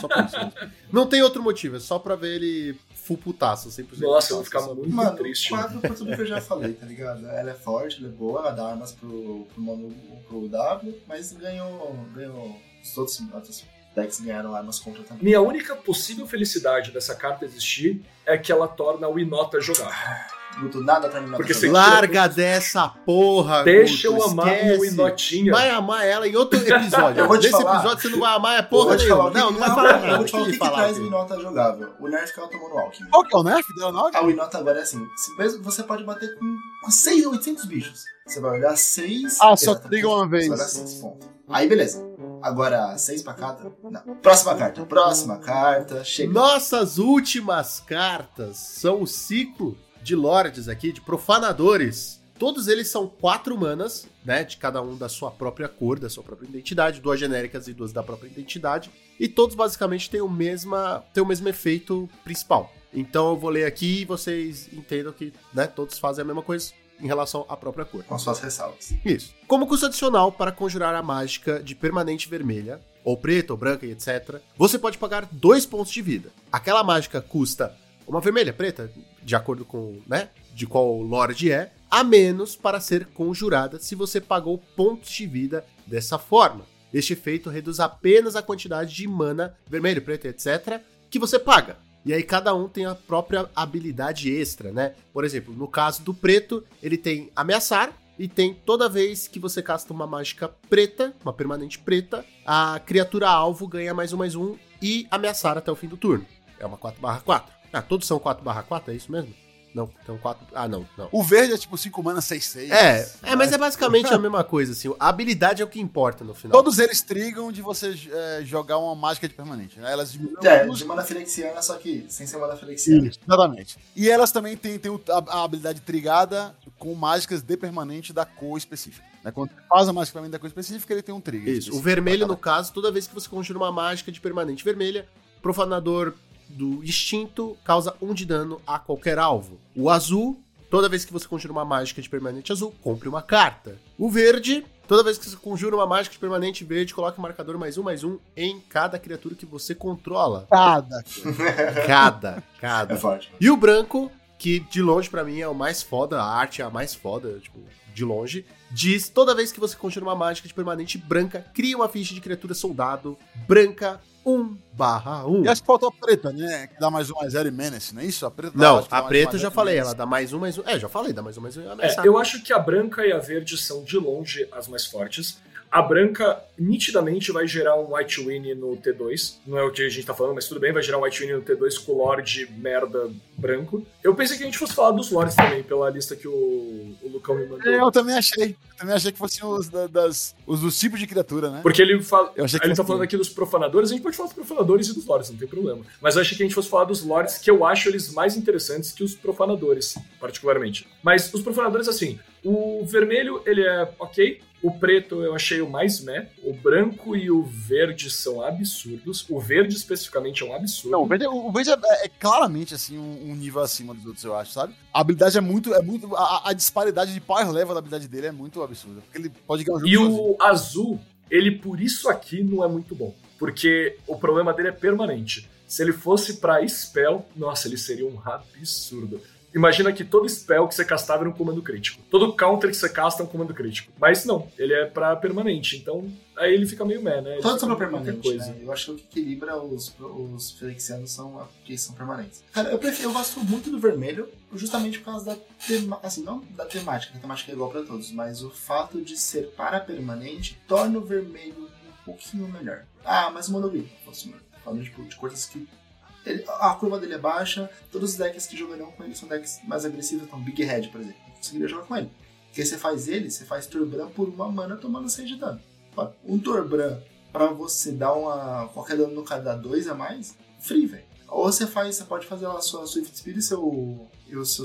Só por isso. mesmo. Não tem outro motivo, é só pra ver ele full putaço, 100% Nossa, eu vou putaço, ficar muito Mano, triste. 4 por tudo que eu já falei, tá ligado? Ela é forte, ela é boa, ela dá armas pro, pro, mono, pro W, mas ganhou. ganhou. Os outros, outros decks ganharam armas contra também. Minha única possível felicidade dessa carta existir é que ela torna o Inota jogável. Guto, nada pra mim Porque você- Larga dessa porra, Deixa Guto, eu amar esquece. Inotinha. Vai amar ela em outro episódio. <laughs> Eu vou te Nesse falar. episódio você não vai amar é Eu porra vou te nenhuma. falar o que Não, não vai falar eu nada. vou te falar o que, que traz o Inota jogável. O Nerf que ela tomou no Alckmin. Qual que é o Nerf dela não? A Winota agora é assim, mesmo você pode bater com 6 ou 800 bichos. Você vai olhar 6... Ah, só triga uma vez. Só olhar 6 pontos. Aí beleza. Agora, 6 pra cada? Não. Próxima carta. Próxima carta. Chega. Nossas últimas cartas são o ciclo de lords aqui, de profanadores. Todos eles são quatro manas, né? De cada um da sua própria cor, da sua própria identidade, duas genéricas e duas da própria identidade. E todos basicamente têm o, mesma, têm o mesmo efeito principal. Então eu vou ler aqui e vocês entendam que né, todos fazem a mesma coisa em relação à própria cor. Com suas ressalvas. Isso. Como custo adicional para conjurar a mágica de permanente vermelha, ou preta, ou branca e etc., você pode pagar dois pontos de vida. Aquela mágica custa uma vermelha, preta, de acordo com, né, de qual Lorde é, a menos para ser conjurada se você pagou pontos de vida dessa forma. Este efeito reduz apenas a quantidade de mana, vermelho, preto, etc., que você paga. E aí cada um tem a própria habilidade extra, né? Por exemplo, no caso do preto, ele tem ameaçar e tem toda vez que você casta uma mágica preta, uma permanente preta, a criatura alvo ganha mais um mais um e ameaçar até o fim do turno. É uma 4/4. Ah, todos são 4/4, é isso mesmo? Não, então 4. Ah, não, não. O verde é tipo 5 mana 6-6. É, é, mas é basicamente <laughs> a mesma coisa, assim. A habilidade é o que importa no final. Todos eles trigam de você é, jogar uma mágica de permanente, né? Elas diminuem É, de mana filexiana, só que sem ser mana filexiana. Isso, exatamente. E elas também têm, têm a, a habilidade trigada com mágicas de permanente da cor específica. Né? Quando você faz a mágica permanente da cor específica, ele tem um trigger. Isso. O vermelho, no caso, toda vez que você conjura uma mágica de permanente vermelha, profanador do instinto causa um de dano a qualquer alvo. O azul, toda vez que você conjura uma mágica de permanente azul, compre uma carta. O verde, toda vez que você conjura uma mágica de permanente verde, coloque um marcador mais um mais um em cada criatura que você controla. Cada. <laughs> Cada, cada. É forte. E o branco, que de longe pra mim é o mais foda, a arte é a mais foda, tipo, de longe, diz toda vez que você conjura uma mágica de permanente branca, cria uma ficha de criatura soldado branca 1 barra 1. E acho que faltou a preta, né? Que dá mais um mais zero e menace, não é isso? A preta dá- Não, a preta eu já falei, menace. ela dá mais um, mais um. É, já falei, dá mais um, mais um. e É, eu acho que a branca e a verde são de longe as mais fortes. A branca nitidamente vai gerar um White Winnie no T2. Não é o que a gente tá falando, mas tudo bem, vai gerar um White Winnie no T2 com o Lorde merda branco. Eu pensei que a gente fosse falar dos Lords também, pela lista que o, o Lucão me mandou. É, Eu também achei. Eu também achei que fossem os, da- das, os dos tipos de criatura, né? Porque ele fala. Eu achei que Ele tá falando aqui dos profanadores, a gente pode falar dos profanadores e dos lords, não tem problema. Mas eu achei que a gente fosse falar dos lords, que eu acho eles mais interessantes que os profanadores, particularmente. Mas os profanadores, assim, o vermelho, ele é ok. O preto eu achei o mais meh. O branco e o verde são absurdos. O verde especificamente é um absurdo. Não, o verde, o verde é, é claramente assim um, um nível acima dos outros, eu acho, sabe? A habilidade é muito. É muito a, a disparidade de power level da habilidade dele é muito absurda. Porque ele pode ganhar um jogo E o azul, ele por isso aqui não é muito bom. Porque o problema dele é permanente. Se ele fosse pra spell, nossa, ele seria um absurdo. Imagina que todo spell que você castava era um comando crítico. Todo counter que você casta é um comando crítico. Mas não, ele é pra permanente. Então, aí ele fica meio meh, né? Ele Todos são pra permanente, coisa. né? Eu acho que o que equilibra os, os Felixianos são que são permanentes. Cara, eu, prefiro, eu gosto muito do vermelho, justamente por causa da temática, assim, não da temática, a temática é igual pra todos, mas o fato de ser para permanente torna o vermelho um pouquinho melhor. Ah, mas o fosse falando tipo, de coisas que ele- a curva dele é baixa, todos os decks que jogarão com ele são decks mais agressivos, então Big Head, por exemplo, eu conseguiria jogar com ele. Porque você faz ele, você faz Turbran por uma mana tomando 6 de dano. Um Turbran pra você dar uma. qualquer dano no cara dá 2 a mais, free, velho. Ou você faz, você pode fazer a sua Swift Speed e seu.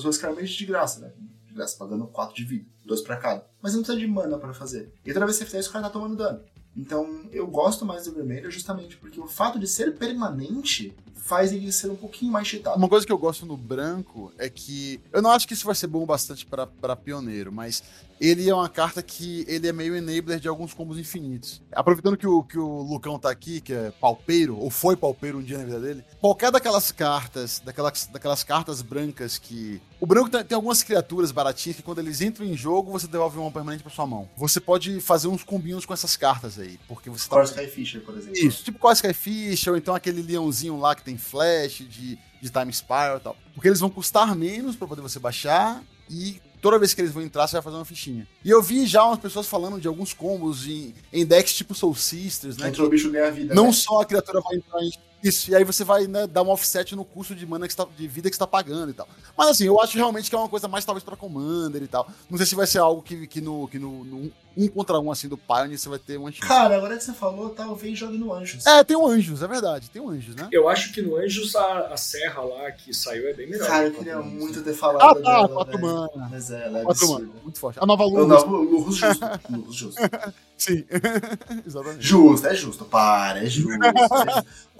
dois Carmage de graça, né? De graça, pagando 4 de vida, 2 pra cada. Mas não precisa de mana pra fazer. E outra vez você fizer isso, o cara tá tomando dano. Então eu gosto mais do vermelho justamente porque o fato de ser permanente faz ele ser um pouquinho mais cheatado. Uma coisa que eu gosto no branco é que. Eu não acho que isso vai ser bom bastante pra pioneiro, mas ele é uma carta que ele é meio enabler de alguns combos infinitos. Aproveitando que o, que o Lucão tá aqui, que é palpeiro, ou foi palpeiro um dia na vida dele, qualquer daquelas cartas, daquelas, daquelas cartas brancas que. O branco tem, tem algumas criaturas baratinhas que quando eles entram em jogo, você devolve uma permanente pra sua mão. Você pode fazer uns combinhos com essas cartas aí, porque você tá. Core Skyfisher, por exemplo. Isso, tipo quase Skyfish, ou então aquele leãozinho lá que tem flash de, de Time Spiral e tal. Porque eles vão custar menos pra poder você baixar e toda vez que eles vão entrar, você vai fazer uma fichinha. E eu vi já umas pessoas falando de alguns combos em, em decks tipo Soul Sisters, né? Entrou o bicho ganha vida. Não né? só a criatura vai entrar em. Isso, e aí você vai né, dar um offset no custo de mana que tá, de vida que você tá pagando e tal. Mas assim, eu acho realmente que é uma coisa mais talvez pra Commander e tal. Não sei se vai ser algo que, que, no, que no, no um contra um assim do Pioneer você vai ter uma chance. Cara, agora que você falou, talvez jogue no Anjos. É, tem um Anjos, é verdade, tem um Anjos, né? Eu acho que no Anjos a, a serra lá que saiu é bem melhor. Cara, eu queria muito ter falado Ah, tá, quatro mana. Mas é, ela é Quatro mana, muito forte. A nova luz. não, Lurus justo. Lurus justo. <laughs> Sim, <laughs> exatamente. Justo, é justo. Para, é justo.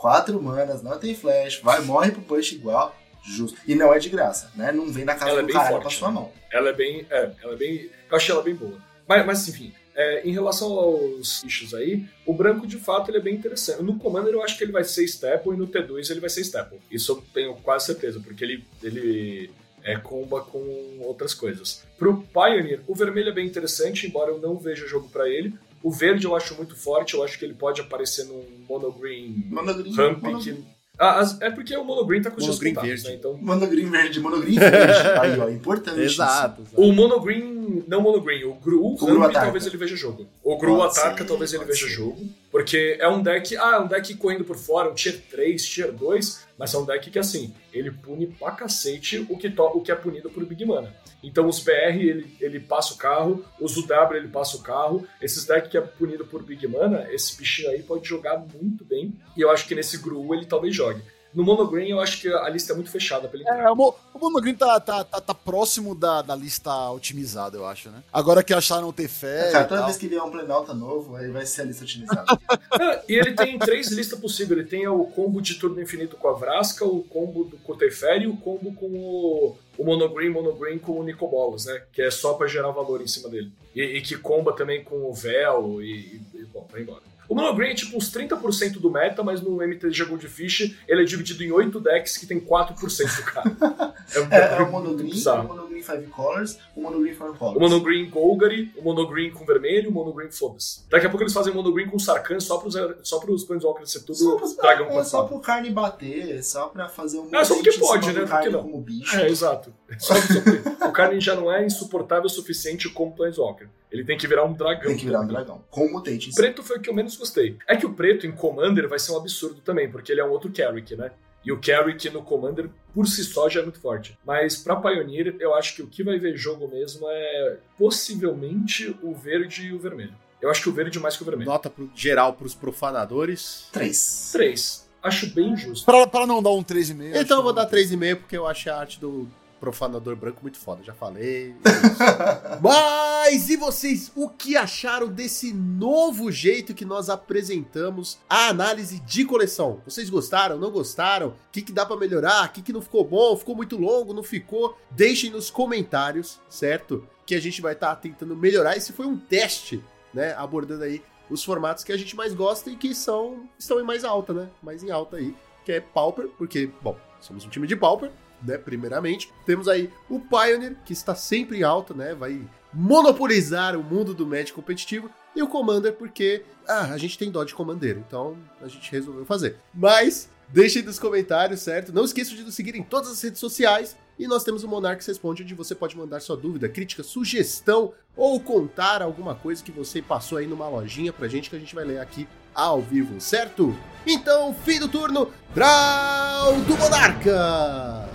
É. Quatro manas, não tem flash, vai, morre pro push igual. Justo. E não é de graça, né? Não vem na casa Ela é do bem caralho forte, pra sua né? mão. Ela é bem. É, ela é bem. Eu achei ela bem boa. Mas, mas enfim, é, em relação aos bichos aí, o branco de fato ele é bem interessante. No Commander eu acho que ele vai ser Staple e no T2 ele vai ser Staple. Isso eu tenho quase certeza, porque ele, ele é comba com outras coisas. Pro Pioneer, o vermelho é bem interessante, embora eu não veja jogo pra ele. O verde eu acho muito forte, eu acho que ele pode aparecer num monogreen Monogreen, ramp monogreen. que. Ah, as- é porque o monogreen tá com os Monogreen verde. né? Então Monogreen verde, monogreen verde. <laughs> Aí, ó, importante. Exato. exato. O Monogreen, não Monogreen, o Gru, O Gru talvez ele veja jogo. O Gru Pode ataca, ser, talvez ele veja ser. jogo. Porque é um deck, ah, é um deck correndo por fora, um tier 3, tier 2, mas é um deck que, assim, ele pune pra cacete o que, to- o que é punido por Big Mana. Então os BR, ele, ele passa o carro, os UW, ele passa o carro. Esses decks que é punido por Big Mana, esse bichinho aí pode jogar muito bem. E eu acho que nesse Gru ele talvez jogue. No Monogreen, eu acho que a lista é muito fechada pra ele entrar. É, o, Mo- o Monogreen tá, tá, tá, tá próximo da, da lista otimizada, eu acho, né? Agora que acharam o Tefé. Cara, e toda tal. vez que vier um Planalta novo, aí vai ser a lista otimizada. Ah, <laughs> e ele tem três listas possíveis. Ele tem o combo de turno infinito com a Vrasca, o combo do, com o Teferi e o combo com o, o Monogreen, Monogreen com o Nicobolas, né? Que é só pra gerar valor em cima dele. E, e que comba também com o Vel e, e, e bom, vai embora. O Monogreen é tipo uns 30% do meta, mas no MTG Goldfish ele é dividido em 8 decks que tem 4% do cara. <laughs> É, é o muito Monogreen, bizarro. o Monogreen Five Colors, o Monogreen Four Colors. O Monogreen Golgari, o Monogreen com vermelho, o Monogreen foda-se. Daqui a pouco eles fazem Monogreen com Sarkhan só pros, só pros Planeswalkers ser tudo Só pra- dragão é só pro carne bater, só pra fazer um É, só porque pode, né? do carne Por que não? como bicho. É, exato. Só, só porque <laughs> o Carne já não é insuportável o suficiente como Planeswalker. Ele tem que virar um dragão. Tem que virar um dragão. Com mutante em cima. Preto foi o que eu menos gostei. É que o preto em Commander vai ser um absurdo também, porque ele é um outro Carrick, né? E o Carrick no Commander, por si só, já é muito forte. Mas pra Pioneer, eu acho que o que vai ver jogo mesmo é possivelmente o verde e o vermelho. Eu acho que o verde mais que o vermelho. Nota pro, geral pros profanadores. Três. Três. Acho bem justo. Pra, pra não dar um 3,5. acho Então eu vou dar 3,5 porque eu achei a arte do profanador branco muito foda. Já falei. é <laughs> Mas e vocês? O que acharam desse novo jeito que nós apresentamos a análise de coleção? Vocês gostaram? Não gostaram? O que, que dá pra melhorar? O que, que não ficou bom? Ficou muito longo? Não ficou? Deixem nos comentários, certo? Que a gente vai estar tentando melhorar. Esse foi um teste, né? Abordando aí os formatos que a gente mais gosta e que são estão em mais alta, né? Mais em alta aí, que é Pauper, porque, bom, somos um time de Pauper, né? Primeiramente. Temos aí o Pioneer, que está sempre em alta, né? Vai monopolizar o mundo do Magic competitivo. E o Commander, porque ah, a gente tem dó de Commander, então a gente resolveu fazer. Mas deixem nos comentários, certo? Não esqueçam de nos seguir em todas as redes sociais. E nós temos o Monarques Responde, onde você pode mandar sua dúvida, crítica, sugestão ou contar alguma coisa que você passou aí numa lojinha pra gente que a gente vai ler aqui ao vivo, certo? Então, fim do turno, Draw do Monarca!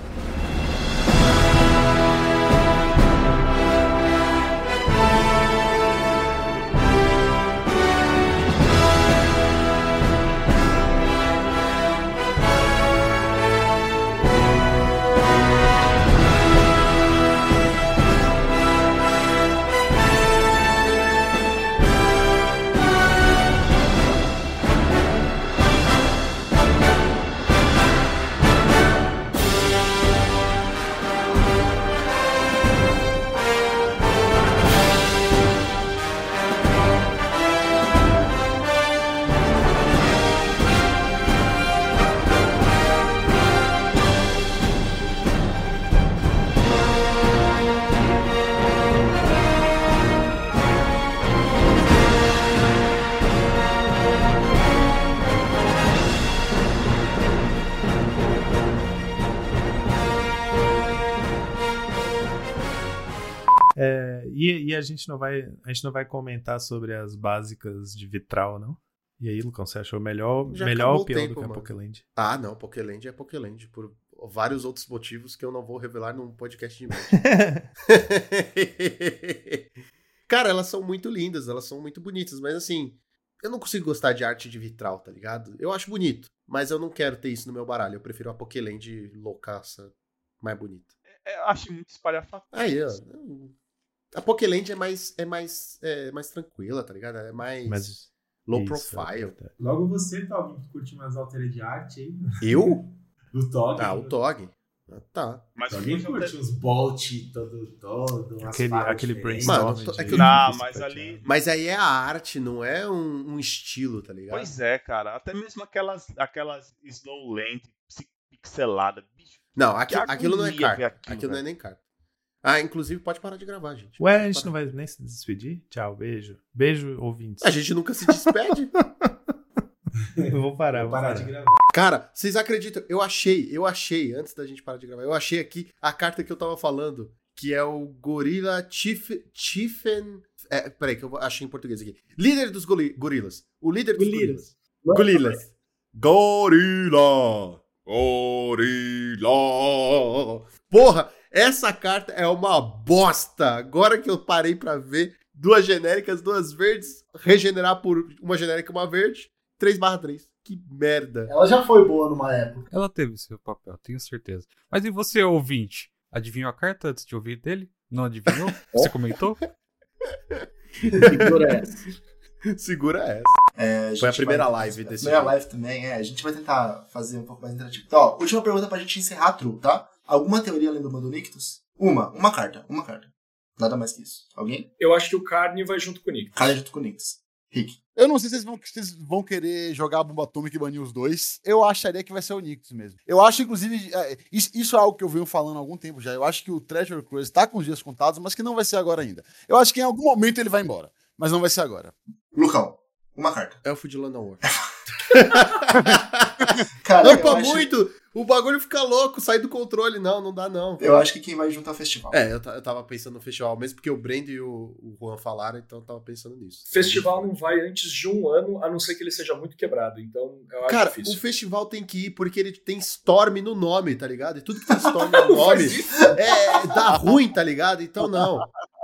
É, e, e a gente não vai a gente não vai comentar sobre as básicas de vitral, não? E aí, Lucão, você achou melhor, Já melhor ou o pior tempo, do que a. Pokéland? Ah, não, Pokéland é Pokéland, por vários outros motivos que eu não vou revelar num podcast de <laughs> Magic. Cara, elas são muito lindas, elas são muito bonitas, mas assim, eu não consigo gostar de arte de vitral, tá ligado? Eu acho bonito, mas eu não quero ter isso no meu baralho. Eu prefiro a Pokéland loucaça mais bonita. É, eu acho muito espalhafatoso. Aí, ó. A Pokéland é mais, é mais, é mais tranquila, tá ligado? É mais, Mas low isso, profile. é. Logo você, Tog, que curte umas alteras de arte aí. Eu? <laughs> Do Tog. Ah, o Tog. Ah, tá. Mas Alguém curte te- uns bolt todo, todo, Aquele- aquele brainstorm Mano, é que eu- Não, mas ali. Mas aí é a arte, não é um, um estilo, tá ligado? Pois é, cara. Até mesmo aquelas, aquelas Snowland pi- pixelada. Bicho, Não, aqui- aquilo não é carta. aquilo, Aquilo não é nem carta. Ah, inclusive pode parar de gravar, gente. Ué, a gente não vai nem se despedir? Tchau, beijo. Beijo, ouvintes. A gente nunca se despede. <laughs> Eu vou parar, Vou vou parar parar. de gravar. Cara, vocês acreditam? Eu achei, eu achei, antes da gente parar de gravar, eu achei aqui a carta que eu tava falando, que é o Gorila Chief, Chiefen... É, peraí, que eu achei em português aqui. Líder dos goli- gorilas. O líder dos gorilas. Gorilas. Gorila. Gorila. Porra, essa carta é uma bosta. Agora que eu parei pra ver, duas genéricas, duas verdes, regenerar por uma genérica e uma verde, 3/3. Que merda. Ela já foi boa numa época. Ela teve seu papel, tenho certeza. Mas e você, ouvinte? Adivinhou a carta antes de ouvir dele? Não adivinhou? <laughs> Você comentou? Figura essa. Segura essa. É, Foi a primeira vai- live desse Primeira jogo. live também, é. A gente vai tentar fazer um pouco mais interativo. Então, ó, última pergunta pra gente encerrar a true, tá? Alguma teoria além do Mando Nictus? Uma, uma carta, uma carta. Nada mais que isso. Alguém? Eu acho que o Carne vai junto com o Nick. Cara junto com o Nictus. Rick. Eu não sei se vocês vão, se vocês vão querer jogar a bomba atômica e banir os dois. Eu acharia que vai ser o Nictus mesmo. Eu acho, inclusive, é, isso, isso é algo que eu venho falando há algum tempo já. Eu acho que o Treasure Cruise tá com os dias contados, mas que não vai ser agora ainda. Eu acho que em algum momento ele vai embora. Mas não vai ser agora. Lucão, uma carta. Elfo de London War. <laughs> Cara, Ampa acho, muito! O bagulho fica louco, sai do controle. Não, não dá não. eu acho que quem vai junto é o festival. É, eu, eu tava pensando no festival, mesmo porque o Brendo e o, o Juan falaram, então eu tava pensando nisso. Festival não vai antes de um ano, a não ser que ele seja muito quebrado. Então, eu acho Cara, difícil. o festival tem que ir porque ele tem Storm no nome, tá ligado? E tudo que tem Storm no <laughs> nome é, dá ruim, tá ligado? Então não.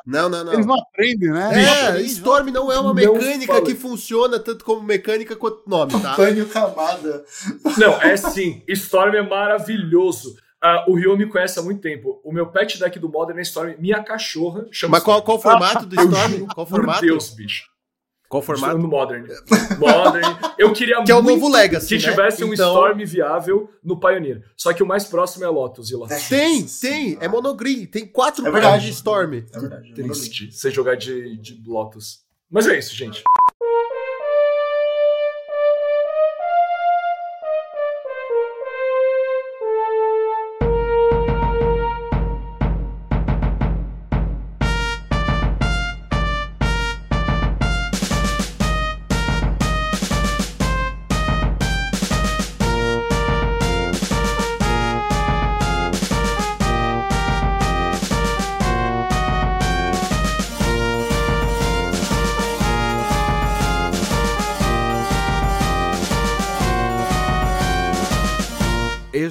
Não, não, Eles não. não aprendem, né? É, Storm não é uma Não mecânica que funciona tanto como mecânica quanto nome, tá? Pânio Camada. Não, é sim. Storm é maravilhoso. Ah, o Rio me conhece há muito tempo. O meu pet deck do Modern é Storm. Minha cachorra chama Mas qual, qual o formato do Eu Storm? Qual formato? Deus, bicho. Qual formato? No Modern. Modern. Eu queria <laughs> Que é o muito novo Legacy, que né? tivesse um Então- Storm viável no Pioneer. Só que o mais próximo é Lotus. E Lotus. Tem, tem. É monogreen. Tem quatro É verdade. de Storm. É verdade. Triste você jogar de, de Lotus. Mas é isso, gente.